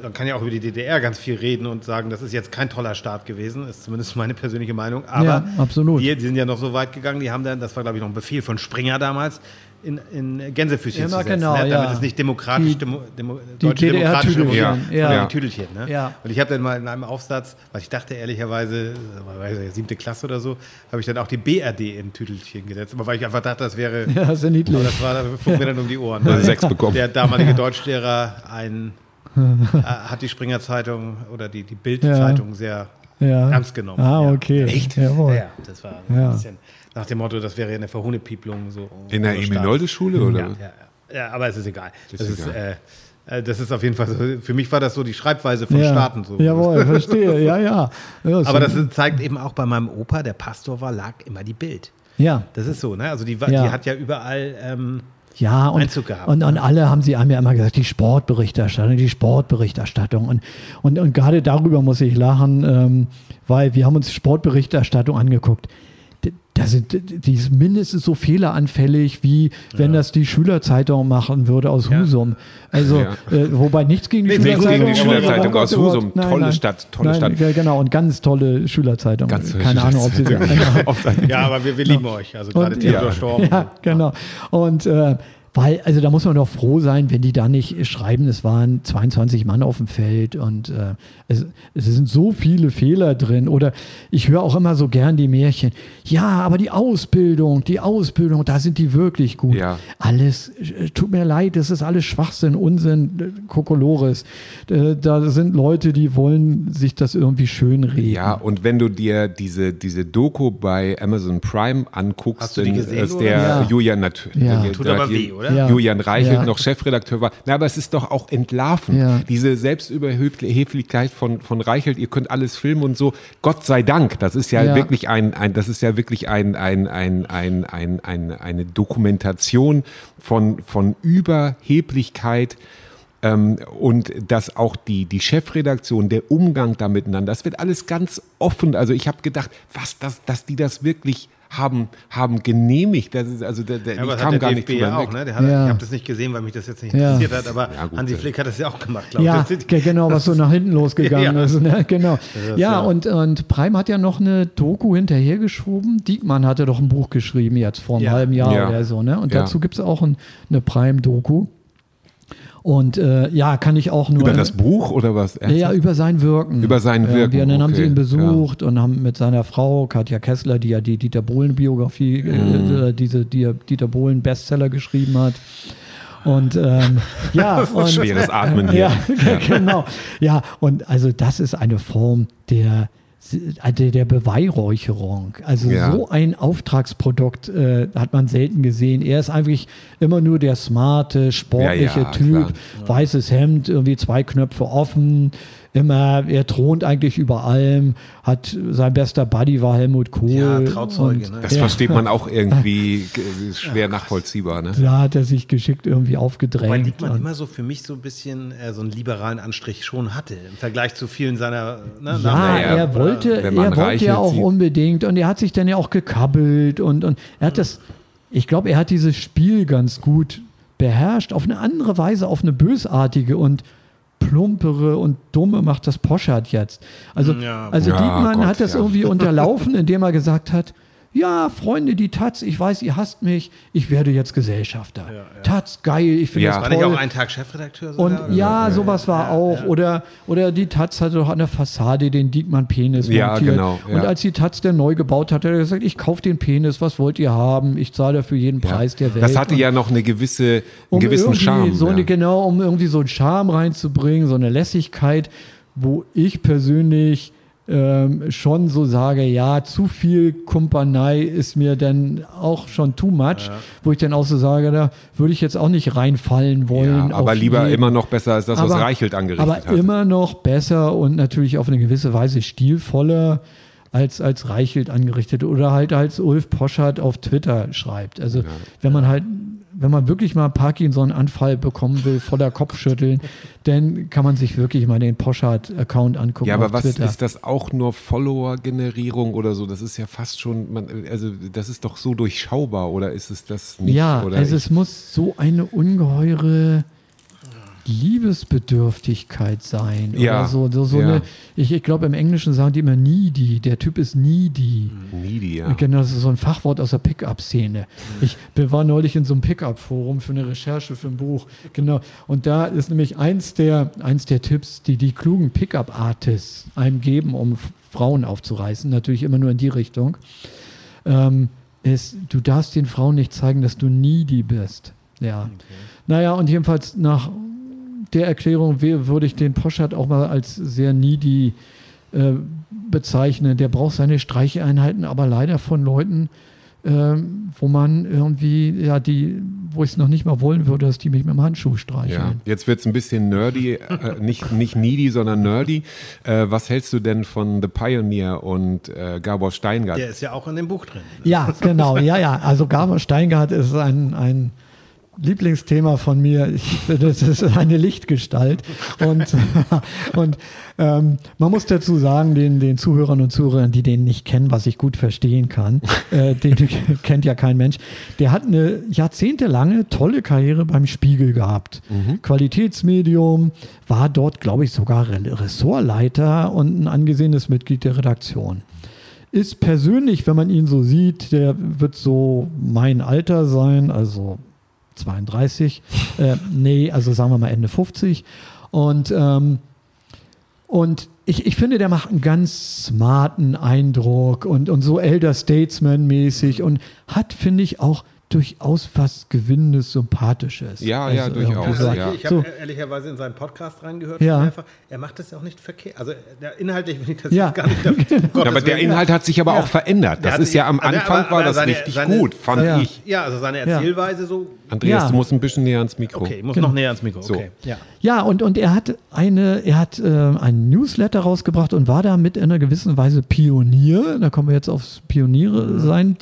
man kann ja auch über die DDR ganz viel reden und sagen, das ist jetzt kein toller Staat gewesen, ist zumindest meine persönliche Meinung. Aber Ja, absolut. Die, die sind ja noch so weit gegangen, die haben dann, das war glaube ich noch ein Befehl von Springer damals, in, in Gänsefüßchen Immer zu setzen, genau, ne? damit ja. es nicht demokratisch, Die- demo, demo, die deutsche demokratische DDR-Tüdelchen, Republik- ja. die Tüdelchen. Ne? Ja. Und ich habe dann mal in einem Aufsatz, weil ich dachte ehrlicherweise, weiß ich, siebte Klasse oder so, habe ich dann auch die BRD in Tüdelchen gesetzt, aber weil ich einfach dachte, das wäre Ja, ja niedlich. aber das war, da flog mir dann um die Ohren. Weil sechs bekommen. Der damalige Deutschlehrer ein, hat die Springer Zeitung oder die, die Bild-Zeitung sehr Ja. ernst genommen. Ah, ja. okay. Echt? Jawohl. Ja, das war Ja. ein bisschen nach dem Motto, das wäre ja eine Verhohnepieplung. So, In der so Emil-Nolde-Schule, oder? Ja, ja, ja. ja, aber es ist egal. Ist das, ist, egal. äh, äh, das ist auf jeden Fall so, für mich war das so die Schreibweise von ja. Staaten. So. Jawohl, verstehe. Ja, ja. ja Aber das zeigt eben auch bei meinem Opa, der Pastor war, lag immer die Bild. ja. Das ist so, ne? Also die, Ja. die hat ja überall ähm, Ja, und, gehabt. und, und alle haben sie einem ja immer gesagt, die Sportberichterstattung, die Sportberichterstattung. Und, und, und gerade darüber muss ich lachen, ähm, weil wir haben uns Sportberichterstattung angeguckt. Da sind, die ist mindestens so fehleranfällig, wie wenn das die Schülerzeitung machen würde aus Ja. Husum. Also, Ja. äh, wobei nichts gegen die Nichts Schülerzeitung. gegen die Schülerzeitung aus Husum. nein, Tolle nein. Stadt, tolle nein, Stadt. ja, Genau, und ganz tolle Schülerzeitung. Ganz tolle Keine Ahnung, ob sie Schülerzeitung. Ja, aber wir, wir lieben euch. Also gerade Theodor ja. Storm. Ja, genau. Und äh, weil, also da muss man doch froh sein, wenn die da nicht schreiben, es waren 22 Mann auf dem Feld und äh, es, es sind so viele Fehler drin. Oder ich höre auch immer so gern die Märchen. Ja, aber die Ausbildung, die Ausbildung, da sind die wirklich gut. Ja. Alles, äh, tut mir leid, das ist alles Schwachsinn, Unsinn, äh, Kokolores. Äh, da sind Leute, die wollen sich das irgendwie schönreden. Ja, und wenn du dir diese, diese Doku bei Amazon Prime anguckst, Hast du die dann gesehen, ist der Ja. Julian natürlich. Ja. der- Tut aber weh, oder? Ja. Julian Reichelt Ja. noch Chefredakteur war. Na, aber es ist doch auch entlarven. Ja. Diese Selbstüberheblichkeit von, von Reichelt, ihr könnt alles filmen und so. Gott sei Dank, das ist ja, Ja. wirklich ein, ein, das ist ja wirklich ein, ein, ein, ein, ein, ein, eine Dokumentation von, von Überheblichkeit. Ähm, und dass auch die, die Chefredaktion, der Umgang da miteinander, das wird alles ganz offen. Also ich habe gedacht, was, das, dass die das wirklich haben, haben genehmigt. Das ist, also der, der, Ja, ich kam gar nicht DFB drüber ja auch, ne? Der hat, Ja. Ich habe das nicht gesehen, weil mich das jetzt nicht Ja. interessiert hat, aber Ja, gut. Hansi Flick hat das ja auch gemacht, glaube Ja, ich. Ge- genau, was so nach hinten losgegangen Ja. ist. Ne? Genau. ist Ja, ja- und, und Prime hat ja noch eine Doku hinterhergeschoben. Diekmann hatte doch ein Buch geschrieben jetzt vor einem Ja. halben Jahr Ja. oder so. Ne? Und Ja. dazu gibt es auch ein, eine Prime-Doku. Und äh, ja, kann ich auch nur. Über das Buch oder was? ja, ja, über sein Wirken. Über sein Ja, Wirken, wir, dann haben sie ihn besucht und haben mit seiner Frau, Katja Kessler, die ja die Dieter Bohlen-Biografie, Mhm. äh, diese die Dieter Bohlen-Bestseller geschrieben hat. Und ähm, ja, und, Schweres Atmen hier. ja, genau. Ja, und also das ist eine Form der, der, der Beweihräucherung. Also Ja. so ein Auftragsprodukt äh, hat man selten gesehen. Er ist eigentlich immer nur der smarte, sportliche Ja, ja, Typ. klar. Weißes Hemd, irgendwie zwei Knöpfe offen. Immer, er thront eigentlich über allem. Hat sein bester Buddy war Helmut Kohl. Ja, Trauzeuge, Und ne? Das Ja. versteht man auch irgendwie g- schwer nachvollziehbar. Ne? Da hat er sich geschickt irgendwie aufgedrängt. Weil Diekmann Und- immer so für mich so ein bisschen äh, so einen liberalen Anstrich schon hatte, im Vergleich zu vielen seiner ne, Ja, Naja, er wollte, er wollte ja auch sieht. unbedingt und er hat sich dann ja auch gekabbelt und, und er hat das, ich glaube, er hat dieses Spiel ganz gut beherrscht, auf eine andere Weise, auf eine bösartige und plumpere und dumme macht das Poschardt jetzt. Also, Ja. also Ja, Diekmann Gott, hat das ja. irgendwie unterlaufen, indem er gesagt hat, ja, Freunde, die Taz, ich weiß, ihr hasst mich, ich werde jetzt Gesellschafter. Taz, geil, ich finde Ja. das War toll. nicht auch ein Tag Chefredakteur sogar? Und oder? ja, sowas war auch. Oder, oder die Taz hatte doch an der Fassade den Diekmann-Penis Ja, montiert. genau, ja. Und als die Taz den neu gebaut hat, hat er gesagt, ich kaufe den Penis, was wollt ihr haben? Ich zahle dafür jeden Preis der Welt. Das hatte Und ja noch eine gewisse, einen um gewissen Charme. So eine, ja. Genau, um irgendwie so einen Charme reinzubringen, so eine Lässigkeit, wo ich persönlich ähm, schon so sage, ja, zu viel Kumpanei ist mir dann auch schon too much, wo ich dann auch so sage, da würde ich jetzt auch nicht reinfallen wollen. Ja, aber lieber jeden- immer noch besser als das, was aber- Reichelt angerichtet aber hat. immer noch besser und natürlich auf eine gewisse Weise stilvoller als, als Reichelt angerichtet oder halt als Ulf Poschardt auf Twitter schreibt. Also wenn man halt, wenn man wirklich mal Parkinson-Anfall bekommen will, voller Kopfschütteln, dann kann man sich wirklich mal den Poschardt-Account angucken Ja, aber was Twitter. ist das auch nur Follower-Generierung oder so? Das ist ja fast schon, man, also das ist doch so durchschaubar oder ist es das nicht? ja, oder also ich, es muss so eine ungeheure Liebesbedürftigkeit sein. Ja, Oder so, so, so ja. eine, ich, ich glaube, im Englischen sagen die immer needy. Der Typ ist needy. needy, ja. Genau, das ist so ein Fachwort aus der Pickup-Szene. Ich war neulich in so einem Pickup-Forum für eine Recherche für ein Buch. Genau. Und da ist nämlich eins der, eins der Tipps, die die klugen Pickup-Artists einem geben, um Frauen aufzureißen. Natürlich immer nur in die Richtung. Ähm, ist, du darfst den Frauen nicht zeigen, dass du needy bist. Ja. Naja, und jedenfalls nach der Erklärung we- würde ich den Poschardt auch mal als sehr needy äh, bezeichnen. Der braucht seine Streicheinheiten, aber leider von Leuten, ähm, wo man irgendwie, ja, die, wo ich es noch nicht mal wollen würde, dass die mich mit dem Handschuh Ja, streicheln. jetzt wird es ein bisschen nerdy, äh, nicht, nicht needy, sondern nerdy. Äh, was hältst du denn von The Pioneer und äh, Gabor Steingart? Der ist ja auch in dem Buch drin. Ja, genau, ja, ja. Also Gabor Steingart ist ein, ein Lieblingsthema von mir. Ich, das ist eine Lichtgestalt. Und, und ähm, man muss dazu sagen, den, den Zuhörern und Zuhörern, die den nicht kennen, was ich gut verstehen kann, äh, den kennt ja kein Mensch, der hat eine jahrzehntelange tolle Karriere beim Spiegel gehabt. Qualitätsmedium, war dort, glaube ich, sogar Re- Ressortleiter und ein angesehenes Mitglied der Redaktion ist persönlich, wenn man ihn so sieht, der wird so mein Alter sein, also 32. Äh, nee, also sagen wir mal Ende 50. Und, ähm, und ich, ich finde, der macht einen ganz smarten Eindruck und, und so Elder Statesman-mäßig und hat, finde ich, auch durchaus was Gewinnendes, Sympathisches. Ja, ja, Also, durchaus, so- Also ja. ich ich habe So. ehrlicherweise in seinen Podcast reingehört. Ja. schon mehrfach. Er macht das ja auch nicht verkehrt. Also der, inhaltlich will ich das Ja. jetzt gar nicht. Dafür, um Ja, aber der Inhalt hat sich aber Ja. auch verändert. Der Das ist ja am aber- Anfang aber- war aber das seine- richtig seine- gut, fand Ja. ich. Ja, also seine Erzählweise so. Andreas, Ja. du musst ein bisschen näher ans Mikro. Okay, ich muss Genau. noch näher ans Mikro. So. Okay. Ja. Ja, und, und er hat eine, er hat äh, einen Newsletter rausgebracht und war damit in einer gewissen Weise Pionier. Da kommen wir jetzt aufs Pioniere sein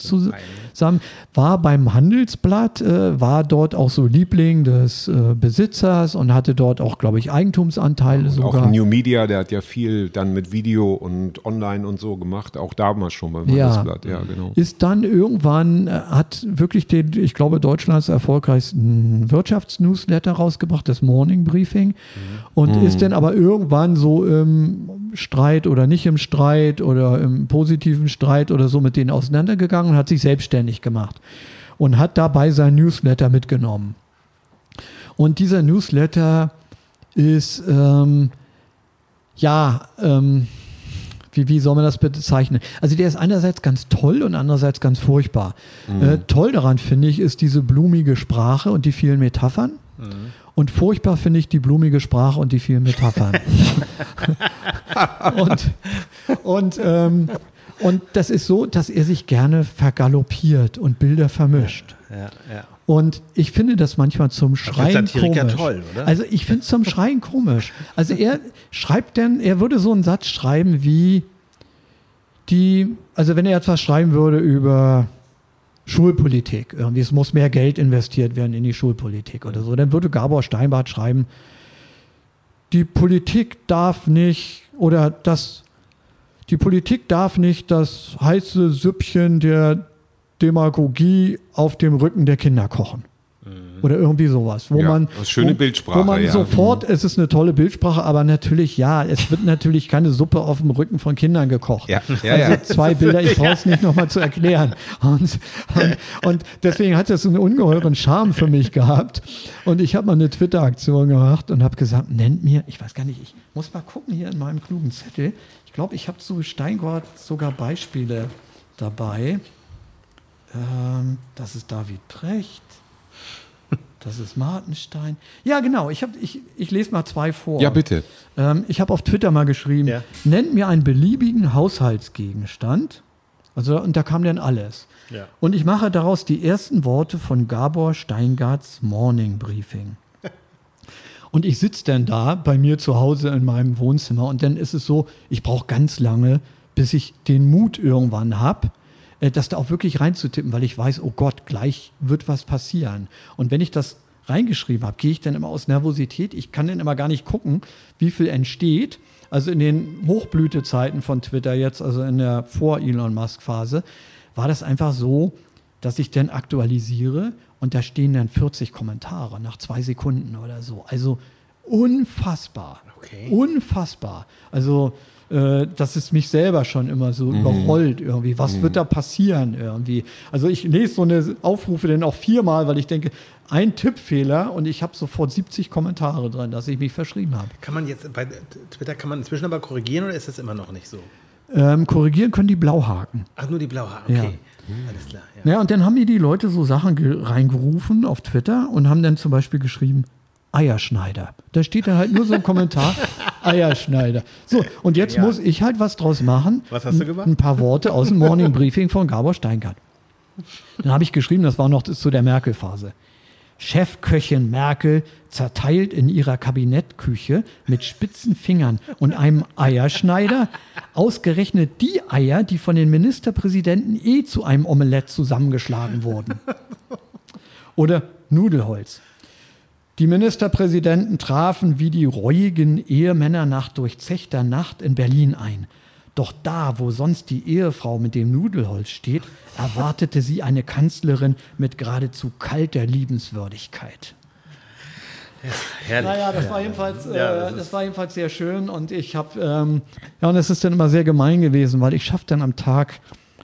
zusammen. War beim Handelsblatt, äh, war dort auch so Liebling des äh, Besitzers und hatte dort auch, glaube ich, Eigentumsanteile sogar. Auch New Media, der hat ja viel dann mit Video und online und so gemacht. Auch damals schon beim Ja. Handelsblatt. Ja, genau. ist dann irgendwann, äh, hat wirklich den, ich glaube, Deutschlands erfolgreichsten Wirtschaftsnewsletter rausgebracht, das Morning Briefing. Und ist dann aber irgendwann so im Streit oder nicht im Streit oder im positiven Streit oder so mit denen auseinandergegangen und hat sich selbstständig gemacht. Und hat dabei sein Newsletter mitgenommen. Und dieser Newsletter ist, ähm, ja, ähm, wie, wie soll man das bezeichnen? Also der ist einerseits ganz toll und andererseits ganz furchtbar. Äh, toll daran finde ich ist diese blumige Sprache und die vielen Metaphern. Und furchtbar finde ich die blumige Sprache und die vielen Metaphern. und und, ähm, und das ist so, dass er sich gerne vergaloppiert und Bilder vermischt. Ja, ja. Und ich finde das manchmal zum Schreien komisch. toll, oder? Also ich finde es zum Schreien komisch. Also er schreibt dann, er würde so einen Satz schreiben wie die, also wenn er etwas schreiben würde über Schulpolitik, irgendwie es muss mehr Geld investiert werden in die Schulpolitik oder so, dann würde Gabor Steinbart schreiben, die Politik darf nicht oder das die Politik darf nicht das heiße Süppchen der Demagogie auf dem Rücken der Kinder kochen. Oder irgendwie sowas, wo Ja, man schöne wo, Bildsprache, wo man ja. sofort, es ist eine tolle Bildsprache, aber natürlich ja, es wird natürlich keine Suppe auf dem Rücken von Kindern gekocht. Ja, ja, also ja. zwei Bilder, ich brauche es nicht nochmal zu erklären. Und, und, und deswegen hat das einen ungeheuren Charme für mich gehabt. Und ich habe mal eine Twitter-Aktion gemacht und habe gesagt, nennt mir, ich weiß gar nicht, ich muss mal gucken hier in meinem klugen Zettel. Ich glaube, ich habe zu Steingart sogar Beispiele dabei. Ähm, das ist David Precht. Das ist Martenstein. Ja, genau. Ich, hab, ich, ich lese mal zwei vor. Ja, bitte. Ähm, ich habe auf Twitter mal geschrieben, Ja. nennt mir einen beliebigen Haushaltsgegenstand. Also, und da kam dann alles. Ja. Und ich mache daraus die ersten Worte von Gabor Steingarts Morning Briefing. Und ich sitze dann da bei mir zu Hause in meinem Wohnzimmer und dann ist es so, ich brauche ganz lange, bis ich den Mut irgendwann habe, das da auch wirklich reinzutippen, weil ich weiß, oh Gott, gleich wird was passieren. Und wenn ich das reingeschrieben habe, gehe ich dann immer aus Nervosität. Ich kann dann immer gar nicht gucken, wie viel entsteht. Also in den Hochblütezeiten von Twitter jetzt, also in der Vor-Elon Musk-Phase, war das einfach so, dass ich dann aktualisiere und da stehen dann 40 Kommentare nach zwei Sekunden oder so. Also unfassbar. Okay. Unfassbar. Also äh, das ist mich selber schon immer so überrollt irgendwie. Was wird da passieren irgendwie? Also ich lese so eine Aufrufe dann auch viermal, weil ich denke, ein Tippfehler und ich habe sofort 70 Kommentare drin, dass ich mich verschrieben habe. Kann man jetzt bei Twitter kann man inzwischen aber korrigieren oder ist das immer noch nicht so? Ähm, korrigieren können die Blauhaken. Ach, nur die blaue Haare. Okay. Alles klar. Ja. Ja, und dann haben mir die Leute so Sachen ge- reingerufen auf Twitter und haben dann zum Beispiel geschrieben, Eierschneider. Da steht dann halt nur so ein Kommentar, Eierschneider. So, und jetzt Ja. muss ich halt was draus machen. Was hast du gemacht? Ein paar Worte aus dem Morning Briefing von Gabor Steingart. Dann habe ich geschrieben, das war noch zu der Merkel-Phase. Chefköchin Merkel zerteilt in ihrer Kabinettküche mit spitzen Fingern und einem Eierschneider ausgerechnet die Eier, die von den Ministerpräsidenten eh zu einem Omelett zusammengeschlagen wurden. Oder Nudelholz. Die Ministerpräsidenten trafen wie die reuigen Ehemänner nach durchzechter Nacht in Berlin ein. Doch da, wo sonst die Ehefrau mit dem Nudelholz steht, erwartete sie eine Kanzlerin mit geradezu kalter Liebenswürdigkeit. Herrlich. Naja, das war jedenfalls, äh, Ja, das das, war jedenfalls sehr schön und ich habe, ähm, ja, und es ist dann immer sehr gemein gewesen, weil ich schaffe dann am Tag,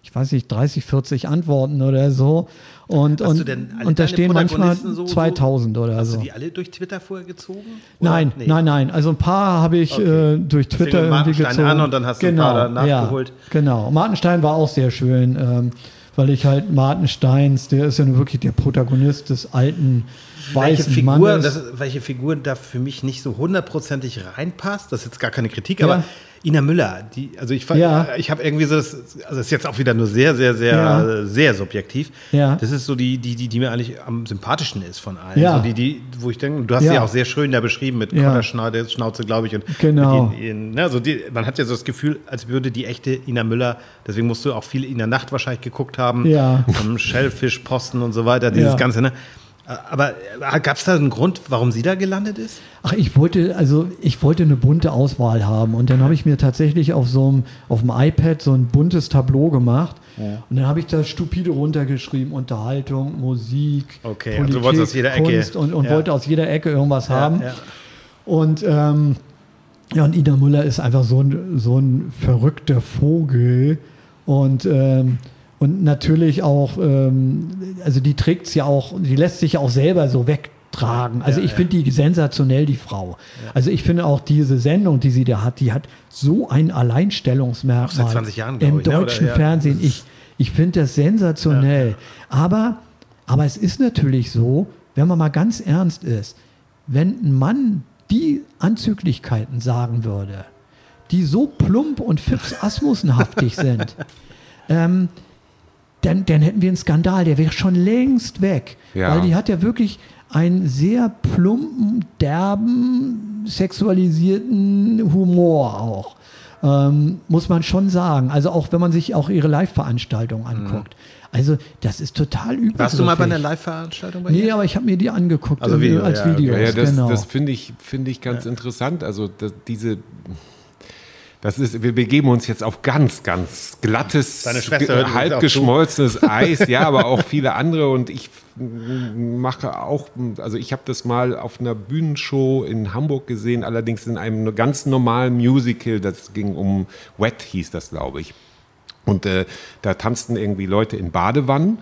ich weiß nicht, 30, 40 Antworten oder so. Und, Hast und, und da stehen manchmal so- so- 2000 oder Hast so. du die alle durch Twitter vorher gezogen? Nein, Nee. nein, nein. Also ein paar habe ich Okay. äh, durch Twitter irgendwie Martenstein gezogen. an und dann hast du ein paar da nachgeholt. Ja, genau. Martenstein war auch sehr schön, ähm, weil ich halt Martensteins, der ist ja nun wirklich der Protagonist des alten Welche weißen Figur, Mannes. das, welche Figur da für mich nicht so hundertprozentig reinpasst, das ist jetzt gar keine Kritik, Ja. aber Ina Müller, die, also ich, Ja. ich habe irgendwie so, das, also das ist jetzt auch wieder nur sehr, sehr, sehr, Ja. äh, sehr subjektiv. Ja. Das ist so die, die, die, die mir eigentlich am sympathischsten ist von allen. Ja. So die, die, wo ich denke, du hast sie Ja. ja auch sehr schön da beschrieben mit Ja. Konterschnauze, Schnauze, glaube ich. Und Genau. Mit ihren, ihren, ne, so die, man hat ja so das Gefühl, als würde die echte Ina Müller, deswegen musst du auch viel in der Nacht wahrscheinlich geguckt haben, Ja. am Shellfish-Posten und so weiter, dieses. Ganze, ne? Aber gab es da einen Grund, warum sie da gelandet ist? Ach, ich wollte, also ich wollte eine bunte Auswahl haben und dann habe ich mir tatsächlich auf so einem, auf dem iPad so ein buntes Tableau gemacht und dann habe ich da stupide runtergeschrieben, Unterhaltung, Musik, Okay, also Politik, wolltest aus jeder Ecke- Kunst und, und Ja. wollte aus jeder Ecke irgendwas haben. ja. Und ähm, ja, und Ida Müller ist einfach so ein, so ein verrückter Vogel und ähm, und natürlich auch, ähm, also die trägt es ja auch, die lässt sich ja auch selber so wegtragen. Also Ja, ich ja. finde die sensationell, die Frau. Also ich finde auch diese Sendung, die sie da hat, die hat so ein Alleinstellungsmerkmal Auch seit 20 Jahren, im ich, ne? Oder, deutschen ja, Fernsehen. Ich, ich finde das sensationell. Aber, aber es ist natürlich so, wenn man mal ganz ernst ist, wenn ein Mann die Anzüglichkeiten sagen würde, die so plump und Fips Asmussenhaftig sind, ähm, dann, dann hätten wir einen Skandal, der wäre schon längst weg. Ja. Weil die hat ja wirklich einen sehr plumpen, derben, sexualisierten Humor auch. Ähm, muss man schon sagen. Also auch wenn man sich auch ihre Live-Veranstaltungen anguckt. Also das ist total übel. Mhm. Warst du mal bei einer Live-Veranstaltung bei Nee, ihr? aber ich habe mir die angeguckt Also Video, als ja. Videos. Ja, ja das, genau. das finde ich, finde ich ganz interessant. Also das, diese, das ist, wir begeben uns jetzt auf ganz, ganz glattes, halb geschmolzenes Eis, ja, aber auch viele andere. Und ich mache auch, also ich habe das mal auf einer Bühnenshow in Hamburg gesehen, allerdings in einem ganz normalen Musical. Das ging um Wet, hieß das, glaube ich. Und äh, da tanzten irgendwie Leute in Badewannen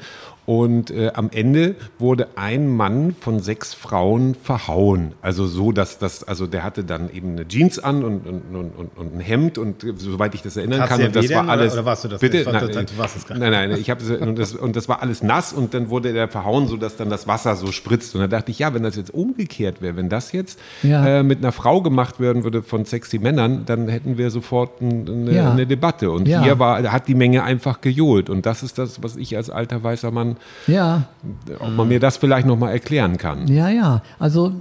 Und äh, am Ende wurde ein Mann von sechs Frauen verhauen. Also so, dass das, also der hatte dann eben eine Jeans an und, und, und, und ein Hemd und äh, soweit ich das erinnern Hast kann. du Und das war alles. oder- oder warst du das Bitte? nicht? Nein, Du- du warst es gar nein, nein, ich habe und das, und das war alles nass und dann wurde der verhauen, so dass dann das Wasser so spritzt. Und da dachte ich, ja, wenn das jetzt umgekehrt wäre, wenn das jetzt Ja. äh, mit einer Frau gemacht werden würde von sexy Männern, dann hätten wir sofort ein, eine, Ja. eine Debatte. Und Ja. hier war, hat die Menge einfach gejohlt. Und das ist das, was ich als alter weißer Mann, Ja, ob man mir das vielleicht nochmal erklären kann. ja, ja. Also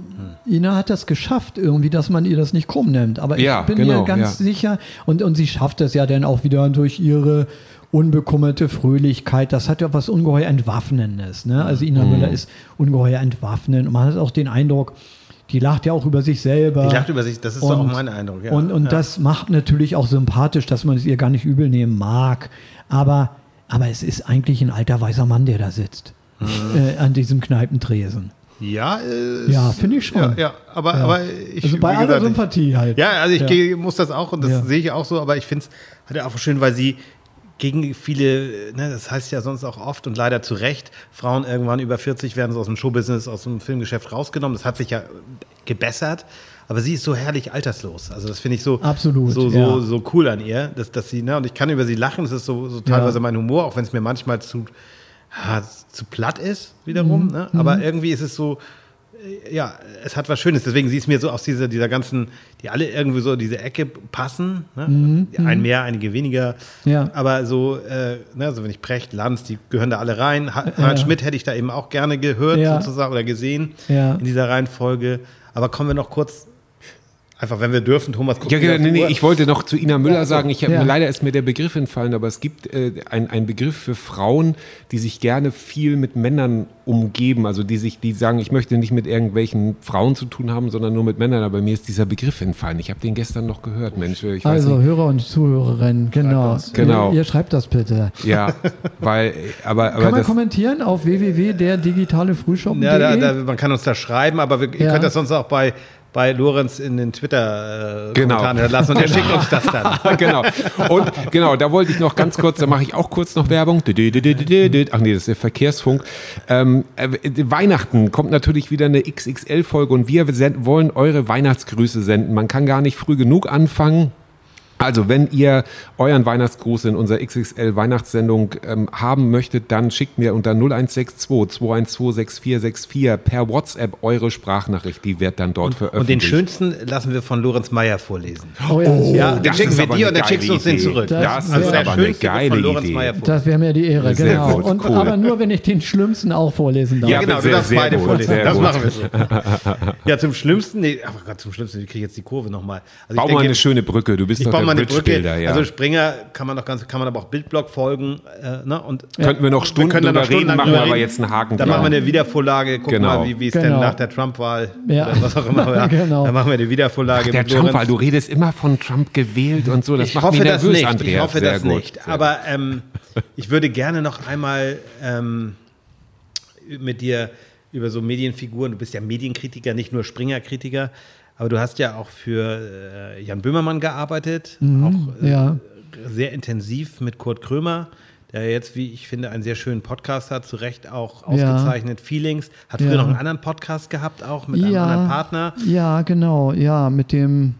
Ina hat das geschafft irgendwie, dass man ihr das nicht krumm nimmt. Aber Ja, ich bin genau, mir ganz ja. sicher und, und sie schafft es ja dann auch wieder durch ihre unbekümmerte Fröhlichkeit. Das hat ja was ungeheuer Entwaffnendes. Ne? Also Ina Mhm. Müller ist ungeheuer entwaffnend und man hat auch den Eindruck, die lacht ja auch über sich selber. Die lacht über sich, das ist doch auch mein Eindruck. Ja. Und, und ja. das macht natürlich auch sympathisch, dass man es ihr gar nicht übel nehmen mag. Aber, aber es ist eigentlich ein alter weißer Mann, der da sitzt. Mhm. Äh, an diesem Kneipentresen. Ja, äh, Ja, finde ich schon. Ja, ja aber, Ja. aber ich. also bei aller Sympathie halt. Ja, also ich Ja. muss das auch und das sehe ich auch so, aber ich finde es halt auch schön, weil sie gegen viele, ne, das heißt ja sonst auch oft und leider zu Recht, Frauen irgendwann über 40 werden so aus dem Showbusiness, aus dem Filmgeschäft rausgenommen. Das hat sich ja gebessert, aber sie ist so herrlich alterslos. Also das finde ich so, Absolut, so, so, ja. so cool an ihr, dass, dass sie, ne, und ich kann über sie lachen, das ist so, so teilweise Ja. mein Humor, auch wenn es mir manchmal zu, ja, zu platt ist Mhm. wiederum, ne? aber irgendwie ist es so, ja, es hat was Schönes. Deswegen sie ist mir so aus dieser, dieser ganzen, die alle irgendwie so in diese Ecke passen. Ne? Ein mehr, einige weniger. Mhm. Ja. Aber so, äh, ne, also wenn ich Precht, Lanz, die gehören da alle rein. Ha- Harald Schmidt hätte ich da eben auch gerne gehört, Ja. sozusagen, oder gesehen Ja. in dieser Reihenfolge. Aber kommen wir noch kurz, einfach wenn wir dürfen, Thomas, guck Ja, genau, nee, nee, ich wollte noch zu Ina Müller Ja, sagen, ich hab, Ja. leider ist mir der Begriff entfallen, aber es gibt äh, ein- einen Begriff für Frauen, die sich gerne viel mit Männern umgeben, also die sich, die sagen, ich möchte nicht mit irgendwelchen Frauen zu tun haben, sondern nur mit Männern, aber mir ist dieser Begriff entfallen. Ich habe den gestern noch gehört, Mensch, ich weiß Also nicht. Hörer und Zuhörerinnen, genau. Genau. Ihr, ihr schreibt das bitte. Ja, weil, aber, aber Kann man das, kommentieren auf www.derdigitalefrühshop.de? Ja, da, da, man kann uns da schreiben, aber wir, ihr Ja. könnt das sonst auch bei, bei Lorenz in den Twitter-Kommentaren Genau. hinterlassen und der schickt uns das dann. genau. Und genau, da wollte ich noch ganz kurz, da mache ich auch kurz noch Werbung. Ach nee, das ist der Verkehrsfunk. Ähm, äh, Weihnachten kommt natürlich wieder eine XXL-Folge und wir wollen eure Weihnachtsgrüße senden. Man kann gar nicht früh genug anfangen. Also, wenn ihr euren Weihnachtsgruß in unserer XXL Weihnachtssendung ähm, haben möchtet, dann schickt mir unter 0162 212 6464 per WhatsApp eure Sprachnachricht. Die wird dann dort veröffentlicht. Und den schönsten lassen wir von Lorenz Meyer vorlesen. Oh, ja, das- Ja, den das schicken ist wir aber dir eine und dann schickst du uns den geile zurück. Das Das, wäre ist der aber eine geile Idee. Das wäre mir die Ehre, Sehr genau. gut, Und, cool. Aber nur, wenn ich den Schlimmsten auch vorlesen darf. Ja, genau, sehr, du darfst beide gut, vorlesen. Das gut. machen wir so. Ja, zum Schlimmsten, nee, Gott, zum Schlimmsten, ich kriege jetzt die Kurve nochmal. Also Bau mal eine schöne Brücke. Du bist doch baue der mal eine Brücke. Ja. Also Springer kann man doch ganz, kann man aber auch Bildblock folgen. Äh, ne? und Könnten wir noch Stunden drüber noch reden, machen wir aber jetzt einen Haken Dann machen wir eine Wiedervorlage, gucken Genau. mal, wie es Genau. denn nach der Trump-Wahl Ja. oder was auch immer. Ja. Genau. Dann machen wir eine Wiedervorlage Der mit Trump, weil Lorenz. du redest immer von Trump gewählt und so. Das ich macht hoffe mich das nervös, nicht. Andreas. Ich hoffe Sehr das gut. nicht. Aber ähm, ich würde gerne noch einmal ähm, mit dir über so Medienfiguren, du bist ja Medienkritiker, nicht nur Springer-Kritiker, aber du hast ja auch für äh, Jan Böhmermann gearbeitet, auch äh, ja. sehr intensiv mit Kurt Krömer, der jetzt, wie ich finde, einen sehr schönen Podcast hat, zu Recht auch Ja. ausgezeichnet, Feelings. Hat früher Ja. noch einen anderen Podcast gehabt, auch mit einem anderen Partner. Ja, genau, ja, mit dem.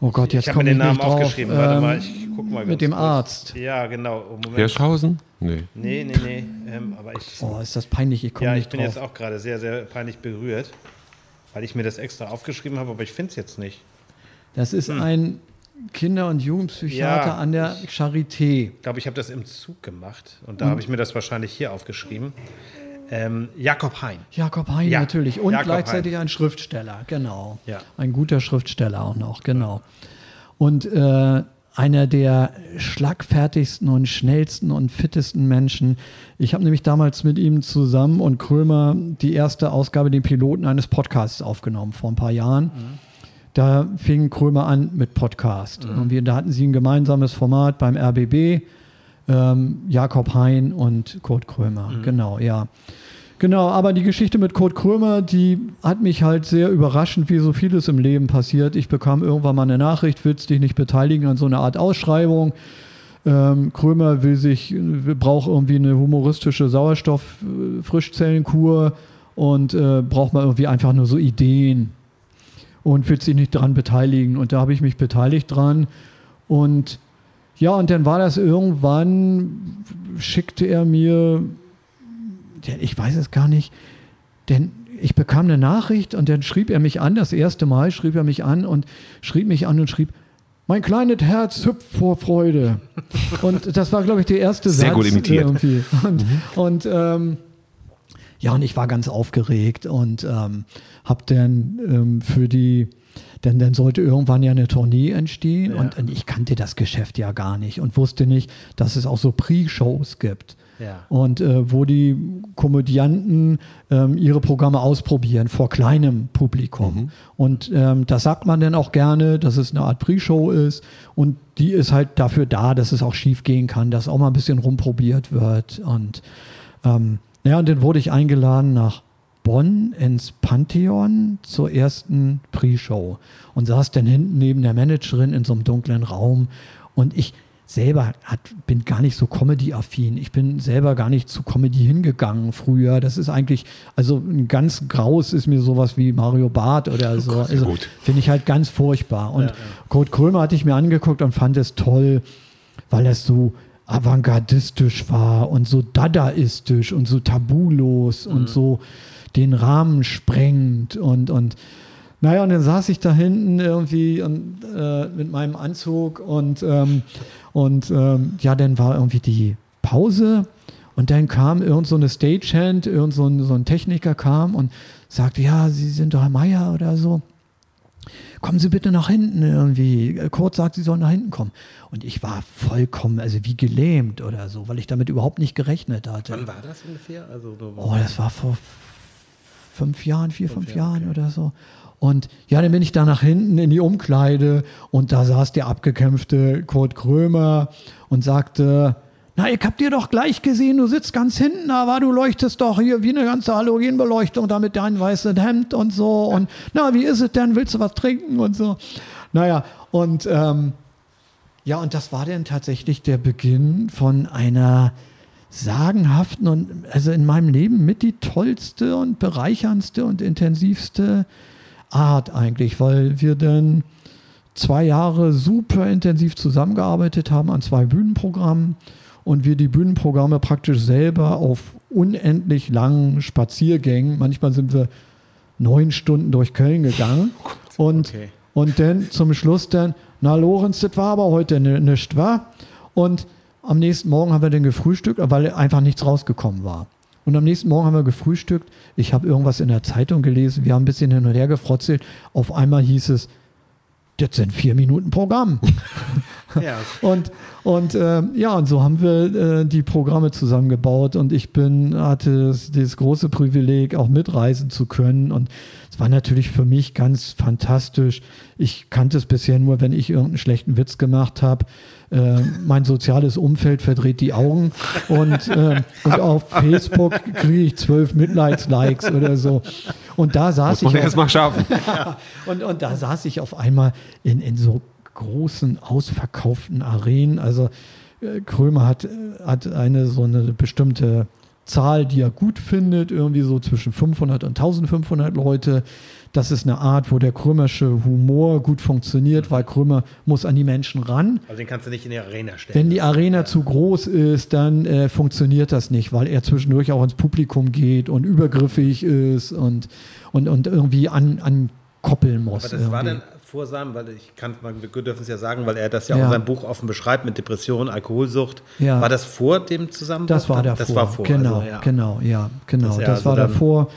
Oh Gott, jetzt Ich mir ich den Namen nicht drauf. aufgeschrieben. Warte Ähm, mal, ich guck mal ganz mit dem kurz. Arzt. Ja, genau. Oh, Moment. Hirschhausen? Nee. Nee, nee, nee. Ähm, aber ich, Oh, ist das peinlich, ich komme ja, ich nicht bin drauf. jetzt auch gerade sehr, sehr peinlich berührt, weil ich mir das extra aufgeschrieben habe, aber ich finde es jetzt nicht. Das ist ein Kinder- und Jugendpsychiater Ja, an der Charité. Ich glaube, ich habe das im Zug gemacht und da habe ich mir das wahrscheinlich hier aufgeschrieben. Ähm, Jakob Hein. Jakob Hein Ja, natürlich. Und Jakob gleichzeitig ein Schriftsteller, genau. Ja. Ein guter Schriftsteller auch noch, genau. Und äh, einer der schlagfertigsten und schnellsten und fittesten Menschen. Ich habe nämlich damals mit ihm zusammen und Krömer die erste Ausgabe, den Piloten eines Podcasts aufgenommen, vor ein paar Jahren. Da fing Krömer an mit Podcast. Und wir, da hatten sie ein gemeinsames Format beim RBB. Ähm, Jakob Hein und Kurt Krömer. Genau, ja. Genau, aber die Geschichte mit Kurt Krömer, die hat mich halt sehr überraschend, wie so vieles im Leben passiert. Ich bekam irgendwann mal eine Nachricht, willst dich nicht beteiligen an so einer Art Ausschreibung. Ähm, Krömer will sich, braucht irgendwie eine humoristische Sauerstoff-Frischzellenkur und äh, braucht mal irgendwie einfach nur so Ideen und will sich nicht dran beteiligen. Und da habe ich mich beteiligt dran. Und ja, und dann war das irgendwann, schickte er mir, ich weiß es gar nicht, denn ich bekam eine Nachricht und dann schrieb er mich an, das erste Mal schrieb er mich an und schrieb mich an und schrieb, mein kleines Herz hüpft vor Freude. Und das war, glaube ich, der erste Sehr Satz gut imitiert. irgendwie. Und, und ähm, ja, und ich war ganz aufgeregt und ähm, habe dann ähm, für die, denn dann sollte irgendwann ja eine Tournee entstehen und, und ich kannte das Geschäft ja gar nicht und wusste nicht, dass es auch so Pre-Shows gibt. Ja. Und äh, wo die Komödianten ähm, ihre Programme ausprobieren vor kleinem Publikum. Und ähm, das sagt man dann auch gerne, dass es eine Art Pre-Show ist. Und die ist halt dafür da, dass es auch schief gehen kann, dass auch mal ein bisschen rumprobiert wird. Und ähm, ja, und dann wurde ich eingeladen nach Bonn ins Pantheon zur ersten Pre-Show und saß dann hinten neben der Managerin in so einem dunklen Raum. Und ich selber hat, bin gar nicht so Comedy-affin. Ich bin selber gar nicht zu Comedy hingegangen früher. Das ist eigentlich, also ein ganz graus ist mir sowas wie Mario Barth oder so. also finde ich halt ganz furchtbar. Und Kurt Krömer hatte ich mir angeguckt und fand es toll, weil das so avantgardistisch war und so dadaistisch und so tabulos und so den Rahmen sprengt und, und naja, und dann saß ich da hinten irgendwie und, äh, mit meinem Anzug und, ähm, und ähm, ja, dann war irgendwie die Pause und dann kam irgend so eine Stagehand, irgend so ein, so ein Techniker kam und sagte, ja, Sie sind doch Herr Meier oder so kommen Sie bitte nach hinten irgendwie. Kurt sagt, Sie sollen nach hinten kommen. Und ich war vollkommen, also wie gelähmt oder so, weil ich damit überhaupt nicht gerechnet hatte. Wann war das ungefähr? Also, so- Oh, das war vor fünf Jahren, vier, fünf, Jahren oder so. Und ja, dann bin ich da nach hinten in die Umkleide und da saß der abgekämpfte Kurt Krömer und sagte, na, ich hab dir doch gleich gesehen, du sitzt ganz hinten, aber du leuchtest doch hier wie eine ganze Halogenbeleuchtung da mit deinem weißen Hemd und so. Und na, wie ist es denn? Willst du was trinken und so? Naja, und ähm, ja, und das war dann tatsächlich der Beginn von einer sagenhaften und also in meinem Leben mit die tollste und bereicherndste und intensivste Art eigentlich, weil wir dann zwei Jahre super intensiv zusammengearbeitet haben an zwei Bühnenprogrammen und wir die Bühnenprogramme praktisch selber auf unendlich langen Spaziergängen, manchmal sind wir neun Stunden durch Köln gegangen und, okay. und dann zum Schluss dann, na Lorenz, das war aber heute ni- nicht, wa? Und am nächsten Morgen haben wir dann gefrühstückt, weil einfach nichts rausgekommen war. Und am nächsten Morgen haben wir gefrühstückt. Ich habe irgendwas in der Zeitung gelesen. Wir haben ein bisschen hin und her gefrotzelt. Auf einmal hieß es, das sind vier Minuten Programm. Ja, Und, und ähm, ja, und so haben wir äh, die Programme zusammengebaut und ich bin, hatte das, das große Privileg, auch mitreisen zu können. Und es war natürlich für mich ganz fantastisch. Ich kannte es bisher nur, wenn ich irgendeinen schlechten Witz gemacht habe. Äh, mein soziales Umfeld verdreht die Augen und, ähm, und auf Facebook kriege ich zwölf Mitleidslikes oder so. Und da saß Muss ich. auf- erst mal schaffen. und, und da saß ich auf einmal in, in so großen, ausverkauften Arenen. Also äh, Krömer hat, äh, hat eine so eine bestimmte Zahl, die er gut findet, irgendwie so zwischen 500 und 1500 Leute. Das ist eine Art, wo der krömersche Humor gut funktioniert, weil Krömer muss an die Menschen ran. also den kannst du nicht in die Arena stellen. Wenn die Arena zu groß ist, dann äh, funktioniert das nicht, weil er zwischendurch auch ins Publikum geht und übergriffig ist und, und, und irgendwie an, ankoppeln muss. Aber das war irgendwie. dann vor seinem, weil ich kann, wir dürfen es ja sagen, weil er das ja, auch Ja. in seinem Buch offen beschreibt mit Depression, Alkoholsucht. Ja. War das vor dem Zusammenbruch? Das war davor. Das war vor. Genau, also, ja. genau, ja, genau. Das, er also war davor.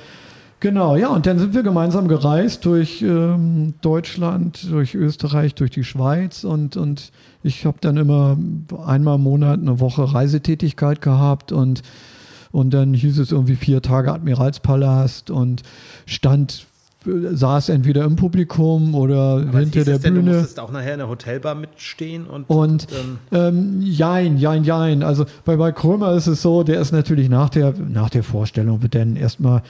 Genau, ja, und dann sind wir gemeinsam gereist durch ähm, Deutschland, durch Österreich, durch die Schweiz und, und ich habe dann immer einmal im Monat eine Woche Reisetätigkeit gehabt und, und dann hieß es irgendwie vier Tage Admiralspalast und stand, saß entweder im Publikum oder Aber hinter der es denn, Du Bühne. musstest auch nachher in der Hotelbar mitstehen und, Und ähm, ähm, jein, jein, jein. Also bei, bei Krömer ist es so, der ist natürlich nach der, nach der Vorstellung, wird dann erstmal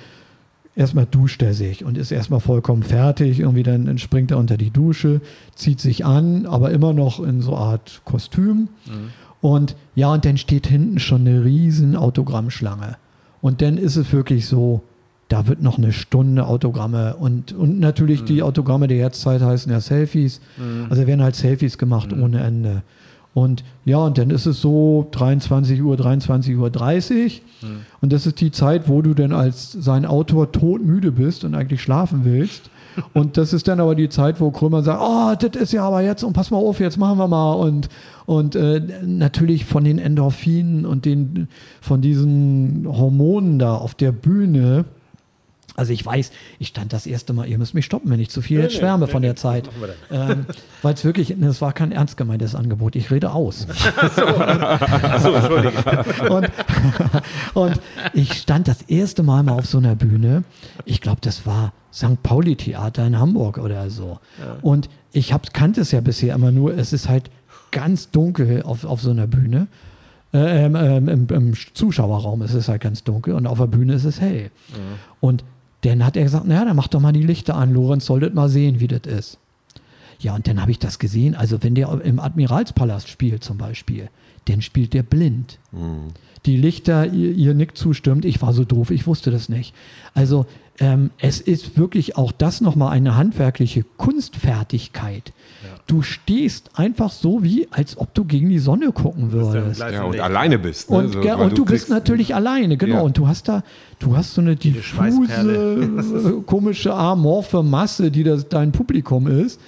erstmal duscht er sich und ist erstmal vollkommen fertig. Irgendwie dann springt er unter die Dusche, zieht sich an, aber immer noch in so Art Kostüm. Und ja, und dann steht hinten schon eine riesen Autogrammschlange. Und dann ist es wirklich so, da wird noch eine Stunde Autogramme und, und natürlich die Autogramme der Jetztzeit heißen ja Selfies. Also werden halt Selfies gemacht ohne Ende. Und ja, und dann ist es so 23 Uhr, 23 Uhr 30. Und das ist die Zeit, wo du dann als sein Autor todmüde bist und eigentlich schlafen willst. Und das ist dann aber die Zeit, wo Krömer sagt, oh, das ist ja aber jetzt, und pass mal auf, jetzt machen wir mal. Und, und äh, natürlich von den Endorphinen und den, von diesen Hormonen da auf der Bühne. Also ich weiß, ich stand das erste Mal, ihr müsst mich stoppen, wenn ich zu viel jetzt schwärme von der Zeit. Ähm, Weil es wirklich, das war kein ernst gemeintes Angebot, ich rede aus. Achso, Entschuldigung. Und, und ich stand das erste Mal mal auf so einer Bühne. Ich glaube, das war St. Pauli Theater in Hamburg oder so. Und ich hab, kannte es ja bisher immer nur, es ist halt ganz dunkel auf, auf so einer Bühne. Äh, ähm, ähm, im, Im Zuschauerraum ist es halt ganz dunkel und auf der Bühne ist es hell. Und dann hat er gesagt, naja, dann mach doch mal die Lichter an, Lorenz solltet mal sehen, wie das ist. Ja, und dann habe ich das gesehen. Also wenn der im Admiralspalast spielt zum Beispiel, dann spielt der blind. Die Lichter, ihr, ihr nickt zustimmt, ich war so doof, ich wusste das nicht. Also ähm, es ist wirklich auch das nochmal eine handwerkliche Kunstfertigkeit. Du stehst einfach so wie, als ob du gegen die Sonne gucken würdest. Ja, und alleine bist. Ne? Und, So, und du, bist kriegst- natürlich alleine, genau. Ja. Und du hast da, du hast so eine diffuse, äh, komische, amorphe Masse, die das dein Publikum ist.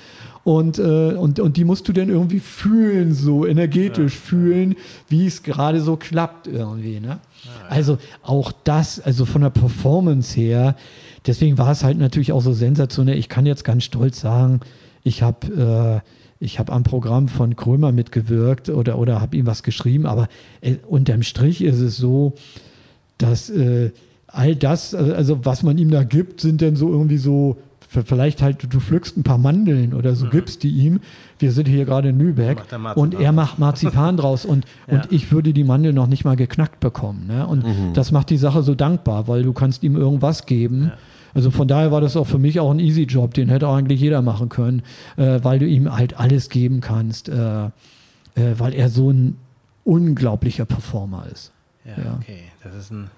Und, äh, und, und die musst du dann irgendwie fühlen, so energetisch fühlen, wie es gerade so klappt irgendwie. Ne? Also auch das, also von der Performance her, deswegen war es halt natürlich auch so sensationell. Ich kann jetzt ganz stolz sagen, ich habe äh, ich habe am Programm von Krömer mitgewirkt oder, oder habe ihm was geschrieben, aber äh, unterm Strich ist es so, dass äh, all das, äh, also was man ihm da gibt, sind dann so irgendwie so, vielleicht halt, du pflückst ein paar Mandeln oder so, gibst die ihm. Wir sind hier gerade in Lübeck und er macht Marzipan draus und, und ich würde die Mandeln noch nicht mal geknackt bekommen. Ne? Und das macht die Sache so dankbar, weil du kannst ihm irgendwas geben. Also von daher war das auch für mich auch ein easy Job, den hätte auch eigentlich jeder machen können, äh, weil du ihm halt alles geben kannst, äh, äh, weil er so ein unglaublicher Performer ist. Ja, Ja. okay. Das ist ein.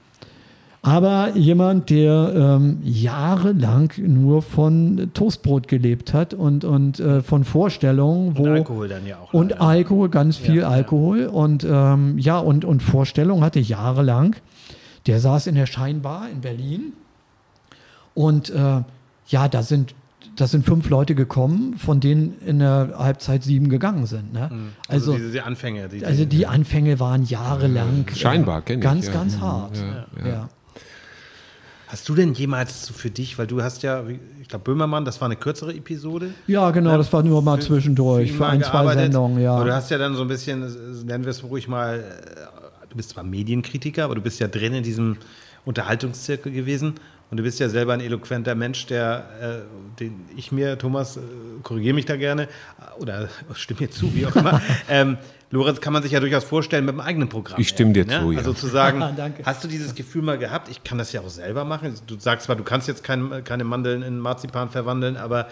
Aber jemand, der ähm, jahrelang nur von Toastbrot gelebt hat und, und äh, von Vorstellungen, wo Und Alkohol dann ja auch. und leider. Alkohol, ganz viel Ja, ja. Alkohol und ähm, ja und und Vorstellung hatte jahrelang. Der saß in der Scheinbar in Berlin und äh, ja, da sind da sind fünf Leute gekommen, von denen in der Halbzeit sieben gegangen sind. Ne? Also, Also, diese die Anfänge. Die, also die Anfänge waren jahrelang äh, Scheinbar, ich, ganz ja. ganz Mhm, hart. ja, Ja, ja. Hast du denn jemals für dich, weil du hast ja, ich glaube, Böhmermann, das war eine kürzere Episode. Ja, genau, das war nur mal zwischendurch ihn für mal ein, zwei. Sendungen, ja. Aber du hast ja dann so ein bisschen, äh, nennen wir es ruhig mal, äh, du bist zwar Medienkritiker, aber du bist ja drin in diesem Unterhaltungszirkel gewesen und du bist ja selber ein eloquenter Mensch, der, äh, den ich mir, Thomas, äh, korrigiere mich da gerne, oder stimme mir zu, wie auch immer. ähm, Lorenz kann man sich ja durchaus vorstellen mit dem eigenen Programm. Ich stimme dir ne? zu, ja. Also zu sagen, Danke. hast du dieses Gefühl mal gehabt, ich kann das ja auch selber machen. Du sagst zwar, du kannst jetzt kein, keine Mandeln in Marzipan verwandeln, aber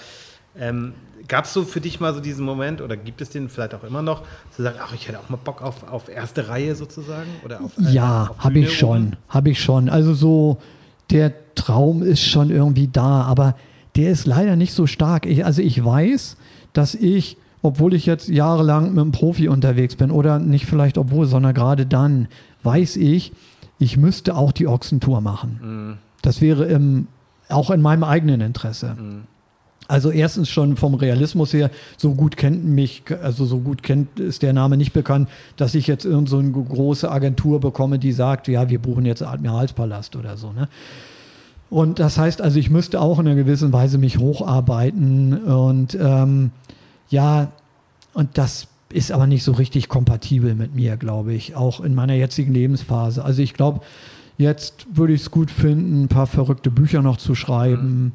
ähm, gab es so für dich mal so diesen Moment oder gibt es den vielleicht auch immer noch, zu sagen, ach, ich hätte auch mal Bock auf, auf erste Reihe sozusagen? Oder auf, äh, Ja, habe ich schon, habe ich schon. Also so, der Traum ist schon irgendwie da, aber der ist leider nicht so stark. Ich, also ich weiß, dass ich, obwohl ich jetzt jahrelang mit einem Profi unterwegs bin oder nicht vielleicht obwohl, sondern gerade dann, weiß ich, ich müsste auch die Ochsentour machen. Das wäre im, auch in meinem eigenen Interesse. Also erstens schon vom Realismus her, so gut kennt mich, also so gut kennt ist der Name nicht bekannt, dass ich jetzt irgend so eine große Agentur bekomme, die sagt, ja, wir buchen jetzt Admiralspalast oder so. Ne? Und das heißt also, ich müsste auch in einer gewissen Weise mich hocharbeiten und ähm, ja, und das ist aber nicht so richtig kompatibel mit mir, glaube ich, auch in meiner jetzigen Lebensphase. Also ich glaube, jetzt würde ich es gut finden, ein paar verrückte Bücher noch zu schreiben.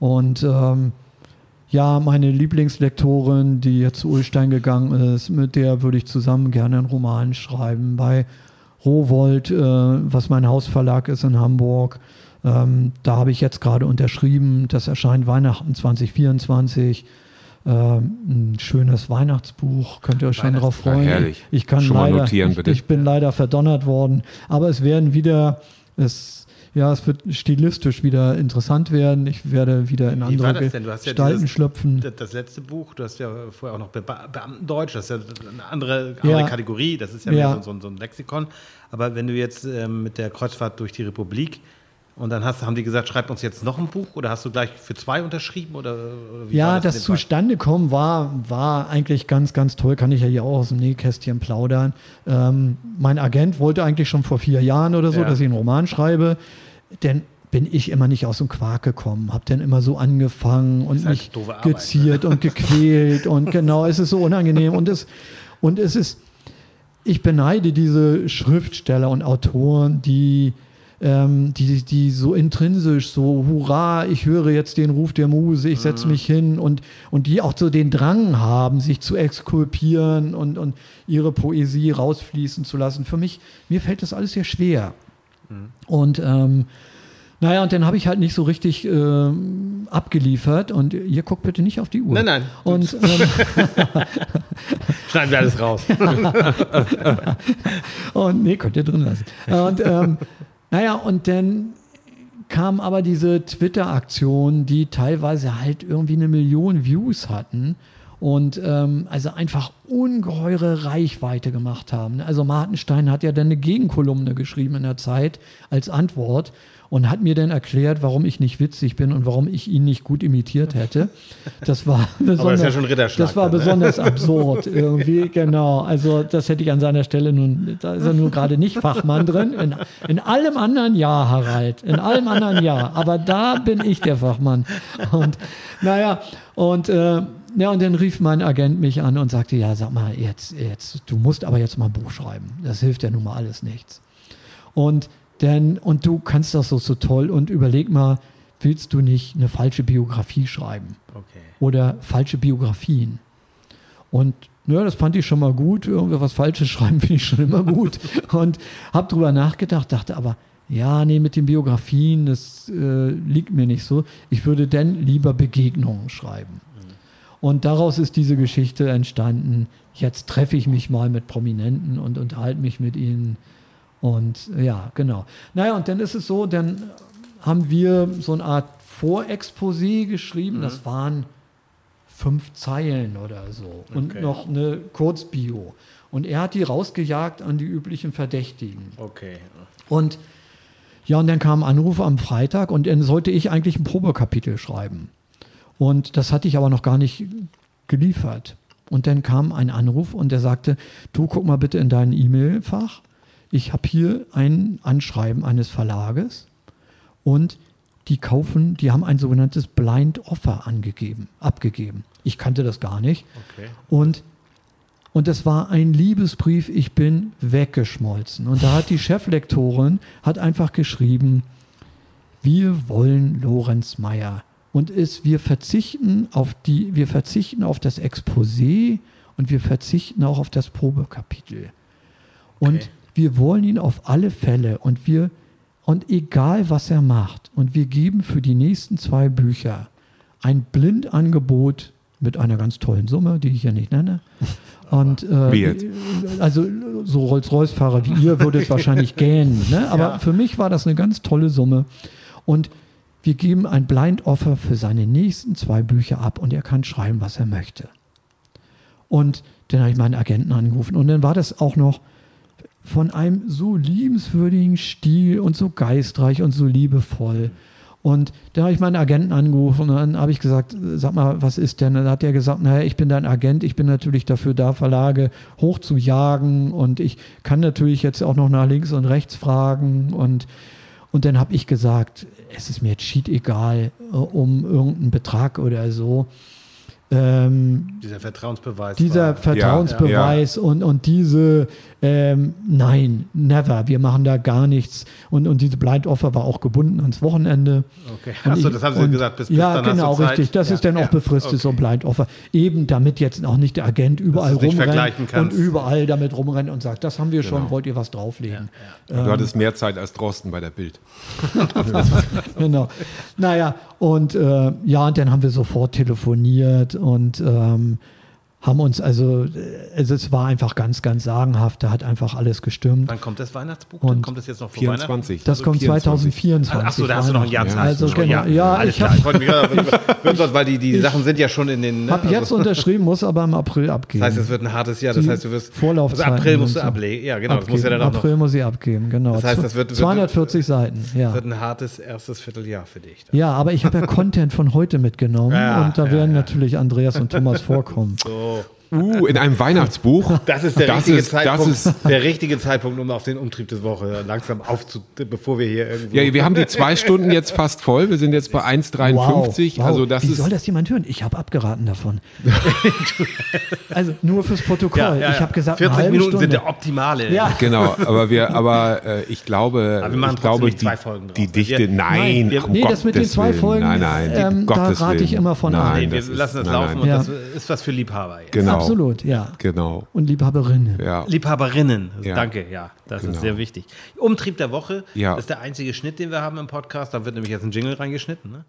Und ähm, ja, meine Lieblingslektorin, die jetzt zu Ulstein gegangen ist, mit der würde ich zusammen gerne einen Roman schreiben. Bei Rowold, äh, was mein Hausverlag ist in Hamburg, ähm, da habe ich jetzt gerade unterschrieben. Das erscheint Weihnachten 2024. ähm, ein schönes Weihnachtsbuch, könnt ihr euch schon darauf freuen. herrlich. Ich kann Schon mal leider, notieren, ich, bitte. ich bin leider verdonnert worden, aber es werden wieder, es, ja, es wird stilistisch wieder interessant werden. Ich werde wieder in Wie war andere das denn? Du hast ja Gestalten dieses- schlüpfen. Das, letzte Buch, du hast ja vorher auch noch Be Beamtendeutsch, das ist ja eine andere, Ja. andere Kategorie, das ist ja, Ja. mehr so, so, so ein Lexikon. Aber wenn du jetzt ähm, mit der Kreuzfahrt durch die Republik und dann hast, haben die gesagt, schreib uns jetzt noch ein Buch oder hast du gleich für zwei unterschrieben? Oder, oder wie Ja, das, in dem Fall? zustande kommen war, war eigentlich ganz, ganz toll. Kann ich ja hier auch aus dem Nähkästchen plaudern. Ähm, mein Agent wollte eigentlich schon vor vier Jahren oder so, Ja. dass ich einen Roman schreibe. Denn bin ich immer nicht aus dem Quark gekommen, habe dann immer so angefangen und halt mich Arbeit, ne? geziert und gequält und genau, es ist so unangenehm und es, und es ist, ich beneide diese Schriftsteller und Autoren, die, ähm, die, die so intrinsisch, so, hurra, ich höre jetzt den Ruf der Muse, ich setze mich hin und, und die auch so den Drang haben, sich zu exkulpieren und, und ihre Poesie rausfließen zu lassen. Für mich, mir fällt das alles sehr schwer. Und ähm, naja, und dann habe ich halt nicht so richtig ähm, abgeliefert und ihr guckt bitte nicht auf die Uhr. Nein, nein. Und ähm, Schneiden wir alles raus. Und nee, könnt ihr drin lassen. Und ähm, naja, und dann kam aber diese Twitter-Aktion, die teilweise halt irgendwie eine Million Views hatten und ähm, also einfach ungeheure Reichweite gemacht haben. Also Martenstein hat ja dann eine Gegenkolumne geschrieben in der Zeit als Antwort und hat mir dann erklärt, warum ich nicht witzig bin und warum ich ihn nicht gut imitiert hätte. Das war besonders, ja schon Ritterschlag das war dann, ne? besonders absurd irgendwie, genau. Also das hätte ich an seiner Stelle nun, da ist er nur gerade nicht Fachmann drin. In, in allem anderen ja, Harald, in allem anderen ja, aber da bin ich der Fachmann. Und naja, und äh, ja, und dann rief mein Agent mich an und sagte, ja, sag mal, jetzt, jetzt, du musst aber jetzt mal ein Buch schreiben. Das hilft ja nun mal alles nichts. Und denn, und du kannst das so, so toll und überleg mal, willst du nicht eine falsche Biografie schreiben? Okay. oder falsche Biografien. Und ja, das fand ich schon mal gut. Irgendwas Falsches schreiben finde ich schon immer gut. Und habe drüber nachgedacht, dachte aber, ja, nee, mit den Biografien, das äh, liegt mir nicht so. Ich würde denn lieber Begegnungen schreiben. Und daraus ist diese Geschichte entstanden. Jetzt treffe ich mich mal mit Prominenten und unterhalte mich mit ihnen. Und ja, genau. Naja, und dann ist es so, dann haben wir so eine Art Vorexposé geschrieben. Das waren fünf Zeilen oder so. Und Okay. noch eine Kurzbio. Und er hat die rausgejagt an die üblichen Verdächtigen. Okay. Und ja, und dann kam ein Anruf am Freitag und dann sollte ich eigentlich ein Probekapitel schreiben. Und das hatte ich aber noch gar nicht geliefert. Und dann kam ein Anruf und der sagte, du guck mal bitte in dein E-Mail-Fach. Ich habe hier ein Anschreiben eines Verlages und die kaufen, die haben ein sogenanntes Blind Offer angegeben, abgegeben. Ich kannte das gar nicht. Okay. Und, und es war ein Liebesbrief, ich bin weggeschmolzen. Und da hat die Cheflektorin hat einfach geschrieben, wir wollen Lorenz Meyer. Und es, wir verzichten auf die, wir verzichten auf das Exposé und wir verzichten auch auf das Probekapitel. Und Okay. Wir wollen ihn auf alle Fälle und wir, und egal was er macht, und wir geben für die nächsten zwei Bücher ein Blindangebot mit einer ganz tollen Summe, die ich hier nicht nenne. Und äh, Wie jetzt? also so Rolls-Royce-Fahrer wie ihr würdet wahrscheinlich gähnen. Ne? Aber Ja. für mich war das eine ganz tolle Summe. Und wir geben ein Blind-Offer für seine nächsten zwei Bücher ab und er kann schreiben, was er möchte. Und dann habe ich meinen Agenten angerufen und dann war das auch noch von einem so liebenswürdigen Stil und so geistreich und so liebevoll. Und dann habe ich meinen Agenten angerufen und dann habe ich gesagt, sag mal, was ist denn? Und dann hat er gesagt, naja, ich bin dein Agent, ich bin natürlich dafür da, Verlage hochzujagen und ich kann natürlich jetzt auch noch nach links und rechts fragen und und dann habe ich gesagt, es ist mir jetzt schied egal äh, um irgendeinen Betrag oder so. Ähm, Dieser Vertrauensbeweis. dieser war- Vertrauensbeweis Und, und diese, ähm, nein, never, wir machen da gar nichts. Und, und diese Blind Offer war auch gebunden ans Wochenende. Okay. Und Achso, ich- das haben Sie und- gesagt, bis, bis Ja, dann hast genau, du Zeit. richtig. Das ja. ist dann auch ja. befristet, so ein Okay. Blind Offer. Eben damit jetzt auch nicht der Agent überall rumrennt und überall damit rumrennt und sagt, das haben wir schon, Genau. wollt ihr was drauflegen? Du hattest mehr Zeit als Drosten bei der Bild. genau. Naja, und äh, ja, und dann haben wir sofort telefoniert und ähm, haben uns also, äh, also es war einfach ganz, ganz sagenhaft. Da hat einfach alles gestimmt. Wann kommt das Weihnachtsbuch? Und kommt das jetzt noch vor 24. Das kommt 2024. Achso, da hast du noch ein Jahr Zeit. Also Schon, genau, ja, alles ich klar. Ich wollte mich gerade, weil die, die Sachen sind ja schon in den. ne, Hab jetzt also, unterschrieben, muss aber im April abgeben. das heißt, es wird ein hartes Jahr. Das Die heißt, du wirst. Vorlaufzeiten Also April musst du so. ablegen. Ja, genau. Das muss ja Abgeben. dann auch noch. April muss ich abgeben, genau. Das heißt, das wird- wird- 240 Seiten, ja. wird ein hartes erstes Vierteljahr für dich. Ja, aber ich habe ja Content von heute mitgenommen Ja, und da ja, werden ja. natürlich Andreas und Thomas vorkommen. So. Uh, in einem Weihnachtsbuch. Das ist der das richtige ist, Zeitpunkt. Das ist, der richtige Zeitpunkt, um auf den Umtrieb des Woche langsam aufzu, bevor wir hier irgendwo. ja, wir haben die zwei Stunden jetzt fast voll. Wir sind jetzt bei 1,53. wow. Also das Wie ist. soll das jemand hören? Ich habe abgeraten davon. also nur fürs Protokoll. Ja, ja. Ich habe gesagt, eine 40 halbe Minuten Stunde. sind der optimale. Ja. Genau, aber wir, aber äh, ich glaube, Aber wir machen ich glaube, die, zwei Folgen draus. die Dichte, Wir- nein, wir- um Nee, das mit den zwei Willen. Folgen, nein, nein, ähm, da rate ich immer von ab. nein, Nee, wir das ist- lassen das nein, laufen nein. und Ja. das ist was für Liebhaber. Jetzt. Genau, Absolut, ja. genau, Und Liebhaberinnen. ja. Liebhaberinnen. Ja. Danke, ja. Das Genau. ist sehr wichtig. Umtrieb der Woche Ja. ist der einzige Schnitt, den wir haben im Podcast. Da wird nämlich jetzt ein Jingle reingeschnitten. Ne?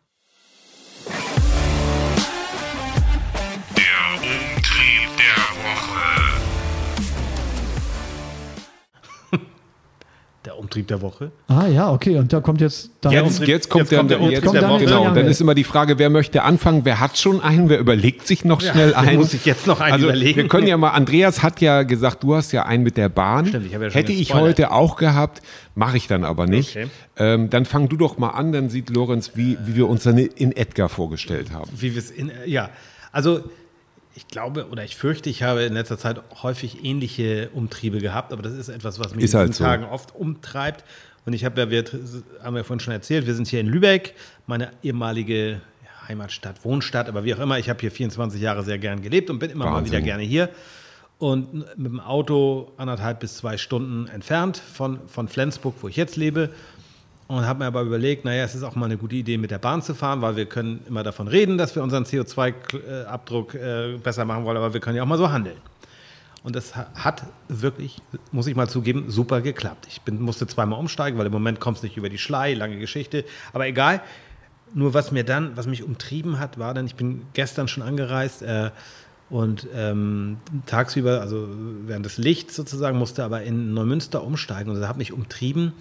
Der Umtrieb der Woche. Ah ja, okay. Und da kommt jetzt dann Jetzt, Umtrieb- jetzt kommt jetzt der, kommt der jetzt, Umtrieb der kommt, Woche. genau. Ja. Dann ist immer die Frage, wer möchte anfangen? Wer hat schon einen? Wer überlegt sich noch schnell dann einen? muss ich jetzt noch einen also, überlegen. Wir können ja mal. Andreas hat ja gesagt, du hast ja einen mit der Bahn. Stimmt, ich habe ja schon Hätte ich heute auch gehabt, mache ich dann aber nicht. Okay. Ähm, dann fang du doch mal an. Dann sieht Lorenz, wie, wie wir uns dann in Edgar vorgestellt haben. Wie wir es in. Ja, also ich glaube oder ich fürchte, ich habe in letzter Zeit häufig ähnliche Umtriebe gehabt, aber das ist etwas, was mich Ist in halt diesen so. Tagen oft umtreibt. Und ich habe ja, wir haben ja vorhin schon erzählt, wir sind hier in Lübeck, meine ehemalige Heimatstadt, Wohnstadt, aber wie auch immer, ich habe hier 24 Jahre sehr gern gelebt und bin immer mal Wahnsinn. wieder gerne hier. Und mit dem Auto anderthalb bis zwei Stunden entfernt von, von Flensburg, wo ich jetzt lebe. Und habe mir aber überlegt, naja, es ist auch mal eine gute Idee, mit der Bahn zu fahren, weil wir können immer davon reden, dass wir unseren CO2-Abdruck äh, besser machen wollen, aber wir können ja auch mal so handeln. Und das ha- hat wirklich, muss ich mal zugeben, super geklappt. Ich bin, musste zweimal umsteigen, weil im Moment kommt es nicht über die Schlei, lange Geschichte. Aber egal. Nur was mir dann, was mich umtrieben hat, war dann, ich bin gestern schon angereist äh, und ähm, tagsüber, also während des Lichts sozusagen, musste aber in Neumünster umsteigen. Und das hat mich umtrieben.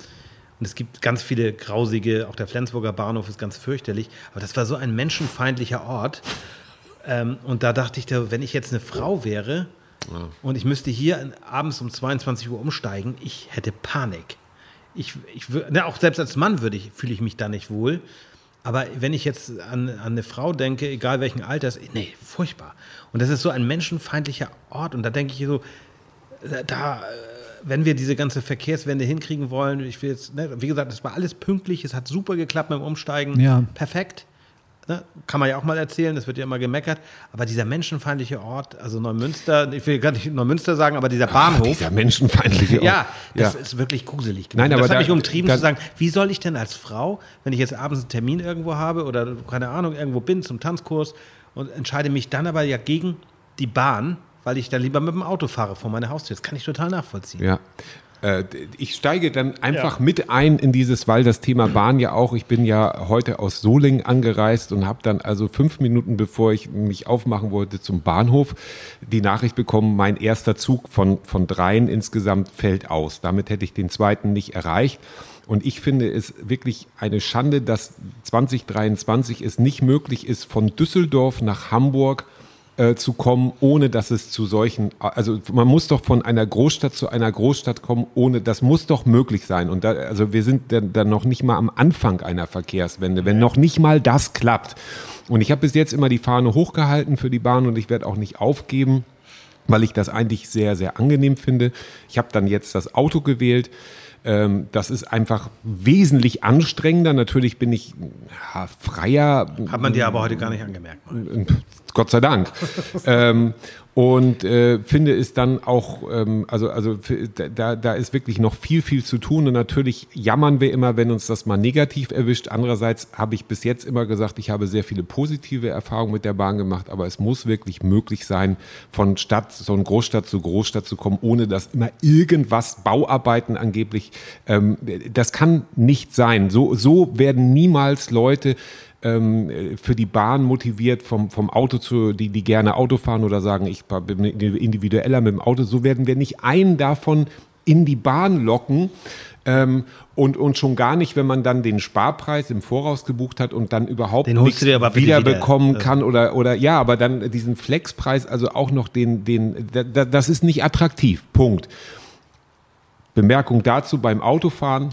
Und es gibt ganz viele grausige, auch der Flensburger Bahnhof ist ganz fürchterlich. Aber das war so ein menschenfeindlicher Ort. Ähm, und da dachte ich, wenn ich jetzt eine Frau wäre und ich müsste hier abends um 22 Uhr umsteigen, ich hätte Panik. Ich, ich, ne, auch selbst als Mann würde ich, fühle ich mich da nicht wohl. Aber wenn ich jetzt an, an eine Frau denke, egal welchen Alters, nee, furchtbar. Und das ist so ein menschenfeindlicher Ort. Und da denke ich so, da, wenn wir diese ganze Verkehrswende hinkriegen wollen, ich will jetzt, ne, wie gesagt, es war alles pünktlich, es hat super geklappt beim Umsteigen, Ja. perfekt. Ne? Kann man ja auch mal erzählen, das wird ja immer gemeckert. Aber dieser menschenfeindliche Ort, also Neumünster, ich will gar nicht Neumünster sagen, aber dieser Ah, Bahnhof. dieser menschenfeindliche Ort. Ja, das ja. ist wirklich gruselig. gewesen. Nein, aber das hat da- mich umtrieben da- zu sagen, wie soll ich denn als Frau, wenn ich jetzt abends einen Termin irgendwo habe oder keine Ahnung, irgendwo bin zum Tanzkurs und entscheide mich dann aber ja gegen die Bahn, weil ich dann lieber mit dem Auto fahre vor meine Haustür. Das kann ich total nachvollziehen. Ja. Äh, Ich steige dann einfach Ja. mit ein in dieses, weil das Thema Bahn ja auch, ich bin ja heute aus Solingen angereist und habe dann also fünf Minuten bevor ich mich aufmachen wollte zum Bahnhof die Nachricht bekommen, mein erster Zug von, von dreien insgesamt fällt aus. Damit hätte ich den zweiten nicht erreicht. Und ich finde es wirklich eine Schande, dass 2023 es nicht möglich ist, von Düsseldorf nach Hamburg äh, zu kommen, ohne dass es zu solchen, also man muss doch von einer Großstadt zu einer Großstadt kommen, ohne, das muss doch möglich sein. Und da, also wir sind dann, dann noch nicht mal am Anfang einer Verkehrswende, wenn noch nicht mal das klappt. Und ich habe bis jetzt immer die Fahne hochgehalten für die Bahn und ich werde auch nicht aufgeben, weil ich das eigentlich sehr, sehr angenehm finde. Ich habe dann jetzt das Auto gewählt. Ähm, das ist einfach wesentlich anstrengender. Natürlich bin ich ja, freier, Hat man dir aber heute gar nicht angemerkt. Gott sei Dank. ähm, und äh, finde es dann auch, ähm, also, also da, da ist wirklich noch viel, viel zu tun. Und natürlich jammern wir immer, wenn uns das mal negativ erwischt. Andererseits habe ich bis jetzt immer gesagt, ich habe sehr viele positive Erfahrungen mit der Bahn gemacht, aber es muss wirklich möglich sein, von Stadt, so eine Großstadt zu Großstadt zu kommen, ohne dass immer irgendwas, Bauarbeiten angeblich, ähm, das kann nicht sein. So, so werden niemals Leute ähm, für die Bahn motiviert, vom, vom Auto zu, die, die gerne Auto fahren oder sagen, ich bin individueller mit dem Auto. So werden wir nicht einen davon in die Bahn locken. Ähm, und, und schon gar nicht, wenn man dann den Sparpreis im Voraus gebucht hat und dann überhaupt nichts wiederbekommen wieder. kann oder, oder ja, aber dann diesen Flexpreis, also auch noch den, den, da- da- das ist nicht attraktiv. Punkt. Bemerkung dazu beim Autofahren.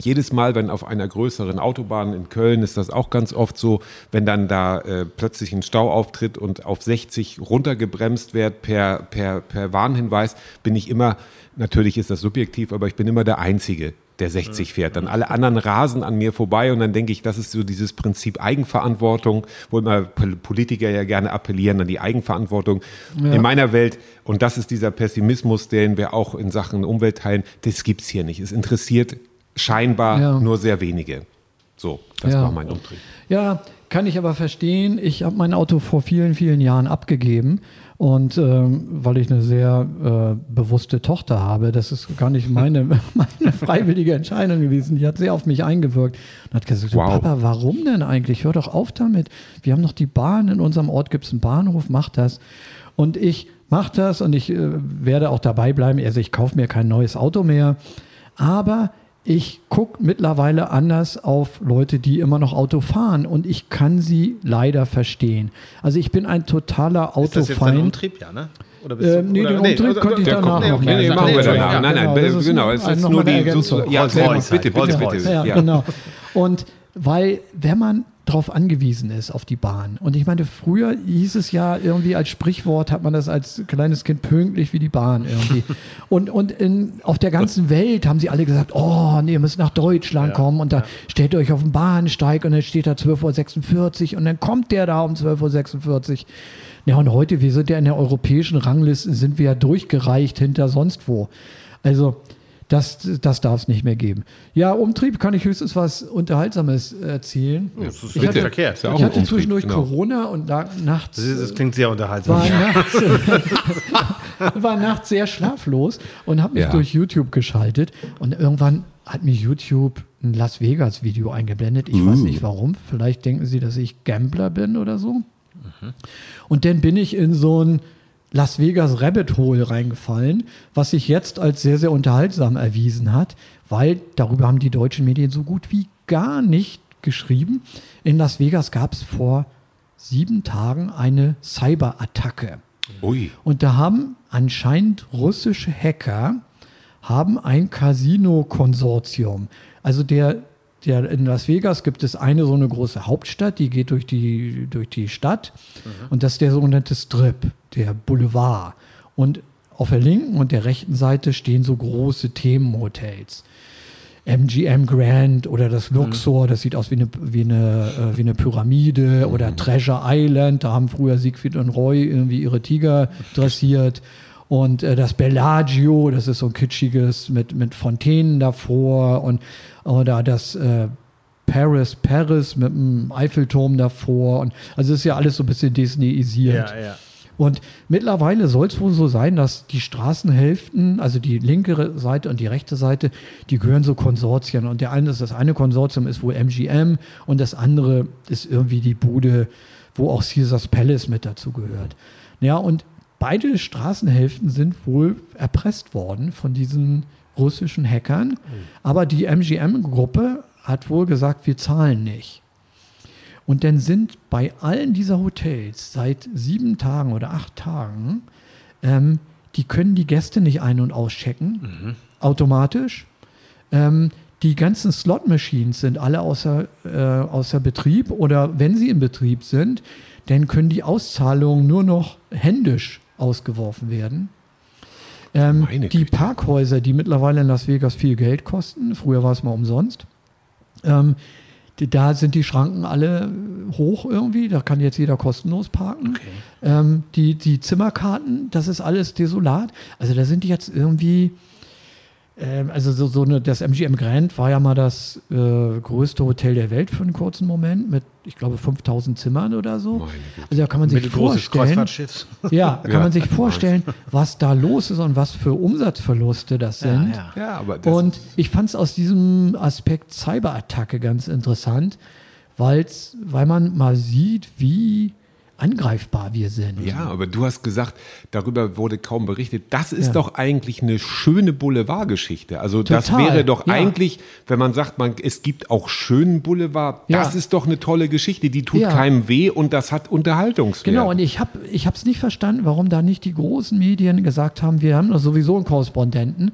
Jedes Mal, wenn auf einer größeren Autobahn in Köln ist das auch ganz oft so, wenn dann da äh, plötzlich ein Stau auftritt und auf 60 runtergebremst wird per, per, per Warnhinweis, bin ich immer, natürlich ist das subjektiv, aber ich bin immer der Einzige, der 60 fährt. Dann alle anderen rasen an mir vorbei und dann denke ich, das ist so dieses Prinzip Eigenverantwortung, wo immer Pol- Politiker ja gerne appellieren an die Eigenverantwortung. In meiner Welt, und das ist dieser Pessimismus, den wir auch in Sachen Umwelt teilen, das gibt's hier nicht. Es interessiert scheinbar Ja. nur sehr wenige. So, das Ja. war mein Umtrieb. Ja, kann ich aber verstehen. Ich habe mein Auto vor vielen, vielen Jahren abgegeben. Und ähm, weil ich eine sehr äh, bewusste Tochter habe, das ist gar nicht meine, meine freiwillige Entscheidung gewesen. Die hat sehr auf mich eingewirkt und hat gesagt, Wow. Papa, warum denn eigentlich? Hör doch auf damit. Wir haben noch die Bahn in unserem Ort, gibt es einen Bahnhof, mach das. Und ich mache das und ich äh, werde auch dabei bleiben. Also ich kaufe mir kein neues Auto mehr. Aber ich gucke mittlerweile anders auf Leute, die immer noch Auto fahren und ich kann sie leider verstehen. Also ich bin ein totaler Ist das jetzt dein Autofeind. Umtrieb, ja, ne? Oder bist Ähm, nee, den Umtrieb also- könnte ich danach kommt, nee, noch nee, nee, machen wir nee, danach. ja, nein, nein, genau, das ist genau. nur- ist jetzt die, so, ja, Rolls bitte, bitte, bitte. Ja, genau. Und weil, wenn man darauf angewiesen ist, auf die Bahn. Und ich meine, früher hieß es ja irgendwie als Sprichwort, hat man das als kleines Kind pünktlich wie die Bahn irgendwie. und und in, auf der ganzen Welt haben sie alle gesagt, oh, nee, ihr müsst nach Deutschland kommen und da stellt ihr euch auf den Bahnsteig und dann steht da 12.46 Uhr und dann kommt der da um 12.46 Uhr. Ja, und heute, wir sind ja in der europäischen Rangliste, sind wir ja durchgereicht hinter sonst wo. Also, das, das darf es nicht mehr geben. Ja, Umtrieb kann ich höchstens was Unterhaltsames erzählen. Das ist Ich hatte- verkehrt. Ist ja auch ich hatte Umtrieb, zwischendurch genau. Corona und lag nachts, Das, ist, das klingt sehr unterhaltsam. war, nachts, war nachts sehr schlaflos und habe mich Ja. durch YouTube geschaltet. Und irgendwann hat mir YouTube ein Las Vegas-Video eingeblendet. Ich weiß nicht warum. Vielleicht denken sie, dass ich Gambler bin oder so. Und dann bin ich in so ein Las Vegas Rabbit Hole reingefallen, was sich jetzt als sehr, sehr unterhaltsam erwiesen hat, weil darüber haben die deutschen Medien so gut wie gar nicht geschrieben. In Las Vegas gab es vor sieben Tagen eine Cyberattacke. Ui. Und da haben anscheinend russische Hacker haben ein Casino-Konsortium. Also der, der in Las Vegas gibt es eine so eine große Hauptstadt, die geht durch die, durch die Stadt. Und das ist der sogenannte Strip, der Boulevard. Und auf der linken und der rechten Seite stehen so große Themenhotels. MGM Grand oder das Luxor, das sieht aus wie eine, wie eine, äh, wie eine Pyramide oder Treasure Island, da haben früher Siegfried und Roy irgendwie ihre Tiger dressiert. Und äh, das Bellagio, das ist so ein kitschiges mit, mit Fontänen davor und oder das äh, Paris, Paris mit dem Eiffelturm davor. Und also ist ja alles so ein bisschen disneyisiert. Ja, ja. Und mittlerweile soll es wohl so sein, dass die Straßenhälften, also die linke Seite und die rechte Seite, die gehören so Konsortien. Und der eine ist, das eine Konsortium ist wohl MGM und das andere ist irgendwie die Bude, wo auch Caesars Palace mit dazu gehört. Ja, und beide Straßenhälften sind wohl erpresst worden von diesen russischen Hackern. Aber die MGM-Gruppe hat wohl gesagt, wir zahlen nicht. Und dann sind bei allen dieser Hotels seit sieben Tagen oder acht Tagen, ähm, die können die Gäste nicht ein- und auschecken, automatisch. Ähm, die ganzen Slot-Machines sind alle außer, äh, außer Betrieb oder wenn sie in Betrieb sind, dann können die Auszahlungen nur noch händisch ausgeworfen werden. Ähm, die. Parkhäuser, die mittlerweile in Las Vegas viel Geld kosten, früher war es mal umsonst, ähm, die, da sind die Schranken alle hoch irgendwie, da kann jetzt jeder kostenlos parken. Ähm, die, die Zimmerkarten, das ist alles desolat. Also da sind die jetzt irgendwie, ähm, also so, so eine, das MGM Grand war ja mal das äh, größte Hotel der Welt für einen kurzen Moment mit, ich glaube, 5000 Zimmern oder so. Also da kann man sich vorstellen, ja, kann Ja. man sich vorstellen, was da los ist und was für Umsatzverluste das sind. ja. Ja, aber das Und ich fand es aus diesem Aspekt Cyberattacke ganz interessant, weil's, weil man mal sieht, wie angreifbar wir sind. Ja, aber du hast gesagt, darüber wurde kaum berichtet. Das ist Ja. doch eigentlich eine schöne Boulevardgeschichte. Also das Total, wäre doch ja. eigentlich, wenn man sagt, man, es gibt auch schönen Boulevard, Ja. das ist doch eine tolle Geschichte. Die tut keinem weh und das hat Unterhaltungswert. Genau, und ich habe ich es nicht verstanden, warum da nicht die großen Medien gesagt haben, wir haben doch sowieso einen Korrespondenten.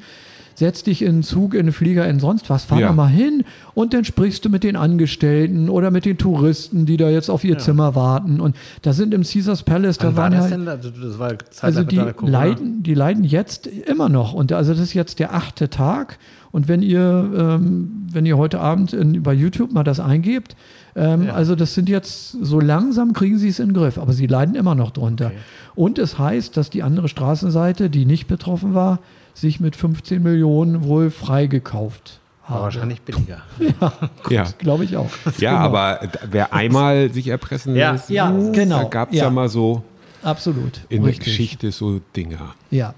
Setz dich in einen Zug, in einen Flieger, in sonst was, fahr Ja. mal hin und dann sprichst du mit den Angestellten oder mit den Touristen, die da jetzt auf ihr Zimmer warten. Und da sind im Caesars Palace, da Wann war waren das halt, denn? Also das war Zeit also die leiden, die leiden jetzt immer noch. Und also das ist jetzt der achte Tag. Und wenn ihr, ähm, wenn ihr heute Abend in, bei YouTube mal das eingebt, ähm, also das sind jetzt, so langsam kriegen sie es in den Griff, aber sie leiden immer noch drunter. Und es heißt, dass die andere Straßenseite, die nicht betroffen war, sich mit 15 Millionen wohl freigekauft War hat. wahrscheinlich billiger. ja. Glaube ich auch. Ja, Genau. aber wer einmal sich erpressen Ja. lässt, Ja, genau. da gab es ja. Ja. mal so Absolut. in der Richtig. Geschichte so Dinger. Ja.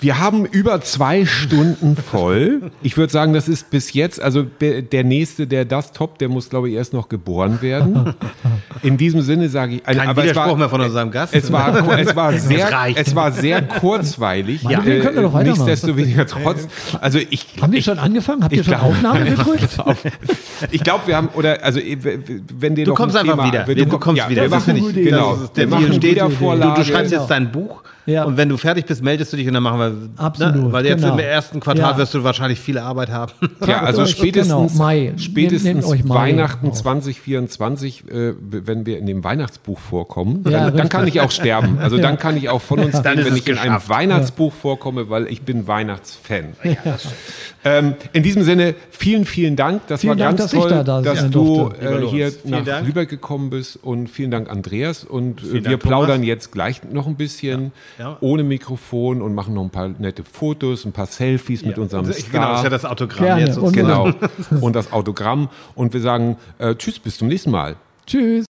Wir haben über zwei Stunden voll. Ich würde sagen, das ist bis jetzt, also der nächste, der das toppt, der muss, glaube ich, erst noch geboren werden. In diesem Sinne sage ich, Kein aber es Widerspruch war, mehr von unserem Gast. es war, es war sehr, es war sehr kurzweilig. Ja. Wir können doch weitermachen. Nichtsdestoweniger trotz. Also ich, Haben wir ich, schon angefangen? Habt ihr ich schon glaub- Aufnahme gedrückt? ich glaube, wir haben, oder, also, wenn dir Du noch kommst ein einfach Thema, wieder. Du kommst wieder. Wir Das ist eine machen, gute Idee. genau. Das ist Wir der machen Deal steht. Wiedervorlage. Du, du schreibst Genau. jetzt dein Buch Ja. und wenn du fertig bist, meldest du dich und dann machen wir. Absolut, Ne? Weil jetzt genau. im ersten Quartal Ja. wirst du wahrscheinlich viele Arbeit haben. Ja, also euch- spätestens, genau, Mai. spätestens Nehmt- nehmt euch Mai Weihnachten auf. 2024, äh, wenn wir in dem Weihnachtsbuch vorkommen, Ja, dann, dann kann ich auch sterben. Also dann kann ich auch von uns Dann gehen, wenn ich in einem geschafft. Weihnachtsbuch vorkomme, weil ich bin Weihnachtsfan. Ähm, in diesem Sinne, vielen, vielen Dank. Das Vielen war Dank, ganz dass ich toll, da da dass sein du durfte. äh, hier vielen nach Dank. rübergekommen bist und vielen Dank, Andreas. Und äh, wir Dank, plaudern Thomas. jetzt gleich noch ein bisschen Ja. Ja. ohne Mikrofon und machen noch ein paar nette Fotos, ein paar Selfies mit unserem genau, Star. das ist ja das Autogramm Gerne. jetzt. Und- Genau. Und das Autogramm. Und wir sagen äh, Tschüss, bis zum nächsten Mal. Tschüss.